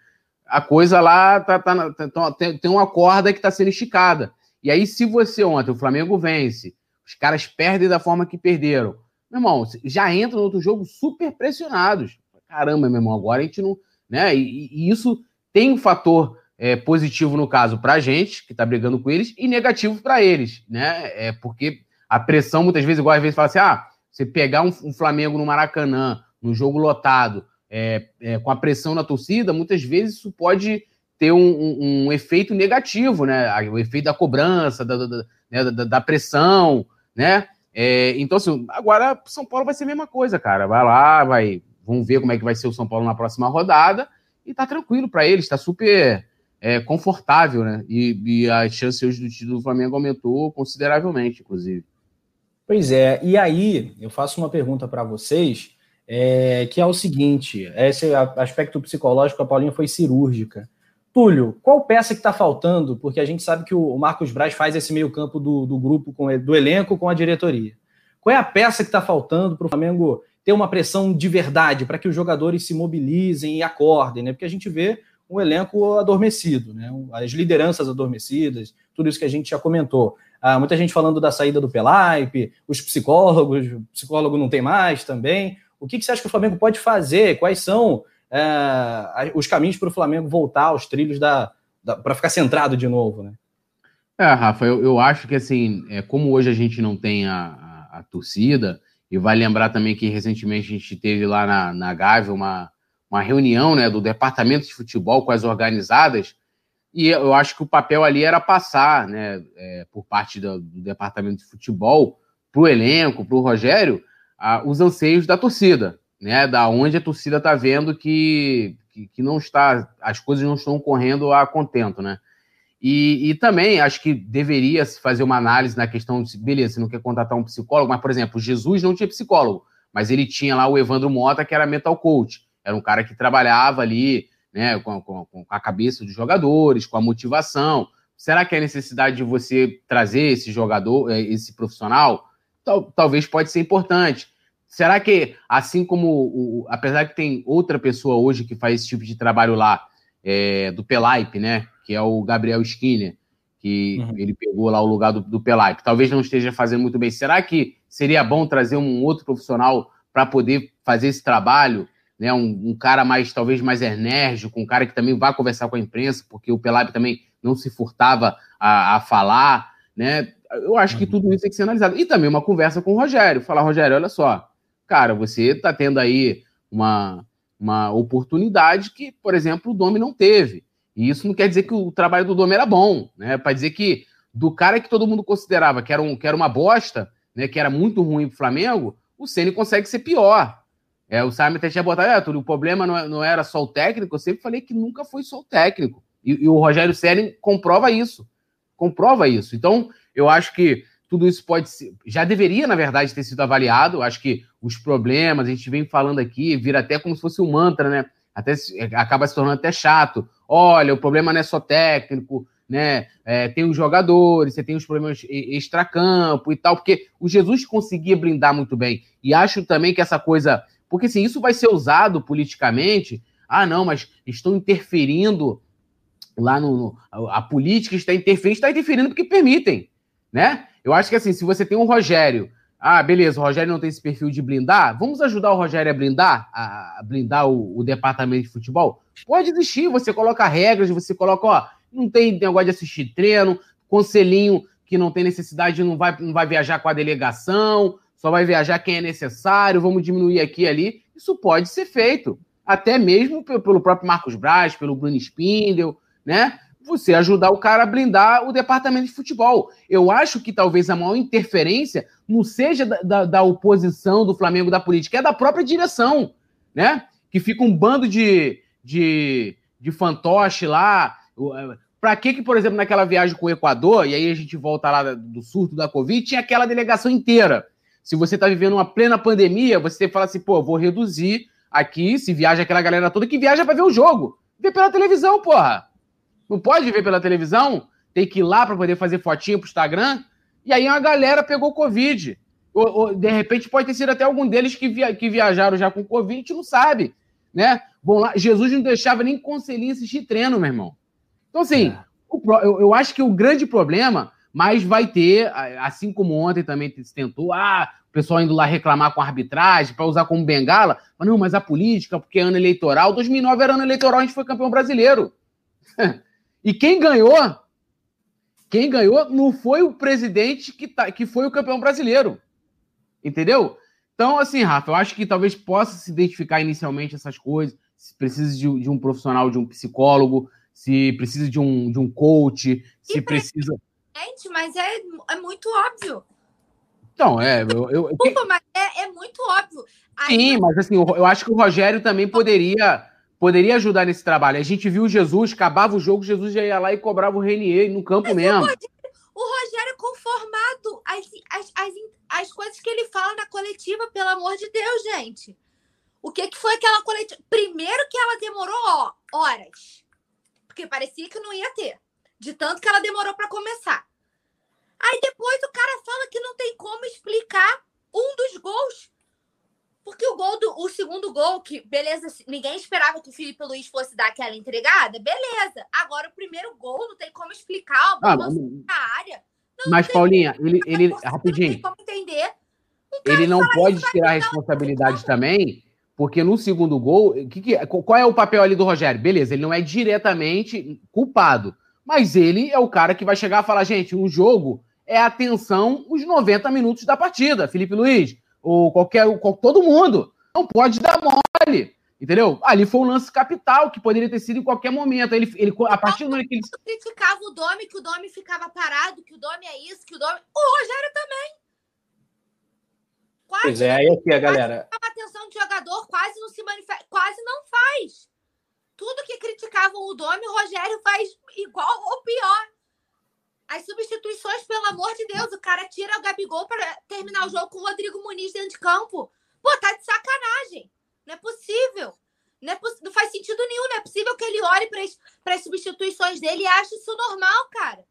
a coisa lá tá, tá, tá, tá tem, tem uma corda que está sendo esticada. E aí, se você ontem, o Flamengo vence, os caras perdem da forma que perderam, meu irmão, já entra no outro jogo super pressionados. Caramba, meu irmão, agora a gente não. Né? E, e isso tem um fator é, positivo no caso para a gente, que está brigando com eles, e negativo para eles, né? É porque a pressão, muitas vezes, igual às vezes fala assim: ah, você pegar um, um Flamengo no Maracanã, no jogo lotado, é, é, com a pressão na torcida, muitas vezes isso pode ter um, um, um efeito negativo, né? O efeito da cobrança, da, da, né? da, da pressão, né? É, então, assim, agora São Paulo vai ser a mesma coisa, cara. Vai lá, vai. Vamos ver como é que vai ser o São Paulo na próxima rodada. E tá tranquilo para eles, tá super é, confortável, né? E, e a chance hoje do título do Flamengo aumentou consideravelmente, inclusive. Pois é, e aí eu faço uma pergunta para vocês, é, que é o seguinte: esse aspecto psicológico, a Paulinha foi cirúrgica. Túlio, qual peça que está faltando? Porque a gente sabe que o Marcos Braz faz esse meio-campo do, do grupo, com, do elenco com a diretoria. Qual é a peça que está faltando para o Flamengo ter uma pressão de verdade, para que os jogadores se mobilizem e acordem, né? Porque a gente vê um elenco adormecido, né? as lideranças adormecidas, tudo isso que a gente já comentou. Ah, muita gente falando da saída do Pelaipe, os psicólogos, o psicólogo não tem mais também. O que, que você acha que o Flamengo pode fazer? Quais são é, os caminhos para o Flamengo voltar aos trilhos da, da para ficar centrado de novo, né? É, Rafa, eu, eu acho que assim, é, como hoje a gente não tem a, a, a, torcida. E vai lembrar também que recentemente a gente teve lá na, na Gávea uma, uma reunião né, do departamento de futebol com as organizadas. E eu acho que o papel ali era passar, né, é, por parte do, do departamento de futebol, para o elenco, para o Rogério, a, os anseios da torcida, né, da onde a torcida está vendo que, que, que, não está, as coisas não estão correndo a contento, né. E, e também acho que deveria se fazer uma análise na questão de, beleza, você não quer contratar um psicólogo, mas, por exemplo, Jesus não tinha psicólogo, mas ele tinha lá o Evandro Mota, que era mental coach, era um cara que trabalhava ali, né, com, com, com a cabeça dos jogadores, com a motivação. Será que a necessidade de você trazer esse jogador, eh, esse profissional, tal, talvez pode ser importante. Será que, assim como, o, apesar que tem outra pessoa hoje que faz esse tipo de trabalho lá, é, do Pelaipe, né? Que é o Gabriel Skinner, que uhum. ele pegou lá o lugar do, do Pelaipe. Talvez não esteja fazendo muito bem. Será que seria bom trazer um outro profissional para poder fazer esse trabalho? Né, um, um, cara mais, talvez, mais enérgico, um cara que também vai conversar com a imprensa, porque o Pelaipe também não se furtava a, a falar, né? Eu acho que uhum. tudo isso tem que ser analisado. E também uma conversa com o Rogério. Falar, Rogério, olha só, cara, você está tendo aí uma, uma oportunidade que, por exemplo, o Domi não teve. E isso não quer dizer que o trabalho do Domi era bom, né? Para dizer que do cara que todo mundo considerava que era, um, que era uma bosta, né? Que era muito ruim pro Flamengo, o Ceni consegue ser pior. É, o Simon até tinha botado, é, Túlio, o problema não, é, não, era só o técnico, eu sempre falei que nunca foi só o técnico. E, e o Rogério Ceni comprova isso. Comprova isso. Então, eu acho que tudo isso pode ser, já deveria, na verdade, ter sido avaliado. Acho que os problemas, a gente vem falando aqui, vira até como se fosse um mantra, né? Até acaba se tornando até chato. Olha, o problema não é só técnico, né? É, tem os jogadores, você tem os problemas extracampo e tal, porque o Jesus conseguia blindar muito bem. E acho também que essa coisa. Porque assim, isso vai ser usado politicamente. Ah, não, mas estão interferindo lá no. no a política está interferindo, está interferindo porque permitem, né? Eu acho que assim, se você tem um Rogério, ah, beleza, o Rogério não tem esse perfil de blindar, vamos ajudar o Rogério a blindar, a blindar o, o departamento de futebol? Pode existir, você coloca regras, você coloca, ó, não tem negócio de assistir treino, conselhinho que não tem necessidade, não vai, não vai viajar com a delegação, só vai viajar quem é necessário, vamos diminuir aqui e ali. Isso pode ser feito. Até mesmo pelo próprio Marcos Braz, pelo Bruno Spindel, né? você ajudar o cara a blindar o departamento de futebol. Eu acho que talvez a maior interferência não seja da, da, da oposição do Flamengo da política, é da própria direção, né? Que fica um bando de, de, de fantoche lá. É, Para que, que, por exemplo, naquela viagem com o Equador, e aí a gente volta lá do surto da Covid, tinha aquela delegação inteira. Se você está vivendo uma plena pandemia, você fala assim, pô, vou reduzir aqui, se viaja aquela galera toda que viaja para ver o jogo. Vê pela televisão, porra. Não pode ver pela televisão, tem que ir lá para poder fazer fotinho pro Instagram. E aí uma galera pegou Covid. Ou, ou, de repente pode ter sido até algum deles que, via, que viajaram já com Covid, a gente não sabe. Né? Bom, lá, Jesus não deixava nem conselhinho assistir treino, meu irmão. Então, assim, é. o, eu, eu acho que o grande problema, mas vai ter, assim como ontem também se tentou, ah, o pessoal indo lá reclamar com a arbitragem para usar como bengala, mas não, mas a política, porque é ano eleitoral, 2009 era ano eleitoral, a gente foi campeão brasileiro. E quem ganhou, quem ganhou não foi o presidente que, tá, que foi o campeão brasileiro. Entendeu? Então, assim, Rafa, eu acho que talvez possa se identificar inicialmente essas coisas, se precisa de, de um profissional, de um psicólogo, se precisa de um, de um coach, se precisa. Gente, mas é, é muito óbvio. Então, é. Eu, eu, Desculpa, mas é, é muito óbvio. Aí... Sim, mas assim, eu, eu acho que o Rogério também poderia poderia ajudar nesse trabalho. A gente viu Jesus, acabava o jogo, Jesus já ia lá e cobrava o Renier no campo Mas mesmo. O Rogério é conformado às, às, às, às coisas que ele fala na coletiva, pelo amor de Deus, gente. O que, que foi aquela coletiva? Primeiro que ela demorou ó, horas. Porque parecia que não ia ter. De tanto que ela demorou para começar. Aí depois o cara fala que não tem como explicar um dos gols porque o gol do o segundo gol, que beleza, ninguém esperava que o Felipe Luiz fosse dar aquela entregada, beleza. Agora o primeiro gol não tem como explicar, ah, mas, na área. Não, mas não Paulinha, ele, ele rapidinho. Não tem como entender. ele não pode tirar a responsabilidade também, porque no segundo gol, que, que, qual é o papel ali do Rogério? Beleza, ele não é diretamente culpado, mas ele é o cara que vai chegar e falar, gente, um jogo é atenção os 90 minutos da partida. Felipe Luiz, ou qualquer, todo mundo. Não pode dar mole. Entendeu? Ali foi um lance capital que poderia ter sido em qualquer momento. Ele, ele, a partir do momento que ele. criticava o Domi, que o Domi ficava parado, que o Domi é isso, que o Domi. O Rogério também. Quase, pois é, aí aqui a galera. A atenção de jogador quase não se manifesta, quase não faz. Tudo que criticavam o Domi, o Rogério faz igual ou pior. As substituições, pelo amor de Deus, o cara tira o Gabigol para terminar o jogo com o Rodrigo Muniz dentro de campo. Pô, tá de sacanagem. Não é possível. Não, é poss... não faz sentido nenhum. Não é possível que ele olhe para as substituições dele e ache isso normal, cara.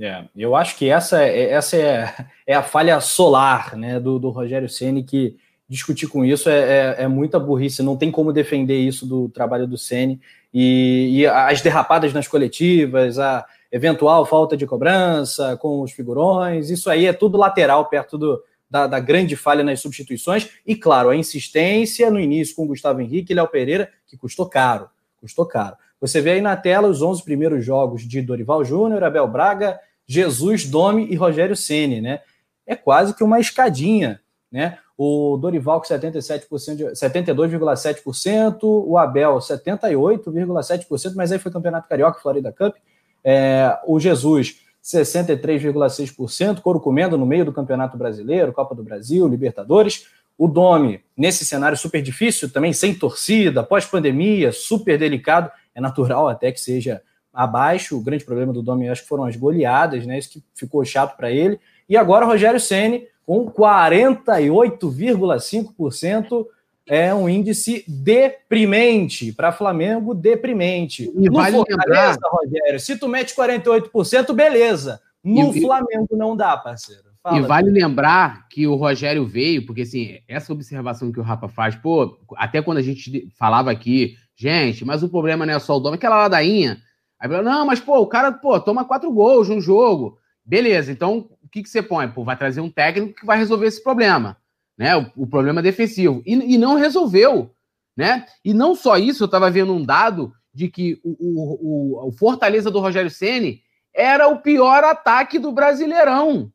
É, eu acho que essa, é, essa é, é a falha solar né, do, do Rogério Ceni que discutir com isso é, é, é, muita burrice, não tem como defender isso do trabalho do Ceni e, e, as derrapadas nas coletivas, a eventual falta de cobrança com os figurões, isso aí é tudo lateral perto do, da, da, grande falha nas substituições e, claro, a insistência no início com Gustavo Henrique e Léo Pereira, que custou caro, custou caro. Você vê aí na tela os 11 primeiros jogos de Dorival Júnior, Abel Braga, Jesus, Domi e Rogério Ceni, né? É quase que uma escadinha, né? O Dorival com 77%, 72,7%, o Abel 78,7%, mas aí foi Campeonato Carioca, Florida Cup. É, o Jesus 63,6%, Coro comendo no meio do Campeonato Brasileiro, Copa do Brasil, Libertadores. O Domi, nesse cenário super difícil, também sem torcida, pós-pandemia, super delicado, é natural até que seja abaixo. O grande problema do Domi, acho que foram as goleadas, né? Isso que ficou chato para ele. E agora Rogério Ceni com 48,5% é um índice deprimente. Para Flamengo, deprimente. E no vale Fortaleza, lembrar... Rogério, se tu mete 48%, beleza. No e, Flamengo não dá, parceiro. Fala, e vale lembrar que o Rogério veio, porque assim, essa observação que o Rafa faz, pô, até quando a gente falava aqui, gente, mas o problema não é só o dono, aquela ladainha. Aí não, mas pô, o cara, pô, toma quatro gols no jogo. Beleza, então o que, que você põe? Pô, vai trazer um técnico que vai resolver esse problema né? O, o problema defensivo. E, e, não resolveu, né? E não só isso, eu estava vendo um dado de que o, o, o Fortaleza do Rogério Ceni era o pior ataque do Brasileirão.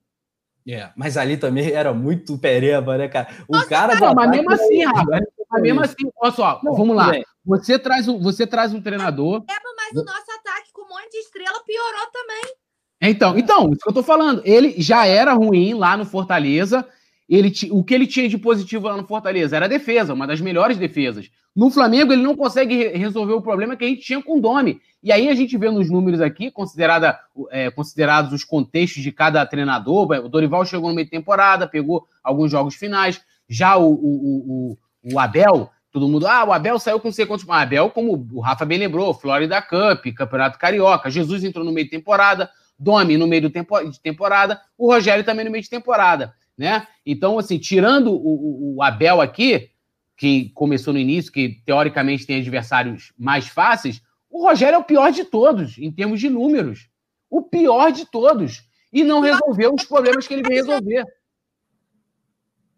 É, mas ali também era muito pereba, né, cara? O Nossa, cara, cara mas mesmo assim, Rafa, mas mesmo assim, olha só, não, vamos lá. Você traz um, você traz um treinador. É, mas o nosso ataque com um monte de estrela piorou também. Então, então, isso que eu tô falando. Ele já era ruim lá no Fortaleza ele o que ele tinha de positivo lá no Fortaleza era a defesa, uma das melhores defesas. No Flamengo, ele não consegue re resolver o problema que a gente tinha com o Domi. E aí a gente vê nos números aqui, considerada, é, considerados os contextos de cada treinador. O Dorival chegou no meio de temporada, pegou alguns jogos finais. Já o, o, o, o Abel, todo mundo, ah, o Abel saiu com não sei quantos. Abel, como o Rafa bem lembrou, Florida Cup, Campeonato Carioca. Jesus entrou no meio de temporada, Domi no meio tempo, de temporada, o Rogério também no meio de temporada né? Então, assim, tirando o, o, Abel aqui, que começou no início, que teoricamente tem adversários mais fáceis, o Rogério é o pior de todos, em termos de números. O pior de todos. E não resolveu os problemas que ele veio resolver.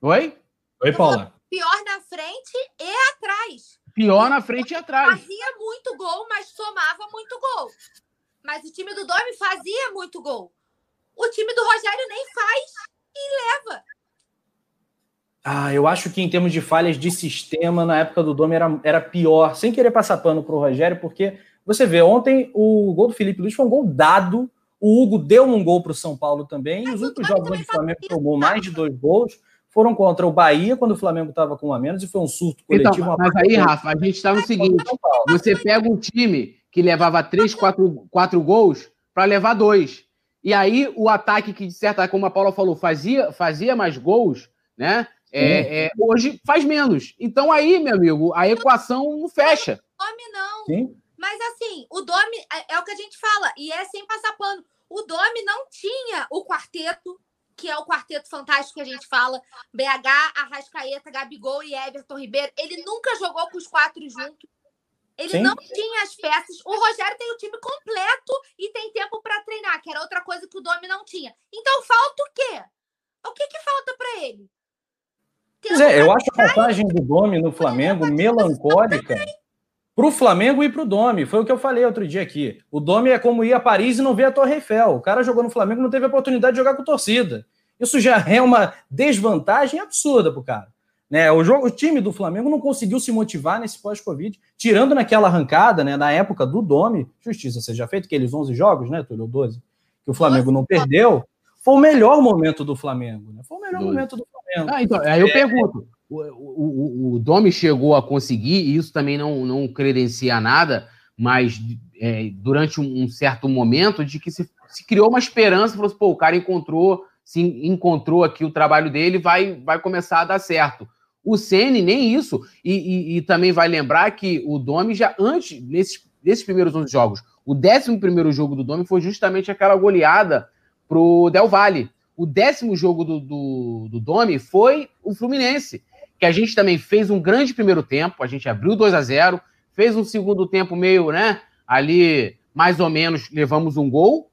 Oi? Oi, Paula. Pior na frente e atrás. Pior na frente e atrás. Fazia muito gol, mas somava muito gol. Mas o time do Domi fazia muito gol. O time do Rogério nem faz e leva. Ah, eu acho que em termos de falhas de sistema, na época do Dome era, era pior, sem querer passar pano para o Rogério, porque você vê, ontem o gol do Felipe Luiz foi um gol dado, o Hugo deu um gol para o São Paulo também, e os únicos jogos onde o Flamengo tomou mais de dois gols foram contra o Bahia, quando o Flamengo estava com um a menos, e foi um surto então, coletivo. Então, mas aí, Rafa, a gente está no seguinte: você pega um time que levava três, quatro, quatro gols para levar dois. E aí o ataque que, de certa como a Paula falou, fazia, fazia mais gols, né? É, é, hoje faz menos. Então aí, meu amigo, a equação não fecha. Domi não. Sim. Mas assim, o Domi é, é, o que a gente fala, e é sem passar pano. O Domi não tinha o quarteto, que é o quarteto fantástico que a gente fala, BH, Arrascaeta, Gabigol e Everton Ribeiro. Ele nunca jogou com os quatro juntos. Ele Sim. não tinha as peças. O Rogério tem o time completo e tem tempo para treinar, que era outra coisa que o Domi não tinha. Então falta o quê? O que, que falta para ele? Pois é, eu acho a passagem do Domi no Flamengo melancólica. para o Flamengo e para o Domi. Foi o que eu falei outro dia aqui. O Domi é como ir a Paris e não ver a Torre Eiffel. O cara jogou no Flamengo não teve a oportunidade de jogar com torcida. Isso já é uma desvantagem absurda para o cara. Né, o, jogo, o time do Flamengo não conseguiu se motivar nesse pós-Covid, tirando naquela arrancada, né, na época do Domi, justiça seja feita, aqueles 11 jogos, né, Túlio, 12, que o Flamengo não perdeu, foi o melhor momento do Flamengo. Né? Foi o melhor 12. momento do Flamengo. Ah, então, aí eu é... pergunto, o, o, o Domi chegou a conseguir, e isso também não, não credencia nada, mas é, durante um, um, certo momento de que se, se criou uma esperança, falou assim, pô, o cara encontrou, se encontrou aqui o trabalho dele, vai, vai começar a dar certo. O Ceni nem isso, e, e, e, também vai lembrar que o Domi já antes, nesses, nesses primeiros 11 jogos, o décimo primeiro jogo do Domi foi justamente aquela goleada pro Del Valle. O décimo jogo do, do, do Domi foi o Fluminense que a gente também fez um grande primeiro tempo, a gente abriu 2 a 0 fez um segundo tempo meio, né, ali, mais ou menos, levamos um gol,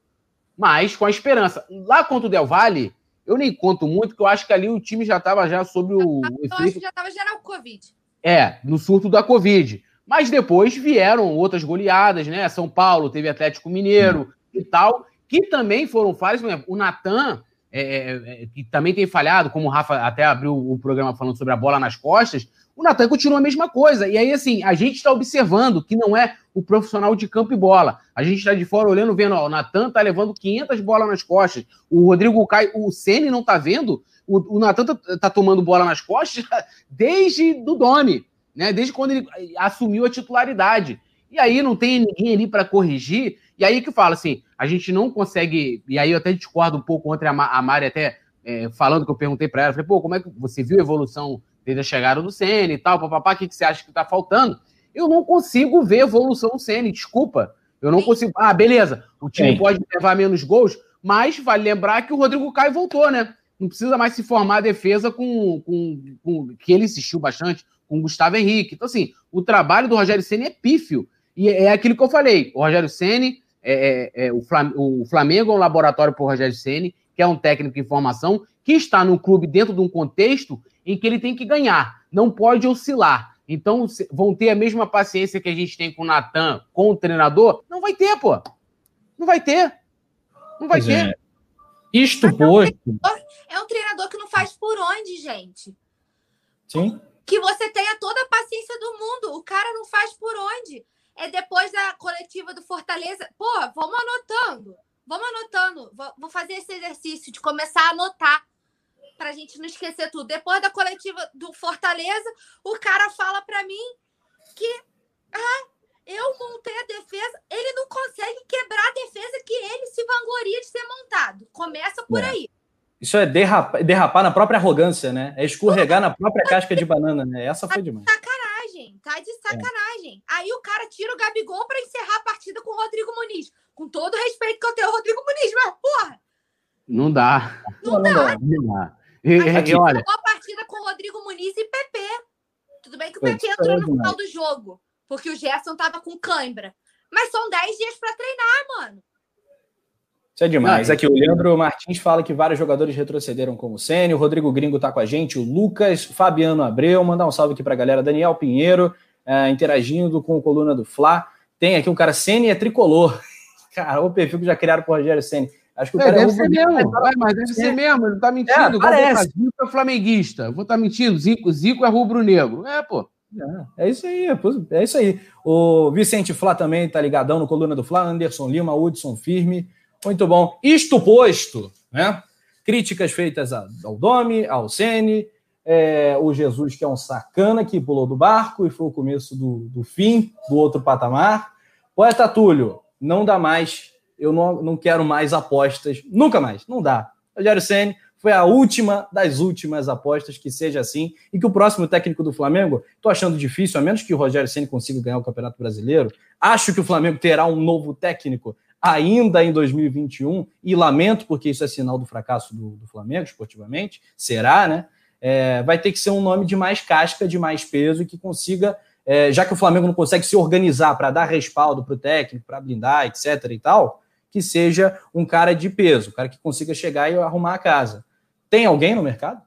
mas com a esperança. Lá contra o Del Valle, eu nem conto muito, porque eu acho que ali o time já estava já sobre o eu acho que já estava geral Covid. É, no surto da Covid. Mas depois vieram outras goleadas, né? São Paulo teve Atlético Mineiro hum. e tal, que também foram falhas. Por exemplo, o Natan é, é, é, que também tem falhado, como o Rafa até abriu o programa falando sobre a bola nas costas, o Natan continua a mesma coisa. E aí, assim, a gente está observando que não é o profissional de campo e bola. A gente está de fora olhando, vendo, ó, o Natan tá levando 500 bolas nas costas. O Rodrigo Caio, o Ceni não tá vendo. O, o Natan tá, tá, tomando bola nas costas desde do Domi, né? Desde quando ele assumiu a titularidade. E aí não tem ninguém ali para corrigir. E aí que eu falo assim, a gente não consegue. E aí eu até discordo um pouco ontem a, a Mari até é, falando que eu perguntei para ela, falei, pô, como é que você viu a evolução desde a chegada do Senna e tal, papapá, o que, que você acha que está faltando? Eu não consigo ver evolução do Senna, desculpa. Eu não consigo. Ah, beleza, o time Sim. pode levar menos gols, mas vale lembrar que o Rodrigo Caio voltou, né? Não precisa mais se formar a defesa com, com, com que ele insistiu bastante com o Gustavo Henrique. Então, assim, o trabalho do Rogério Senna é pífio. E é aquilo que eu falei. O Rogério Ceni é, é, é, o, Flamengo é um laboratório para o Rogério Ceni, que é um técnico em formação, que está no clube dentro de um contexto em que ele tem que ganhar, não pode oscilar. Então, vão ter a mesma paciência que a gente tem com o Natan, com o treinador? Não vai ter, pô. Não vai ter. Não vai pois ter. É. Isto Mas posto. É um treinador que não faz por onde, gente. Sim. Que você tenha toda a paciência do mundo. O cara não faz por onde é depois da coletiva do Fortaleza. Pô, vamos anotando. Vamos anotando. Vou fazer esse exercício de começar a anotar para a gente não esquecer tudo. Depois da coletiva do Fortaleza, o cara fala para mim que ah, eu montei a defesa. Ele não consegue quebrar a defesa que ele se vangloria de ser montado. Começa por é. aí. Isso é derrapar, derrapar na própria arrogância, né? É escorregar na própria casca de banana, né? Essa foi demais. Sacanagem, tá de sacanagem. É. Aí o cara tira o Gabigol para encerrar a partida com o Rodrigo Muniz. Com todo o respeito que eu tenho ao Rodrigo Muniz, mas porra! Não dá. Não, não dá. Não dá. E, e, olha... a partida com o Rodrigo Muniz e PP. Tudo bem que o PP entrou no final do jogo, porque o Gerson tava com cãibra. Mas são 10 dias para treinar, mano. Isso é demais. Aqui, o Leandro Martins fala que vários jogadores retrocederam como o Sênio, o Rodrigo Gringo tá com a gente, o Lucas, Fabiano Abreu, mandar um salve aqui pra galera, Daniel Pinheiro, é, interagindo com o Coluna do Fla. Tem aqui um cara, Sênio é tricolor. Cara, o perfil que já criaram pro Rogério Sênio. Acho que o é, cara é deve é ser mesmo. É, mas deve é. ser mesmo, ele tá mentindo. É, parece. Zico é flamenguista. Vou estar tá mentindo, Zico, Zico é rubro-negro. É, pô. É, é isso aí, é isso aí. O Vicente Flá também tá ligadão no Coluna do Flá, Anderson Lima, Hudson Firme. Muito bom. Isto posto, né? Críticas feitas ao Domi, ao Sene, é, o Jesus, que é um sacana que pulou do barco e foi o começo do, do fim do outro patamar. Poeta Túlio, não dá mais. Eu não, não quero mais apostas. Nunca mais. Não dá. Rogério Senni foi a última das últimas apostas que seja assim e que o próximo técnico do Flamengo, estou achando difícil, a menos que o Rogério Senni consiga ganhar o Campeonato Brasileiro. Acho que o Flamengo terá um novo técnico ainda em 2021, e lamento porque isso é sinal do fracasso do, do Flamengo, esportivamente, será, né? É, vai ter que ser um nome de mais casca, de mais peso, e que consiga, é, já que o Flamengo não consegue se organizar para dar respaldo para o técnico, para blindar, etc. e tal, que seja um cara de peso, um cara que consiga chegar e arrumar a casa. Tem alguém no mercado?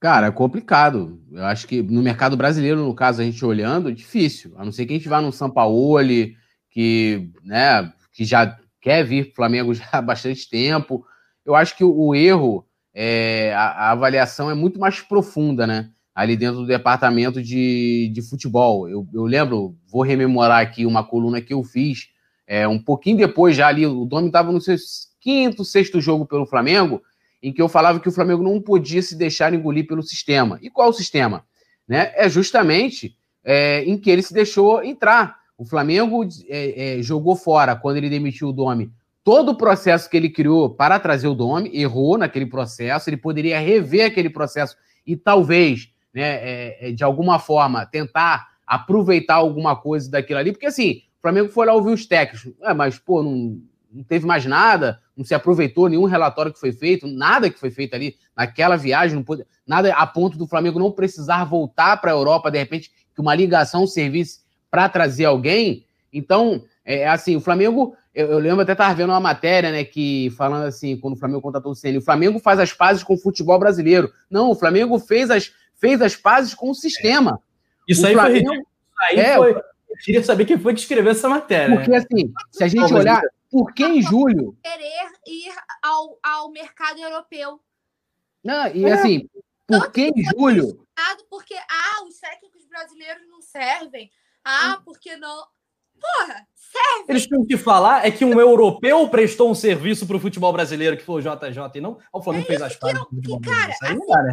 Cara, é complicado. Eu acho que no mercado brasileiro, no caso, a gente olhando, é difícil. A não ser que a gente vá no Sampaoli, que, né, que já quer vir para o Flamengo já há bastante tempo. Eu acho que o, o erro, é, a, a, avaliação é muito mais profunda, né? Ali dentro do departamento de, de futebol. Eu, eu lembro, vou rememorar aqui uma coluna que eu fiz é, um pouquinho depois, já ali, o Domi estava no seu quinto, sexto jogo pelo Flamengo em que eu falava que o Flamengo não podia se deixar engolir pelo sistema. E qual o sistema? Né? É justamente é, em que ele se deixou entrar. O Flamengo é, é, jogou fora, quando ele demitiu o Domi, todo o processo que ele criou para trazer o Domi, errou naquele processo, ele poderia rever aquele processo e talvez, né, é, é, de alguma forma, tentar aproveitar alguma coisa daquilo ali, porque assim, Flamengo foi lá ouvir os técnicos, é, mas, pô, não, não teve mais nada, não se aproveitou nenhum relatório que foi feito, nada que foi feito ali naquela viagem, não pôde, nada a ponto do Flamengo não precisar voltar para a Europa, de repente, que uma ligação servisse para trazer alguém. Então, é, é assim, o Flamengo, eu, eu lembro até estar vendo uma matéria, né, que falando assim, quando o Flamengo contratou o Ceni, o Flamengo faz as pazes com o futebol brasileiro. Não, o Flamengo fez as, fez as pazes com o sistema. Isso o aí Flamengo, foi Aí é, foi. Eu queria saber quem foi que escreveu essa matéria. Porque, assim, se a gente olhar, por que em julho? Querer ir ao, ao mercado europeu. Não, e é. assim, por que em julho? Porque, ah, os técnicos brasileiros não servem. Ah, hum. porque não. Porra, serve. Eles tinham que falar é que um europeu prestou um serviço para o futebol brasileiro, que foi o JJ, e não o Flamengo é fez as que, cara, assim, dá, né?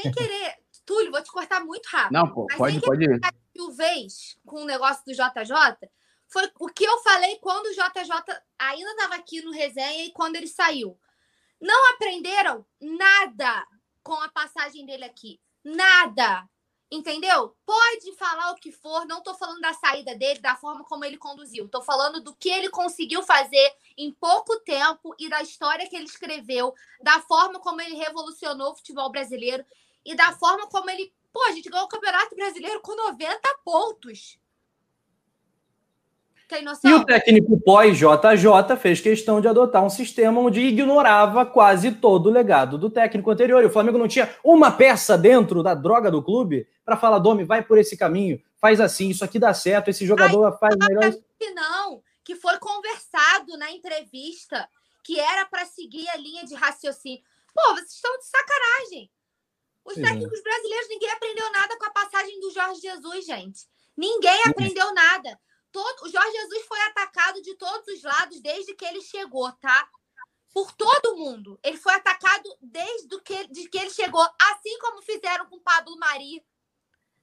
Sem querer. Túlio, vou te cortar muito rápido. Não, pô, pode, pode ir. Mil vez com o negócio do JJ, foi o que eu falei quando o JJ ainda estava aqui no resenha e quando ele saiu. Não aprenderam nada com a passagem dele aqui. Nada. Entendeu? Pode falar o que for, não tô falando da saída dele, da forma como ele conduziu. Tô falando do que ele conseguiu fazer em pouco tempo e da história que ele escreveu, da forma como ele revolucionou o futebol brasileiro e da forma como ele. Pô, a gente ganhou o Campeonato Brasileiro com 90 pontos. Tem noção? E o técnico pós-JJ fez questão de adotar um sistema onde ignorava quase todo o legado do técnico anterior. E o Flamengo não tinha uma peça dentro da droga do clube para falar, Domi, vai por esse caminho, faz assim, isso aqui dá certo, esse jogador Ai, faz melhor. Que não, que foi conversado na entrevista que era para seguir a linha de raciocínio. Pô, vocês estão de sacanagem. Os Sim. técnicos brasileiros, ninguém aprendeu nada com a passagem do Jorge Jesus, gente. Ninguém aprendeu nada. Todo, o Jorge Jesus foi atacado de todos os lados desde que ele chegou, tá? Por todo mundo. Ele foi atacado desde que, de que ele chegou, assim como fizeram com Pablo Mari.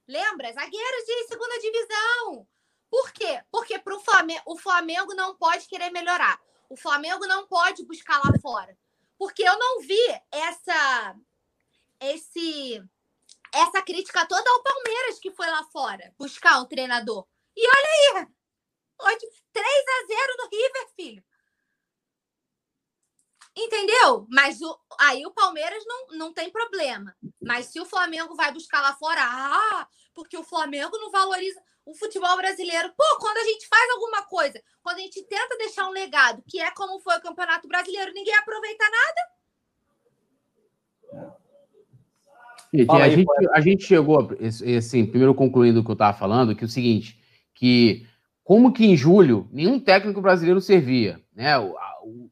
Lembra? Zagueiros de segunda divisão. Por quê? Porque pro Flamengo, o Flamengo não pode querer melhorar. O Flamengo não pode buscar lá fora. Porque eu não vi essa esse essa crítica toda ao Palmeiras que foi lá fora buscar um treinador. E olha aí, Hoje, 3 a 0 no River, filho. Entendeu? Mas o, aí o Palmeiras não, não tem problema. Mas se o Flamengo vai buscar lá fora, ah, porque o Flamengo não valoriza o futebol brasileiro. Pô, quando a gente faz alguma coisa, quando a gente tenta deixar um legado, que é como foi o Campeonato Brasileiro, ninguém aproveita nada. A, gente, a gente chegou, assim, primeiro concluindo o que eu estava falando, que é o seguinte, que como que em julho nenhum técnico brasileiro servia, né?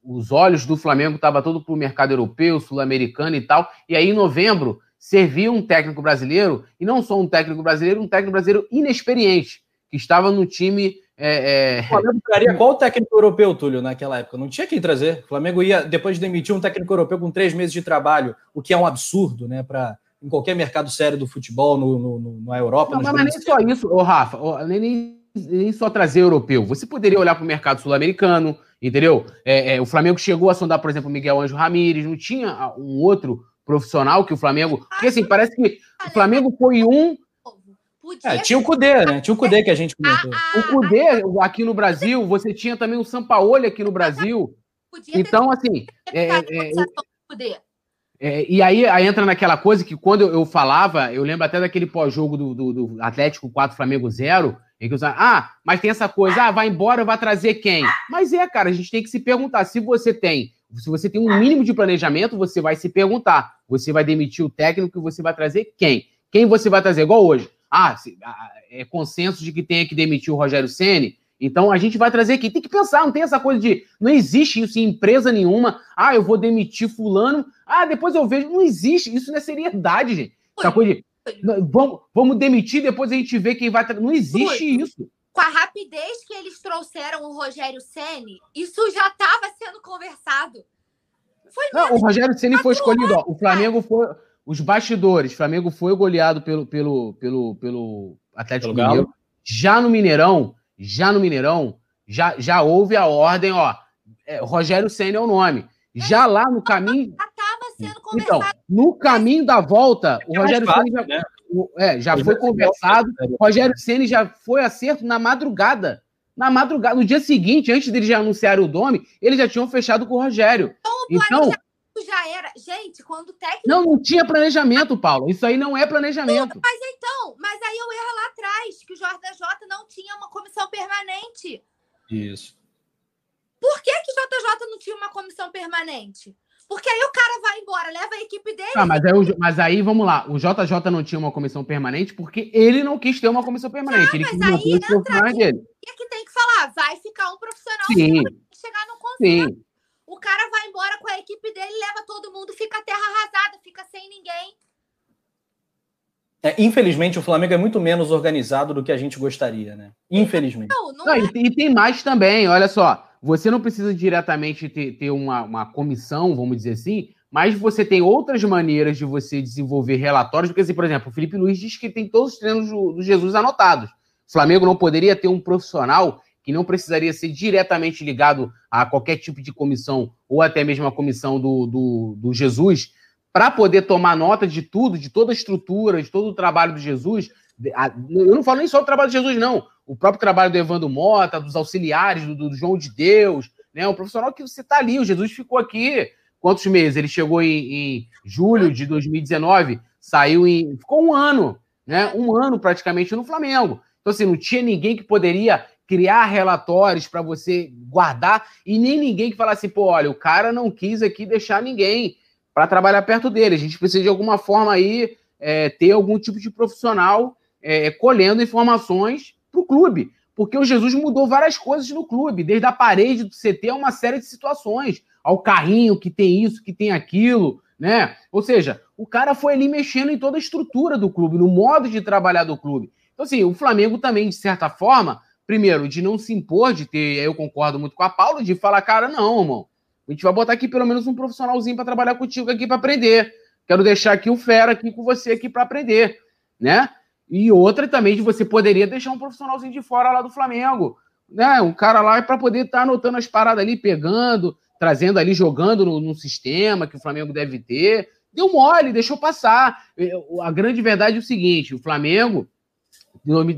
Os olhos do Flamengo estavam todo para o mercado europeu, sul-americano e tal, e aí em novembro servia um técnico brasileiro, e não só um técnico brasileiro, um técnico brasileiro inexperiente, que estava no time. É, é... O Flamengo traria qual técnico europeu, Túlio, naquela época? Não tinha quem trazer. O Flamengo ia, depois de demitir um técnico europeu com três meses de trabalho, o que é um absurdo, né? Para em qualquer mercado sério do futebol, no, no, no na Europa. Não, mas, mas nem só isso, ô Rafa, nem, nem nem só trazer europeu. Você poderia olhar para o mercado sul-americano, entendeu? É, é, o Flamengo chegou a sondar, por exemplo, o Miguel Anjo Ramírez, não tinha um outro profissional que o Flamengo. Porque assim, parece que o Flamengo foi um. É, tinha o Cudê, né? Tinha o Cudê que a gente comentou. O Cudê aqui no Brasil, você tinha também o Sampaoli aqui no Brasil. Então, assim. É, é, é é, e aí, aí, entra naquela coisa que quando eu, eu falava, eu lembro até daquele pós-jogo do, do, do, Atlético 4 Flamengo 0, em que eu ah, mas tem essa coisa, ah, vai embora, vai trazer quem? Mas é, cara, a gente tem que se perguntar, se você tem Se você tem um mínimo de planejamento, você vai se perguntar: você vai demitir o técnico e você vai trazer quem? Quem você vai trazer? Igual hoje. Ah, é consenso de que tenha que demitir o Rogério Ceni. Então a gente vai trazer aqui. Tem que pensar, não tem essa coisa de. Não existe isso em empresa nenhuma. Ah, eu vou demitir fulano. Ah, depois eu vejo. Não existe. Isso não é seriedade, gente. Essa coisa de. Vamos, vamos demitir, depois a gente vê quem vai. Não existe isso. Com a rapidez que eles trouxeram o Rogério Ceni, isso já estava sendo conversado. Foi não, o Rogério Ceni foi escolhido. Ó, o Flamengo foi. Os bastidores. O Flamengo foi goleado pelo, pelo, pelo, pelo Atlético pelo Mineiro. Já no Mineirão, já no Mineirão, já, já houve a ordem, ó. É, Rogério Senna é o nome. Já lá no caminho. Então, no caminho da volta, o é Rogério Senna já, né? é, já foi conversado. Rogério Senna já foi acerto na madrugada. Na madrugada, no dia seguinte, antes deles já anunciarem o nome, eles já tinham fechado com o Rogério. Então, então já era. Gente, quando o técnico. Não, não tinha planejamento, Paulo. Isso aí não é planejamento. Mas então, mas aí eu erro lá atrás, que o JJ não tinha uma comissão permanente. Isso. Por que, que o JJ não tinha uma comissão permanente? Porque aí o cara vai embora, leva a equipe dele. Ah, mas, aí, mas aí, vamos lá. O JJ não tinha uma comissão permanente porque ele não quis ter uma comissão permanente. Ah, ele mas aí entra dele. E que tem que falar, vai ficar um profissional Sim. chegar no conselho. Sim. O cara vai embora com a equipe dele, leva todo mundo, fica terra arrasada, fica sem ninguém. É, infelizmente, o Flamengo é muito menos organizado do que a gente gostaria, né? Infelizmente. Não, não, não é. e, e, tem mais também, olha só. Você não precisa diretamente ter, ter uma, uma comissão, vamos dizer assim, mas você tem outras maneiras de você desenvolver relatórios. Porque, assim, por exemplo, o Felipe Luiz diz que tem todos os treinos do, do Jesus anotados. O Flamengo não poderia ter um profissional que não precisaria ser diretamente ligado a qualquer tipo de comissão, ou até mesmo a comissão do, do, do Jesus, para poder tomar nota de tudo, de toda a estrutura, de todo o trabalho do Jesus. Eu não falo nem só do trabalho de Jesus, não. O próprio trabalho do Evandro Mota, dos auxiliares, do, do João de Deus, né? Um profissional que você está ali. O Jesus ficou aqui quantos meses? Ele chegou em, em, julho de 2019, saiu em. ficou um ano, né? Um ano praticamente no Flamengo. Então, assim, não tinha ninguém que poderia criar relatórios para você guardar e nem ninguém que falasse, pô, olha, o cara não quis aqui deixar ninguém para trabalhar perto dele. A gente precisa de alguma forma aí é, ter algum tipo de profissional é, colhendo informações para o clube. Porque o Jesus mudou várias coisas no clube, desde a parede do CT a uma série de situações, ao carrinho que tem isso, que tem aquilo, né? Ou seja, o cara foi ali mexendo em toda a estrutura do clube, no modo de trabalhar do clube. Então, assim, o Flamengo também, de certa forma, primeiro, de não se impor, de ter, eu concordo muito com a Paula, de falar, cara, não, irmão, a gente vai botar aqui pelo menos um profissionalzinho para trabalhar contigo aqui para aprender. Quero deixar aqui o fera aqui com você aqui para aprender, né? E outra também de você poderia deixar um profissionalzinho de fora lá do Flamengo, né? Um cara lá para poder estar tá anotando as paradas ali, pegando, trazendo ali, jogando no, no, sistema que o Flamengo deve ter. Deu mole, deixou passar. A grande verdade é o seguinte: o Flamengo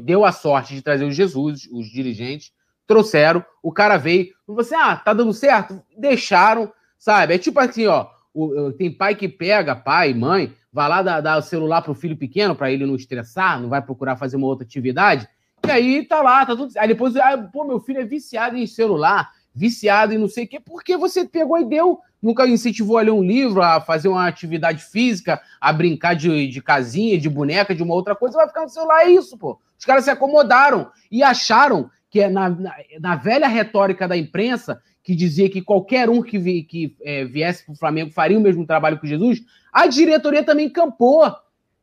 deu a sorte de trazer o Jesus, os dirigentes, trouxeram, o cara veio, você, ah, tá dando certo? Deixaram, sabe? É tipo assim, ó, o, tem pai que pega, pai, mãe, vai lá dar, dar o celular pro filho pequeno para ele não estressar, não vai procurar fazer uma outra atividade, e aí tá lá, tá tudo. Aí depois, ah, pô, meu filho é viciado em celular, viciado em não sei o quê, porque você pegou e deu, nunca incentivou a ler um livro, a fazer uma atividade física, a brincar de, de casinha, de boneca, de uma outra coisa, vai ficar no celular, é isso, pô. Os caras se acomodaram e acharam que é na, na, na velha retórica da imprensa, que dizia que qualquer um que, vi, que é, viesse para o Flamengo faria o mesmo trabalho que Jesus, a diretoria também campou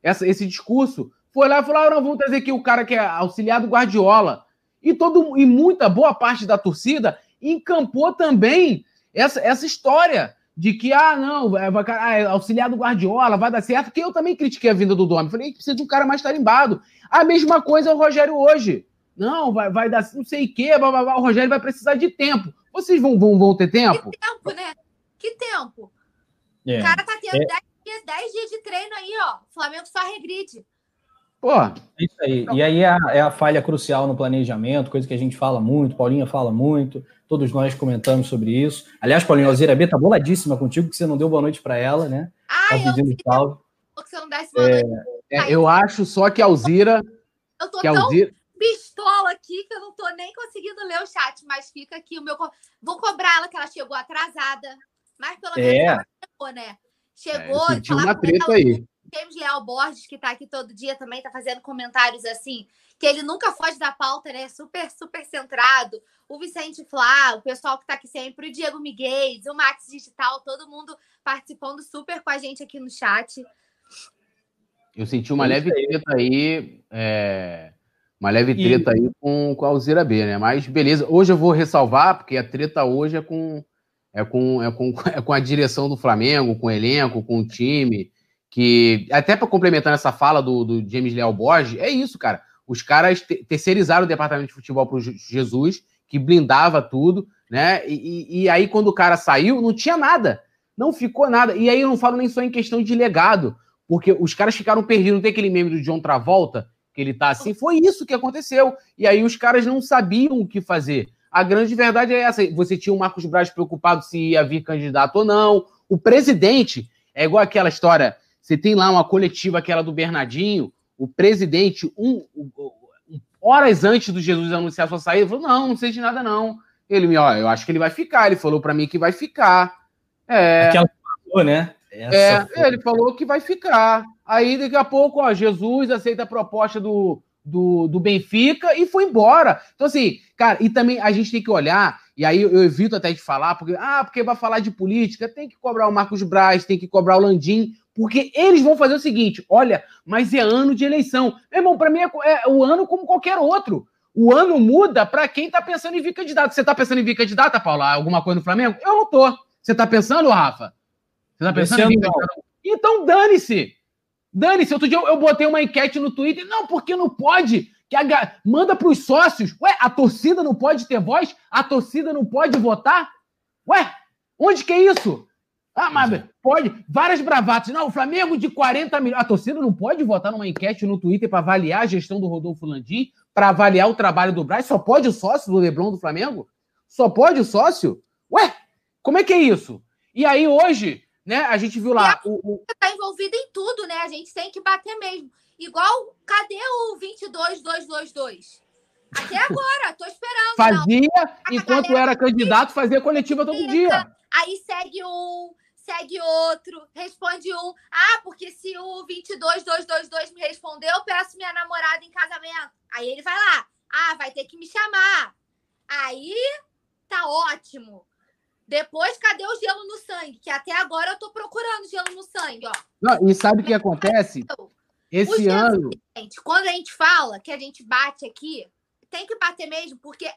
essa, esse discurso. Foi lá e falou: ah, não, vamos trazer aqui o cara que é auxiliar do Guardiola. E, todo, e muita, boa parte da torcida encampou também essa, essa história de que, ah, não, vai, ah, é auxiliar do Guardiola, vai dar certo, que eu também critiquei a vinda do Dome. Falei, precisa de um cara mais tarimbado. A mesma coisa é o Rogério hoje. Não, vai, vai dar não sei o quê, blá, blá, blá, o Rogério vai precisar de tempo. Vocês vão, vão, vão ter tempo? Que tempo, né? Que tempo? É. O cara tá tendo 10 é. dias, 10 dias de treino aí, ó. O Flamengo só regride. Pô. É isso aí. E aí é a, é a, falha crucial no planejamento, coisa que a gente fala muito, Paulinha fala muito, todos nós comentamos sobre isso. Aliás, Paulinha, a Alzira B tá boladíssima contigo, que você não deu boa noite para ela, né? Ah, tá pedindo salve. Que você não desse boa noite. É, eu acho só que a Alzira. Eu tô tão Alzira... pistola aqui que eu não tô nem conseguindo ler o chat, mas fica aqui o meu. Vou cobrar ela que ela chegou atrasada. Mas pelo menos É. ela chegou, né? Chegou É, e sentiu falar uma com treta ela, aí. James Leal Borges, que tá aqui todo dia, também tá fazendo comentários assim, que ele nunca foge da pauta, né? Super, super centrado. O Vicente Flá, o pessoal que tá aqui sempre, o Diego Miguel, o Max Digital, todo mundo participando super com a gente aqui no chat. Eu senti uma É leve treta aí. é, Uma leve E- treta aí com, com a Alzira B, né? Mas beleza. Hoje eu vou ressalvar, porque a treta hoje é com, é com, é com, é com a direção do Flamengo, com o elenco, com o time. Que, até para complementar essa fala do, do James Leal Borges, é isso, cara. Os caras te- terceirizaram o departamento de futebol Je- Jesus, que blindava tudo, né? E, e- e aí, quando o cara saiu, não tinha nada. Não ficou nada. E aí eu não falo nem só em questão de legado, porque os caras ficaram perdidos. Não tem aquele meme do John Travolta, que ele tá assim? Foi isso que aconteceu. E aí os caras não sabiam o que fazer. A grande verdade é essa. Você tinha o Marcos Braz preocupado se ia vir candidato ou não. O presidente, é igual aquela história. Você tem lá uma coletiva, aquela do Bernardinho, o presidente, um, um- horas antes do Jesus anunciar sua saída, falou: não, não sei de nada, não. Ele me, ó, eu acho que ele vai ficar. Ele falou pra mim que vai ficar. É. Aquela que falou, né? Essa É, foi- ele falou que vai ficar. Aí, daqui a pouco, ó, Jesus aceita a proposta do, do, do Benfica e foi embora. Então, assim, cara, e também a gente tem que olhar, e aí eu evito até de falar, porque, ah, porque vai falar de política, tem que cobrar o Marcos Braz, tem que cobrar o Landim, porque eles vão fazer o seguinte: olha, mas é ano de eleição. Meu irmão, pra mim é, é o ano como qualquer outro. O ano muda pra quem tá pensando em vir candidato. Você tá pensando em vir candidata, Paula? Alguma coisa no Flamengo? Eu não tô. Você tá pensando, Rafa? Você tá pensando em vir candidato? Então dane-se. Dane-se. Outro dia eu, eu botei uma enquete no Twitter. Não, porque não pode. Que a, manda pros sócios. Ué, a torcida não pode ter voz? A torcida não pode votar? Ué, onde que é isso? Ah, mas pode. Várias bravatas. Não, o Flamengo de 40 milhões. A torcida não pode votar numa enquete no Twitter para avaliar a gestão do Rodolfo Landim, para avaliar o trabalho do Braz. Só pode o sócio do Leblon do Flamengo? Só pode o sócio? Ué, como é que é isso? E aí hoje, né, a gente viu lá o, o- tá envolvida em tudo, né? A gente tem que bater mesmo. Igual, cadê o 22222? Até agora, tô esperando. não. fazia, enquanto era candidato, fazia coletiva todo dia. Aí segue um, segue outro, responde um. Ah, porque se o 22222 me respondeu, eu peço minha namorada em casamento. Aí ele vai lá. Ah, vai ter que me chamar. Aí tá ótimo. Depois, cadê o gelo no sangue? Que até agora eu tô procurando gelo no sangue, ó. Não, e sabe o que acontece? Esse ano, gente, quando a gente fala que a gente bate aqui, tem que bater mesmo, porque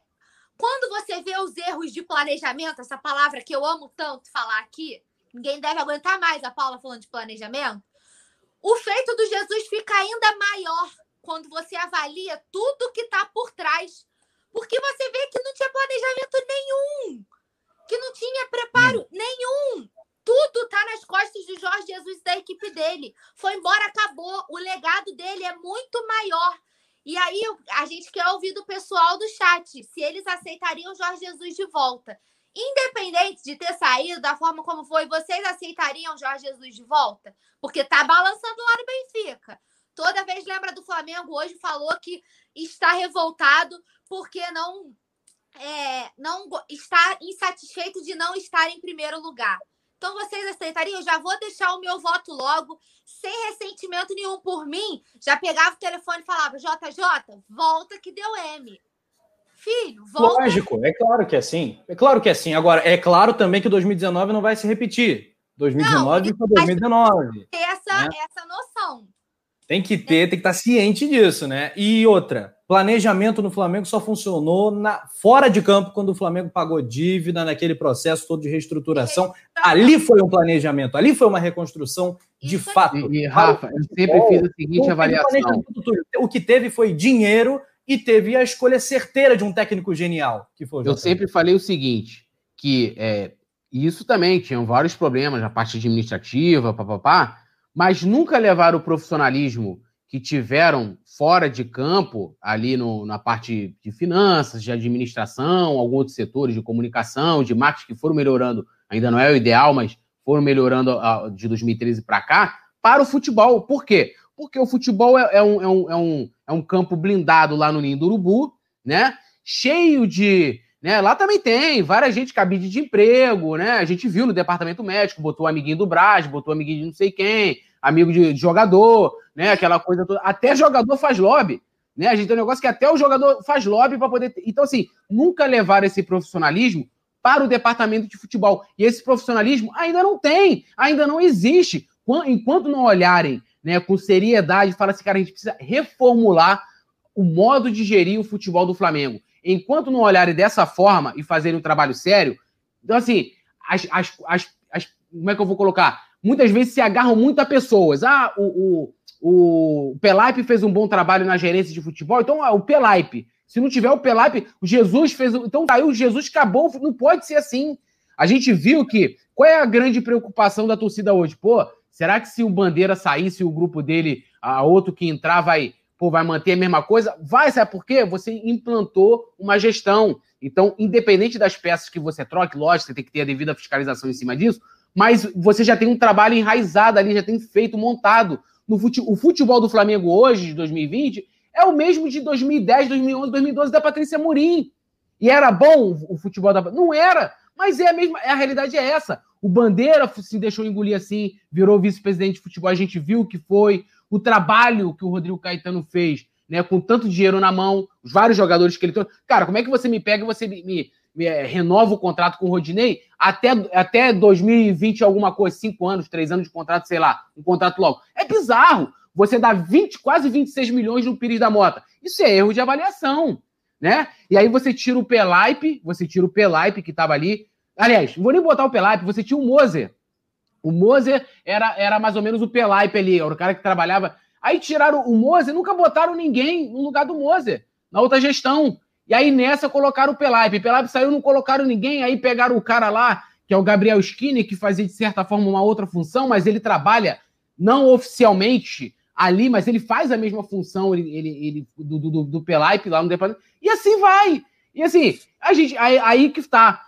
quando você vê os erros de planejamento, essa palavra que eu amo tanto falar aqui, ninguém deve aguentar mais a Paula falando de planejamento. O feito do Jesus fica ainda maior quando você avalia tudo que está por trás. Porque você vê que não tinha planejamento nenhum, que não tinha preparo nenhum. Tudo tá nas costas do Jorge Jesus e da equipe dele. Foi embora, acabou. O legado dele é muito maior. E aí a gente quer ouvir do pessoal do chat se eles aceitariam o Jorge Jesus de volta. Independente de ter saído da forma como foi, vocês aceitariam Jorge Jesus de volta? Porque tá balançando lá no Benfica. Toda vez lembra do Flamengo, hoje falou que está revoltado porque não é, não está insatisfeito de não estar em primeiro lugar. Então vocês aceitariam? Eu já vou deixar o meu voto logo, sem ressentimento nenhum por mim. Já pegava o telefone e falava: JJ, volta que deu M. Filho, volta. Lógico, é claro que é assim. É claro que é assim. Agora, é claro também que 2019 não vai se repetir. 2019 foi 2019. Ter essa, né? essa noção. Tem que ter, tem que estar ciente disso, né? E outra, planejamento no Flamengo só funcionou na, fora de campo quando o Flamengo pagou dívida naquele processo todo de reestruturação. Ali foi um planejamento, ali foi uma reconstrução de Isso aí. fato. e, e, Rafa, eu sempre fiz a seguinte Não teve avaliação. O que teve foi dinheiro e teve a escolha certeira de um técnico genial, que foi Eu sempre falei o seguinte, que é, isso também tinham vários problemas na parte administrativa, papapá, mas nunca levaram o profissionalismo que tiveram fora de campo, ali no- na parte de finanças, de administração, alguns outros setores de comunicação, de marketing que foram melhorando, ainda não é o ideal, mas foram melhorando de 2013 para cá, para o futebol. Por quê? Porque o futebol é, é um, é, um, é, um, é um campo blindado lá no Ninho do Urubu, né? Cheio de, Né? Lá também tem várias gente cabide de emprego, né? A gente viu no departamento médico, botou amiguinho do Brás, botou amiguinho de não sei quem, amigo de, de jogador, né? Aquela coisa toda. Até jogador faz lobby. Né? A gente tem um negócio que até o jogador faz lobby para poder. Então, assim, nunca levar esse profissionalismo para o departamento de futebol. E esse profissionalismo ainda não tem, ainda não existe. Enquanto não olharem né, com seriedade, fala assim, cara, a gente precisa reformular o modo de gerir o futebol do Flamengo. Enquanto não olharem dessa forma e fazerem um trabalho sério, então, assim, as, as, as, as como é que eu vou colocar? Muitas vezes se agarram muito a pessoas. Ah, o, o, o Pelaipe fez um bom trabalho na gerência de futebol, então ah, o Pelaipe. Se não tiver o Pelaipe, o Jesus fez. Então caiu, o Jesus acabou. Não pode ser assim. A gente viu que. Qual é a grande preocupação da torcida hoje? Pô, será que se o Bandeira saísse o grupo dele, a outro que entrar, vai, pô, vai manter a mesma coisa? Vai, sabe por quê? Você implantou uma gestão. Então, independente das peças que você troque, lógico, você tem que ter a devida fiscalização em cima disso, mas você já tem um trabalho enraizado ali, já tem feito, montado. No fute... O futebol do Flamengo hoje, de 2020, é o mesmo de 2010, 2011, 2012 da Patrícia Murim. E era bom o futebol da. Não era, mas é a mesma. A realidade é essa. O Bandeira se deixou engolir assim, virou vice-presidente de futebol, a gente viu o que foi. O trabalho que o Rodrigo Caetano fez, né, com tanto dinheiro na mão, os vários jogadores que ele trouxe. Cara, como é que você me pega e você me, me, me é, renova o contrato com o Rodinei até, até 2020, alguma coisa, cinco anos, três anos de contrato, sei lá, um contrato logo? É bizarro você dá 20, quase 26 milhões no Pires da Mota. Isso é erro de avaliação, né? E aí você tira o Pelaipe, você tira o Pelaipe que estava ali. Aliás, não vou nem botar o Pelaipe, você tinha o Moser. O Moser era, era mais ou menos o Pelaipe ali, era o cara que trabalhava. Aí tiraram o Moser, nunca botaram ninguém no lugar do Moser, na outra gestão. E aí nessa colocaram o Pelaipe. O Pelaipe saiu, não colocaram ninguém, aí pegaram o cara lá, que é o Gabriel Skinner, que fazia de certa forma uma outra função, mas ele trabalha não oficialmente ali, mas ele faz a mesma função ele, ele, ele do, do, do Pelaipe lá no departamento. E assim vai. E assim, a gente, aí, aí que está.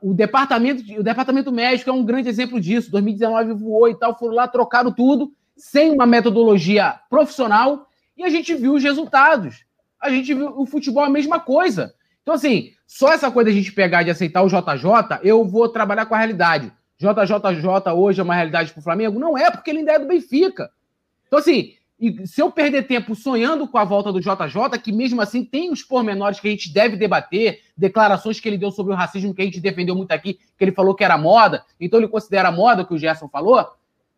O departamento, o departamento médico é um grande exemplo disso. 2019 voou e tal, foram lá, trocaram tudo, sem uma metodologia profissional, e a gente viu os resultados. A gente viu o futebol a mesma coisa. Então, assim, só essa coisa de a gente pegar de aceitar o JJ, eu vou trabalhar com a realidade. JJJ hoje é uma realidade para o Flamengo? Não é, porque ele ainda é do Benfica. Então, assim, se eu perder tempo sonhando com a volta do JJ, que mesmo assim tem os pormenores que a gente deve debater, declarações que ele deu sobre o racismo que a gente defendeu muito aqui, que ele falou que era moda, então ele considera moda o que o Gerson falou,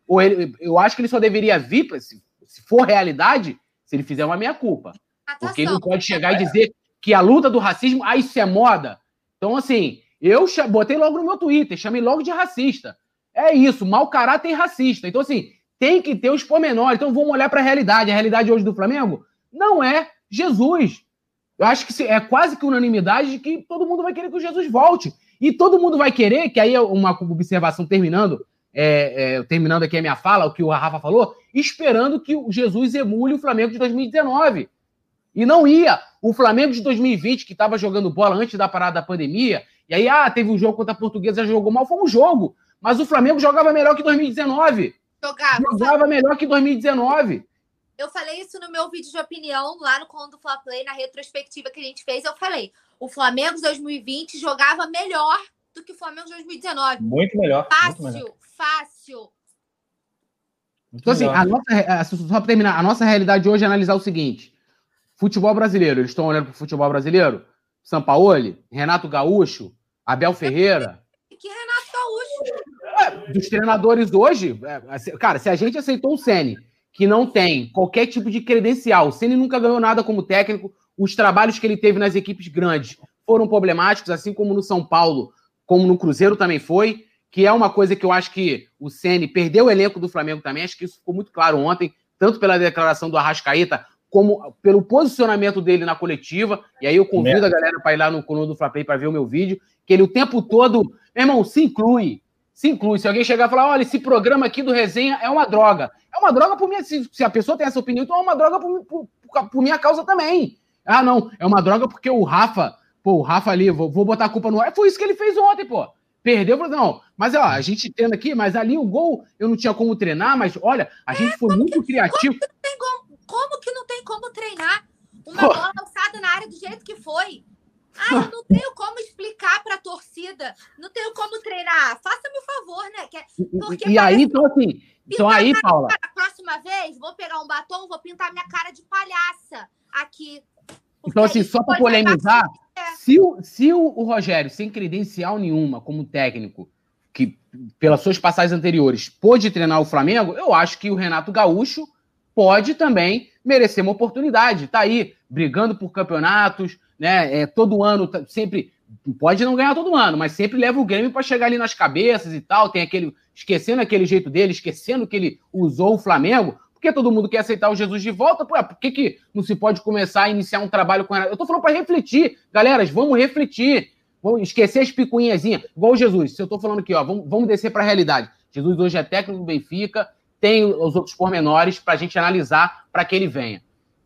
ou ele, eu acho que ele só deveria vir, se, se for realidade, se ele fizer uma meia-culpa. Porque ele não pode chegar e dizer que a luta do racismo, ah, isso é moda. Então, assim, eu botei logo no meu Twitter, chamei logo de racista. É isso, mau caráter e racista. Então, assim, tem que ter os pormenores. Então vamos olhar para a realidade. A realidade hoje do Flamengo não é Jesus. Eu acho que é quase que unanimidade de que todo mundo vai querer que o Jesus volte. E todo mundo vai querer, que aí é uma observação terminando, é, é, terminando aqui a minha fala, o que o Rafa falou, esperando que o Jesus emule o Flamengo de 2019. E não ia. O Flamengo de 2020, que estava jogando bola antes da parada da pandemia, e aí, ah, teve um jogo contra a Portuguesa, jogou mal, foi um jogo. Mas o Flamengo jogava melhor que 2019. Jogava. Jogava melhor que 2019. Eu falei isso no meu vídeo de opinião lá no Conto do Fla Play, na retrospectiva que a gente fez. Eu falei: o Flamengo de 2020 jogava melhor do que o Flamengo de 2019. Muito melhor. Fácil, muito melhor. fácil. Então, assim, a nossa, só para terminar, a nossa realidade hoje é analisar o seguinte: futebol brasileiro, eles estão olhando para o futebol brasileiro? Sampaoli, Renato Gaúcho, Abel Ferreira. Que Renato Gaúcho? É, dos treinadores hoje, é, cara, se a gente aceitou o Ceni, que não tem qualquer tipo de credencial, o Ceni nunca ganhou nada como técnico, os trabalhos que ele teve nas equipes grandes foram problemáticos, assim como no São Paulo, como no Cruzeiro também foi, que é uma coisa que eu acho que o Ceni perdeu o elenco do Flamengo também, acho que isso ficou muito claro ontem, tanto pela declaração do Arrascaeta, como pelo posicionamento dele na coletiva, e aí eu convido a galera para ir lá no coluna do Flapei para ver o meu vídeo, que ele o tempo todo, meu irmão, se inclui, se inclui. Se alguém chegar e falar, olha, esse programa aqui do resenha é uma droga. É uma droga por minha. Se, se a pessoa tem essa opinião, então é uma droga por, por, por, minha causa também. Ah, não, é uma droga porque o Rafa, pô, o Rafa ali, vou, vou botar a culpa no ar. Foi isso que ele fez ontem, pô. Perdeu, não. Mas ó, a gente tendo aqui, mas ali o gol eu não tinha como treinar, mas olha, a gente é, foi muito que, criativo. Como que, como, como que, não tem como treinar uma pô. bola alçada na área do jeito que foi? Ah, eu não tenho como explicar para a torcida, não tenho como treinar. Faça-me o favor, né? É- porque e aí, então assim, então aí, Paula. Cara, a próxima vez, vou pegar um batom, vou pintar minha cara de palhaça aqui. Então, assim, só para polemizar, é. se, o, se o, Rogério, sem credencial nenhuma como técnico, que pelas suas passagens anteriores pôde treinar o Flamengo, eu acho que o Renato Gaúcho pode também merecer uma oportunidade. Está aí, brigando por campeonatos, né? É, todo ano, tá, sempre. Pode não ganhar todo ano, mas sempre leva o Grêmio para chegar ali nas cabeças e tal. Tem aquele. Esquecendo aquele jeito dele, esquecendo que ele usou o Flamengo. Porque todo mundo quer aceitar o Jesus de volta? Pô, por que, que não se pode começar a iniciar um trabalho com Renato? Eu tô falando para refletir. Galera, vamos refletir. Vamos esquecer as picuinhazinhas. Igual o Jesus. Se eu tô falando aqui, ó, vamos, vamos descer para a realidade. Jesus hoje é técnico do Benfica, tem os outros pormenores para a gente analisar para que ele venha.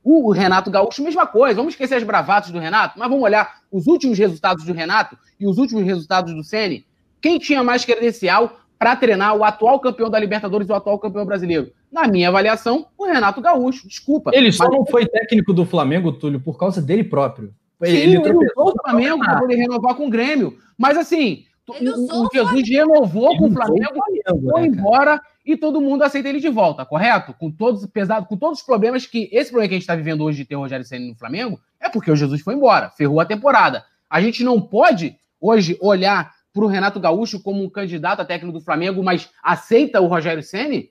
O Renato Gaúcho, mesma coisa. Vamos esquecer as bravatas do Renato, mas vamos olhar os últimos resultados do Renato e os últimos resultados do Ceni. Quem tinha mais credencial para treinar o atual campeão da Libertadores e o atual campeão brasileiro? Na minha avaliação, o Renato Gaúcho. Desculpa. Ele só mas... não foi técnico do Flamengo, Túlio, por causa dele próprio. Sim, ele, ele usou o Flamengo para poder renovar com o Grêmio. Mas assim, o, o Jesus renovou com o Flamengo, Flamengo foi né, embora e todo mundo aceita ele de volta, correto? Com todos, pesado, com todos os problemas que. Esse problema que a gente está vivendo hoje de ter o Rogério Senna no Flamengo é porque o Jesus foi embora, ferrou a temporada. A gente não pode hoje olhar para o Renato Gaúcho como um candidato a técnico do Flamengo, mas aceita o Rogério Ceni?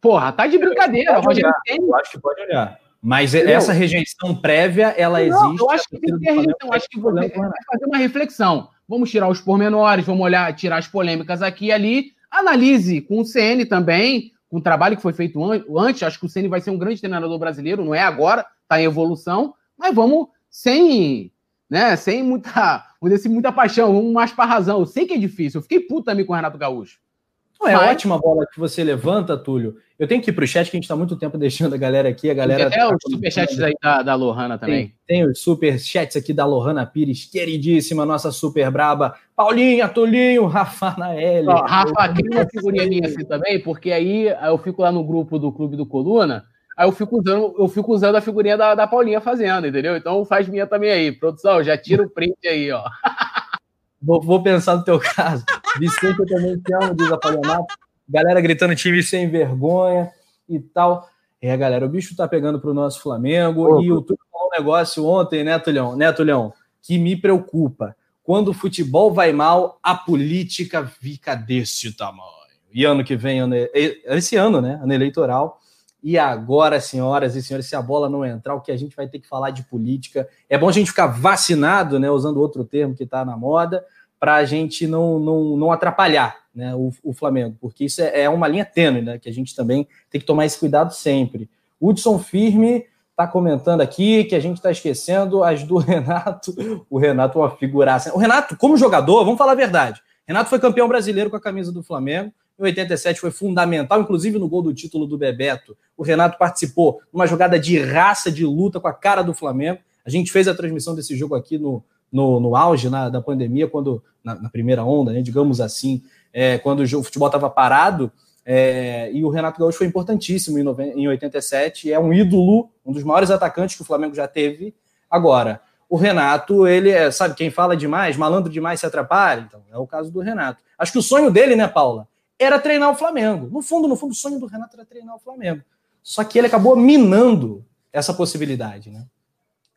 Porra, tá de brincadeira. O Rogério Ceni. Eu acho que pode olhar. Mas Entendeu? essa rejeição prévia, ela não, existe. Eu acho que tem que ter rejeição. Acho que você vai fazer uma reflexão. Vamos tirar os pormenores, vamos olhar, tirar as polêmicas aqui e ali. Analise com o CN também, com o trabalho que foi feito antes. Acho que o CN vai ser um grande treinador brasileiro, não é agora, está em evolução. Mas vamos sem, né, sem muita, assim, muita paixão, vamos mais para razão. Eu sei que é difícil. Eu fiquei puto também com o Renato Gaúcho. Não, é Mas... ótima bola que você levanta, Túlio. Eu tenho que ir pro chat, que a gente está muito tempo deixando a galera aqui. A galera tem até tá os superchats aí da, da Lohana também. Tem, tem os superchats aqui da Lohana Pires, queridíssima, nossa super braba. Paulinha, Tulinho, Rafa Naeli. Ó, Rafa, cria uma figurinha minha assim também, porque aí eu fico lá no grupo do Clube do Coluna, aí eu fico usando, eu fico usando a figurinha da, da Paulinha fazendo, entendeu? Então faz minha também aí. Produção, já tira o print aí, ó. Vou, vou, pensar no teu caso. Vicente, eu também te amo, diz a Palionato. Galera gritando time sem vergonha e tal. É, galera, o bicho tá pegando pro nosso Flamengo. E o Túlio falou um negócio ontem, né, Tulhão? Né, Tulhão? Que me preocupa. Quando o futebol vai mal, a política fica desse tamanho. E ano que vem, ano, esse ano, né? Ano eleitoral. E agora, senhoras e senhores, se a bola não entrar, o que a gente vai ter que falar de política. É bom a gente ficar vacinado, né? Usando outro termo que está na moda, para a gente não, não, não atrapalhar né, o, o Flamengo, porque isso é, é, uma linha tênue, né? Que a gente também tem que tomar esse cuidado sempre. Hudson Firme está comentando aqui que a gente está esquecendo as do Renato. O Renato é uma figuraça. O Renato, como jogador, vamos falar a verdade. Renato foi campeão brasileiro com a camisa do Flamengo. Em 87 foi fundamental, inclusive no gol do título do Bebeto. O Renato participou numa jogada de raça, de luta com a cara do Flamengo. A gente fez a transmissão desse jogo aqui no, no, no auge na, da pandemia, quando na, na, primeira onda, né, digamos assim, é, quando o, futebol estava parado. É, e o Renato Gaúcho foi importantíssimo em, em 87, é um ídolo, um dos maiores atacantes que o Flamengo já teve. Agora, o Renato, ele é, sabe, quem fala demais, malandro demais se atrapalha. Então, é o caso do Renato. Acho que o sonho dele, né, Paula, era treinar o Flamengo. No fundo, no fundo, o sonho do Renato era treinar o Flamengo. Só que ele acabou minando essa possibilidade, né?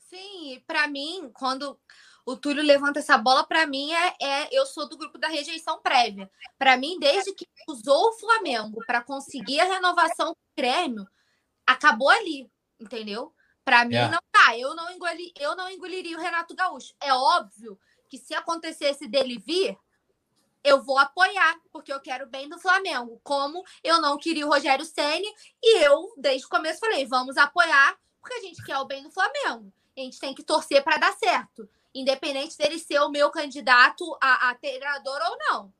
Sim, para mim, quando o Túlio levanta essa bola, para mim é, é, eu sou do grupo da rejeição prévia. Para mim, desde que usou o Flamengo para conseguir a renovação com o Grêmio, acabou ali, entendeu? Para mim é. não tá. Eu não engoli, eu não engoliria o Renato Gaúcho. É óbvio que se acontecesse dele vir, eu vou apoiar, porque eu quero bem do Flamengo. Como eu não queria o Rogério Ceni e eu, desde o começo, falei: vamos apoiar, porque a gente quer o bem do Flamengo. A gente tem que torcer para dar certo, independente dele ser o meu candidato a, a treinador ou não.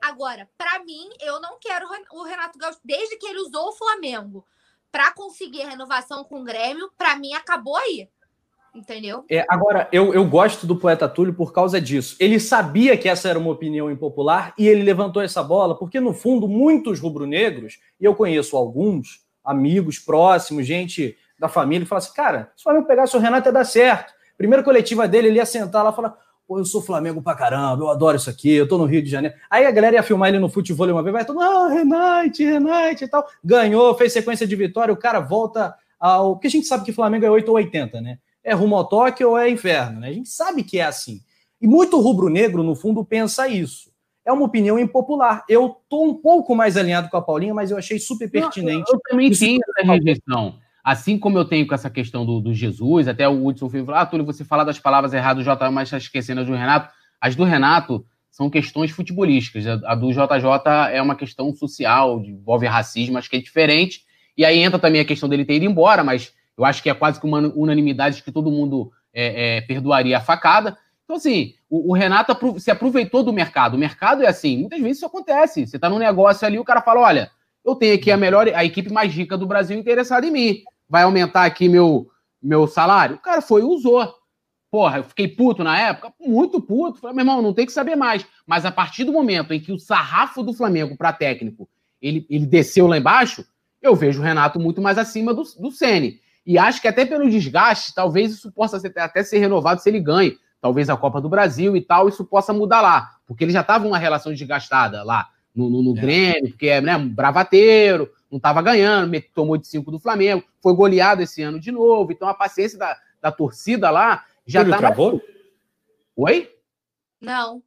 Agora, para mim, eu não quero o Renato Gaúcho, desde que ele usou o Flamengo para conseguir a renovação com o Grêmio, para mim acabou aí. Entendeu? É, agora, eu, eu gosto do poeta Túlio por causa disso. Ele sabia que essa era uma opinião impopular e ele levantou essa bola, porque, no fundo, muitos rubro-negros, e eu conheço alguns, amigos próximos, gente da família, que fala assim: cara, se o Flamengo pegasse o Renato ia dar certo. Primeira coletiva dele, ele ia sentar lá e falar: pô, eu sou Flamengo pra caramba, eu adoro isso aqui, eu tô no Rio de Janeiro. Aí a galera ia filmar ele no futebol uma vez, vai todo, ah, Renate, Renate e tal. Ganhou, fez sequência de vitória, o cara volta ao. Porque a gente sabe que Flamengo é 8 ou 80, né? É rumo ao toque ou é inferno, né? A gente sabe que é assim. E muito rubro-negro, no fundo, pensa isso. É uma opinião impopular. Eu tô um pouco mais alinhado com a Paulinha, mas eu achei super pertinente. Não, eu também tenho essa rejeição. Assim como eu tenho com essa questão do, do Jesus, até o Hudson Filho falou: Ah, Túlio, você fala das palavras erradas do JJ, mas está esquecendo as do Renato. As do Renato são questões futebolísticas. A, do JJ é uma questão social, envolve racismo, acho que é diferente. E aí entra também a questão dele ter ido embora, mas eu acho que é quase que uma unanimidade de que todo mundo é, é, perdoaria a facada. Então, assim, o, o, Renato se aproveitou do mercado. O mercado é assim, muitas vezes isso acontece. Você está num negócio ali, o cara fala: olha, eu tenho aqui a melhor, a equipe mais rica do Brasil interessada em mim. Vai aumentar aqui meu, meu salário? O cara foi e usou. Porra, eu fiquei puto na época, muito puto. Falei, meu irmão, não tem que saber mais. Mas a partir do momento em que o sarrafo do Flamengo para técnico ele, ele desceu lá embaixo, eu vejo o Renato muito mais acima do, do Sene. E acho que até pelo desgaste, talvez isso possa ser, até ser renovado se ele ganhe. Talvez a Copa do Brasil e tal, isso possa mudar lá. Porque ele já estava uma relação desgastada lá no, no, no é. Grêmio, porque é né, bravateiro, não estava ganhando, tomou de 5 do Flamengo, foi goleado esse ano de novo. Então a paciência da, da torcida lá já está. travou? Mais... Oi? Não.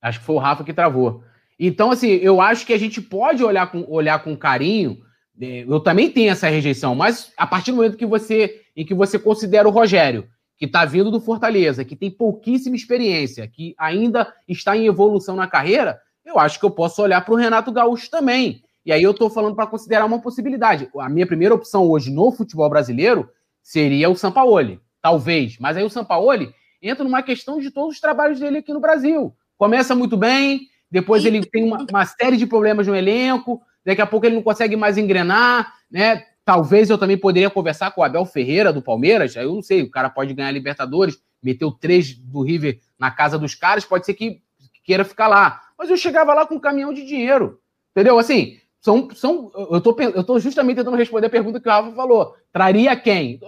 Acho que foi o Rafa que travou. Então, assim, eu acho que a gente pode olhar com, olhar com carinho. É, eu também tenho essa rejeição, mas a partir do momento que você, em que você considera o Rogério, que está vindo do Fortaleza, que tem pouquíssima experiência, que ainda está em evolução na carreira, eu acho que eu posso olhar para o Renato Gaúcho também. E aí eu estou falando para considerar uma possibilidade. A minha primeira opção hoje no futebol brasileiro seria o Sampaoli, talvez. Mas aí o Sampaoli entra numa questão de todos os trabalhos dele aqui no Brasil. Começa muito bem, depois ele tem uma, uma série de problemas no elenco, daqui a pouco ele não consegue mais engrenar, né? Talvez eu também poderia conversar com o Abel Ferreira do Palmeiras. Aí eu não sei, o cara pode ganhar Libertadores, meteu três do River na casa dos caras, pode ser que queira ficar lá. Mas eu chegava lá com um caminhão de dinheiro. Entendeu? Assim, são, são, eu tô, eu tô justamente tentando responder a pergunta que o Rafa falou. Traria quem?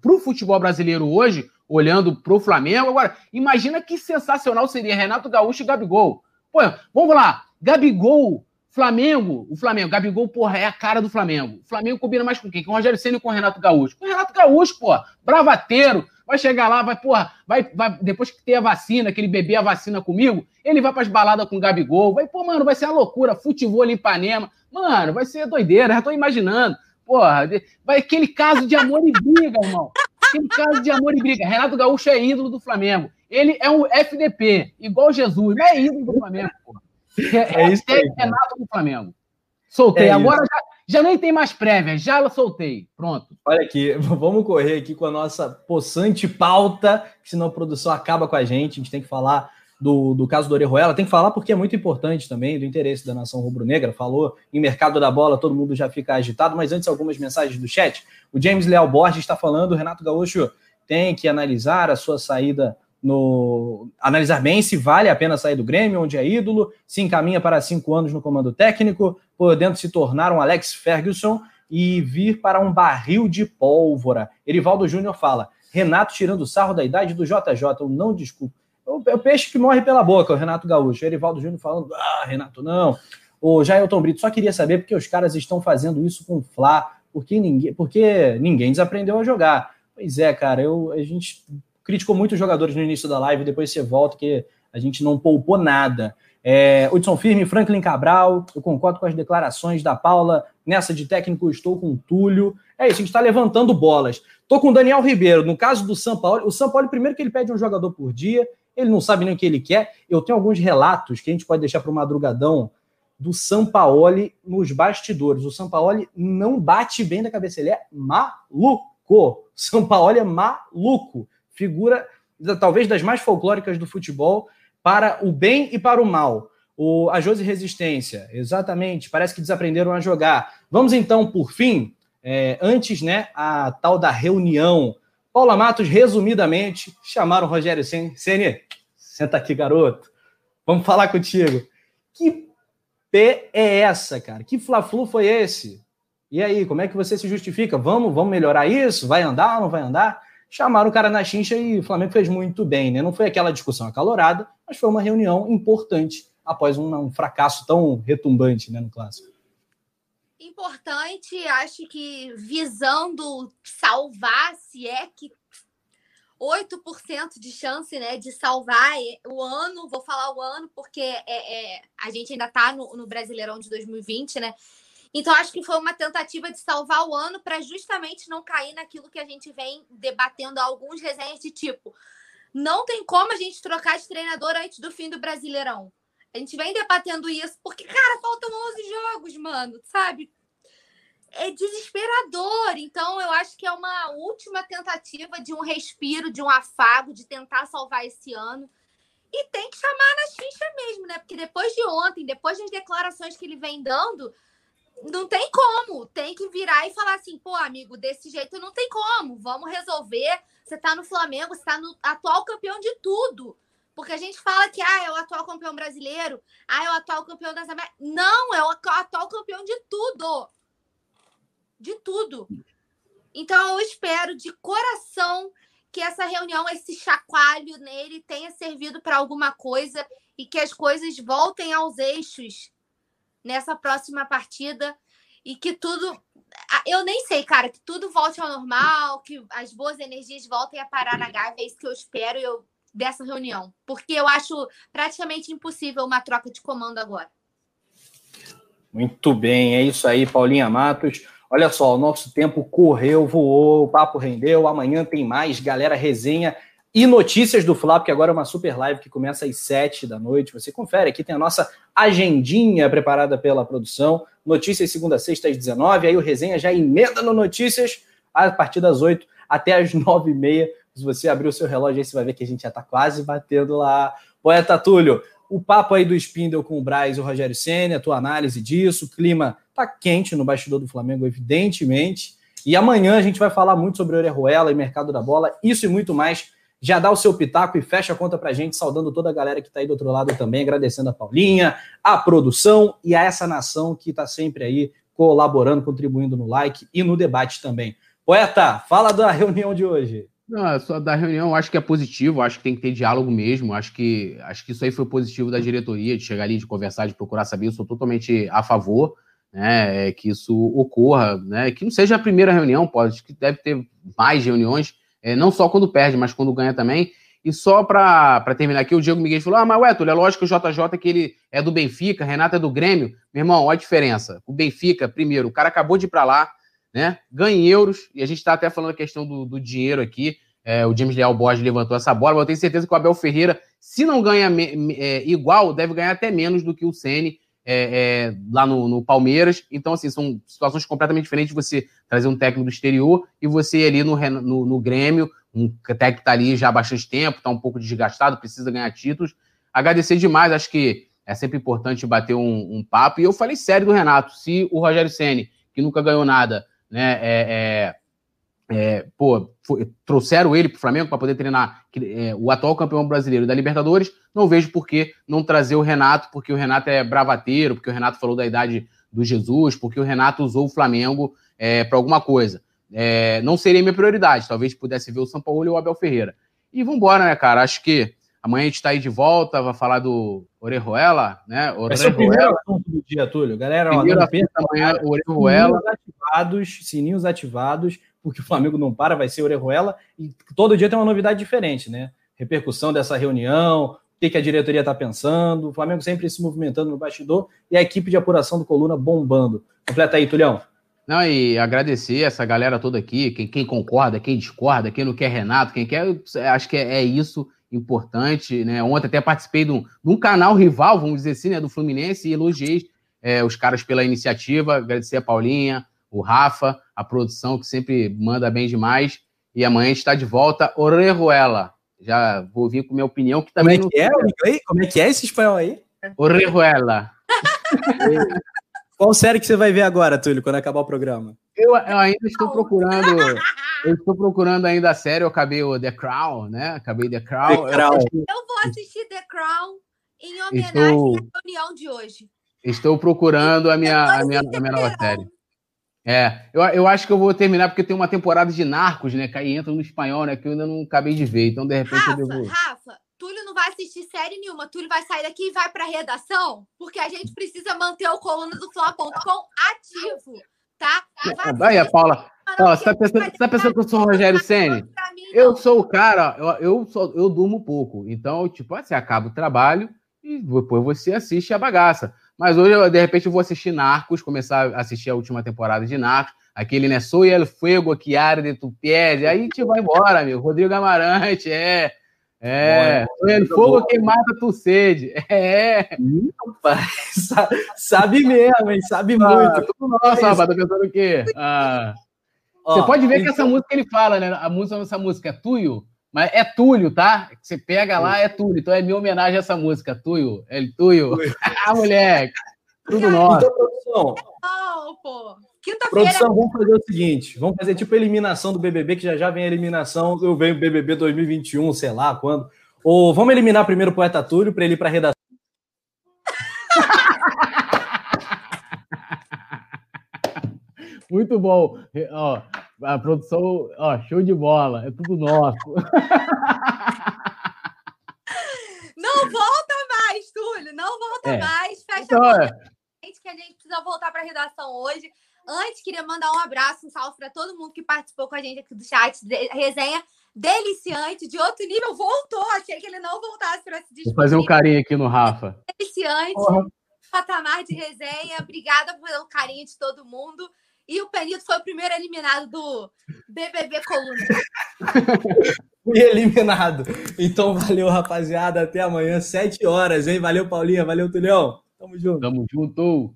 Para o futebol brasileiro hoje, olhando para o Flamengo, agora, imagina que sensacional seria Renato Gaúcho e Gabigol. Pô, vamos lá, Gabigol, Flamengo, o Flamengo, Gabigol, porra, é a cara do Flamengo. O Flamengo combina mais com quem? Com o Rogério Senna e com o Renato Gaúcho. Com o Renato Gaúcho, pô, bravateiro, vai chegar lá, vai, porra, vai, vai, depois que ter a vacina, que ele beber a vacina comigo, ele vai para as baladas com o Gabigol, vai, pô, mano, vai ser uma loucura, futebol em Ipanema, Mano, vai ser doideira, já tô imaginando. Porra, vai aquele caso de amor e briga, irmão. Aquele caso de amor e briga. Renato Gaúcho é ídolo do Flamengo. Ele é um FDP, igual Jesus, não é ídolo do Flamengo, porra. É, é isso é aí, Renato do Flamengo. Soltei. É Agora já, já nem tem mais prévia, já soltei. Pronto. Olha aqui, vamos correr aqui com a nossa possante pauta, senão a produção acaba com a gente. A gente tem que falar do, do caso do Orejuela, tem que falar porque é muito importante também do interesse da nação rubro-negra. Falou em mercado da bola, todo mundo já fica agitado, mas antes algumas mensagens do chat. O James Leal Borges está falando, o Renato Gaúcho tem que analisar a sua saída no analisar bem se vale a pena sair do Grêmio, onde é ídolo, se encaminha para cinco anos no comando técnico, podendo se tornar um Alex Ferguson e vir para um barril de pólvora. Erivaldo Júnior fala: Renato tirando sarro da idade do JJ, eu não desculpo. É o peixe que morre pela boca, o Renato Gaúcho. Erivaldo Júnior falando, ah, Renato, não. O Jailton Brito, só queria saber porque os caras estão fazendo isso com o Flá, porque ninguém, porque ninguém desaprendeu a jogar. Pois é, cara, eu, a gente criticou muito os jogadores no início da live, depois você volta que a gente não poupou nada. É, Hudson Firme, Franklin Cabral, eu concordo com as declarações da Paula. Nessa de técnico, estou com o Túlio. É isso, a gente está levantando bolas. Estou com o Daniel Ribeiro. No caso do São Paulo, o São Paulo, primeiro que ele pede um jogador por dia, ele não sabe nem o que ele quer. Eu tenho alguns relatos que a gente pode deixar para o madrugadão do Sampaoli nos bastidores. O Sampaoli não bate bem da cabeça, ele é maluco. Sampaoli é maluco. Figura talvez das mais folclóricas do futebol para o bem e para o mal. O, a Josi Resistência, exatamente, parece que desaprenderam a jogar. Vamos então, por fim, é, antes, né, a tal da reunião Paula Matos, resumidamente, chamaram o Rogério Ceni. Senta aqui, garoto. Vamos falar contigo. Que P é essa, cara? Que Fla-Flu foi esse? E aí, como é que você se justifica? Vamos, vamos melhorar isso? Vai andar ou não vai andar? Chamaram o cara na chincha e o Flamengo fez muito bem, né? Não foi aquela discussão acalorada, mas foi uma reunião importante após um, um fracasso tão retumbante né, no clássico. Importante, acho que visando salvar, se é que 8% de chance né, de salvar o ano, vou falar o ano, porque é, é a gente ainda está no, no Brasileirão de 2020, né? Então, acho que foi uma tentativa de salvar o ano para justamente não cair naquilo que a gente vem debatendo alguns resenhas de tipo. Não tem como a gente trocar de treinador antes do fim do Brasileirão. A gente vem debatendo isso porque, cara, faltam 11 jogos, mano, sabe? É desesperador. Então, eu acho que é uma última tentativa de um respiro, de um afago, de tentar salvar esse ano. E tem que chamar na xincha mesmo, né? Porque depois de ontem, depois das declarações que ele vem dando, não tem como. Tem que virar e falar assim, pô, amigo, desse jeito não tem como. Vamos resolver. Você tá no Flamengo, você tá no atual campeão de tudo. Porque a gente fala que ah, é o atual campeão brasileiro, ah, é o atual campeão das Américas. Não, é o atual campeão de tudo. De tudo. Então eu espero de coração que essa reunião, esse chacoalho nele tenha servido para alguma coisa e que as coisas voltem aos eixos nessa próxima partida e que tudo. Eu nem sei, cara, que tudo volte ao normal, que as boas energias voltem a parar na Gávea. É isso que eu espero eu, dessa reunião. Porque eu acho praticamente impossível uma troca de comando agora. Muito bem, é isso aí, Paulinha Matos. Olha só, o nosso tempo correu, voou, o papo rendeu. Amanhã tem mais, galera, resenha e notícias do Flá, porque agora é uma super live que começa às 7 da noite. Você confere, aqui tem a nossa agendinha preparada pela produção. Notícias segunda sexta às 19, aí o resenha já emenda no notícias a partir das 8 até as 9 e meia. Se você abrir o seu relógio aí, você vai ver que a gente já está quase batendo lá. Poeta Túlio, o papo aí do Spindle com o Braz e o Rogério Senna, a tua análise disso, o clima tá quente no bastidor do Flamengo, evidentemente. E amanhã a gente vai falar muito sobre Orejuela e mercado da bola, isso e muito mais já dá o seu pitaco e fecha a conta pra gente, saudando toda a galera que tá aí do outro lado também, agradecendo a Paulinha, a produção e a essa nação que tá sempre aí colaborando, contribuindo no like e no debate também. Poeta, fala da reunião de hoje. Não, só da reunião, acho que é positivo, acho que tem que ter diálogo mesmo, acho que, acho que isso aí foi positivo da diretoria, de chegar ali, de conversar, de procurar saber, eu sou totalmente a favor, né, é que isso ocorra, né, que não seja a primeira reunião, pode, que deve ter mais reuniões, é, não só quando perde, mas quando ganha também. E só para terminar aqui, o Diego Miguel falou: Ah, mas ué, Túlio, é lógico que o JJ que ele é do Benfica, Renato é do Grêmio. Meu irmão, olha a diferença. O Benfica, primeiro, o cara acabou de ir para lá, né? Ganha em euros, e a gente está até falando a questão do, do dinheiro aqui. É, o James Leal Borges levantou essa bola, mas eu tenho certeza que o Abel Ferreira, se não ganha é, igual, deve ganhar até menos do que o Ceni é, é, lá no, no, Palmeiras. Então, assim, são situações completamente diferentes você trazer um técnico do exterior e você ali no, no, no Grêmio, um técnico que está ali já há bastante tempo, está um pouco desgastado, precisa ganhar títulos. Agradecer demais, acho que é sempre importante bater um, um papo. E eu falei sério do Renato, se o Rogério Ceni que nunca ganhou nada, né, é, é pô, foi, trouxeram ele para o Flamengo para poder treinar é, o atual campeão brasileiro da Libertadores. Não vejo por que não trazer o Renato, porque o Renato é bravateiro, porque o Renato falou da idade do Jesus, porque o Renato usou o Flamengo é, para alguma coisa. É, não seria minha prioridade, talvez pudesse ver o São Paulo e o Abel Ferreira. E vambora, né, cara? Acho que amanhã a gente está aí de volta, vai falar do Orejuela, né? Orejuela. Esse é o primeiro assunto do dia, Túlio. Galera, ó, não pensa amanhã, Orejuela. Sininhos ativados, sininhos ativados porque o Flamengo não para, vai ser Orejuela, e todo dia tem uma novidade diferente, né? Repercussão dessa reunião, o que, que a diretoria está pensando, o Flamengo sempre se movimentando no bastidor e a equipe de apuração do Coluna bombando. Completa aí, Tulhão. Não, e agradecer essa galera toda aqui, quem, quem, concorda, quem discorda, quem não quer Renato, quem quer, acho que é, é isso importante, né? Ontem até participei de um, de um, canal rival, vamos dizer assim, né, do Fluminense e elogiei é, os caras pela iniciativa, agradecer a Paulinha, o Rafa, a produção que sempre manda bem demais. E amanhã está de volta, Orejuela. Já vou vir com minha opinião, que também. Como é que é o Como é que é esse espanhol aí? Orejuela. Qual série que você vai ver agora, Túlio, quando acabar o programa? Eu, eu, ainda estou procurando. Eu estou procurando ainda a série. Eu acabei o The Crown, né? Acabei The Crown. The Crown. Eu, eu, vou assistir The Crown em homenagem estou, à reunião de hoje. Estou procurando a minha, a minha, a minha nova série. É, eu, eu acho que eu vou terminar porque tem uma temporada de Narcos, né? Que aí entra no espanhol, né? Que eu ainda não acabei de ver. Então, de repente, Rafa, eu devo. Rafa, Túlio não vai assistir série nenhuma. Túlio vai sair daqui e vai pra redação, porque a gente precisa manter o coluna do Fla.com ativo, tá? Vai Aí, Paula. Paula, você tá pensando, você tá pensando que eu sou o Rogério Senni? Eu sou o cara, eu, eu, sou, eu durmo pouco. Então, tipo, assim, acaba o trabalho e depois você assiste a bagaça. Mas hoje, eu, de repente, eu vou assistir Narcos, começar a assistir a última temporada de Narcos. Aquele, né? Soy el fuego que arde tu piede. Aí a gente vai embora, amigo. Rodrigo Amarante, é. É. Soy el fogo que mata tu sede. É. Sa- Sabe mesmo, hein? Sabe Ah, muito. tudo nosso, rapaz. Tá pensando o quê? Ah. Ó, Você pode ver que então- essa música ele fala, né? A música, essa música é Tuyo, mas é Túlio, tá? Você pega lá, é Túlio. Então é minha homenagem a essa música, Tuyo. É Tuyo. ah, moleque. Tudo nosso. Então, produção, Não, pô. Quinta-feira produção, vamos fazer o seguinte: vamos fazer tipo a eliminação do BBB, que já já vem a eliminação. Eu venho BBB 2021, sei lá quando. Ou vamos eliminar primeiro o poeta Túlio para ele ir para redação. Muito bom. Ó, a produção, ó, show de bola. É tudo nosso. não volta mais, Túlio. Não volta É. mais. Fecha Então, a é, gente que a gente precisa voltar para a redação hoje. Antes, queria mandar um abraço, um salve para todo mundo que participou com a gente aqui do chat. De- resenha deliciante, de outro nível. Voltou. Achei que ele não voltasse para se vou despedir. fazer um carinho aqui no Rafa. Deliciante. Porra. Patamar de resenha. Obrigada pelo carinho de todo mundo. E o Penito foi o primeiro eliminado do BBB Coluna. Fui eliminado. Então valeu, rapaziada. Até amanhã, 7 horas, hein? Valeu, Paulinha. Valeu, Tulhão. Tamo junto. Tamo junto.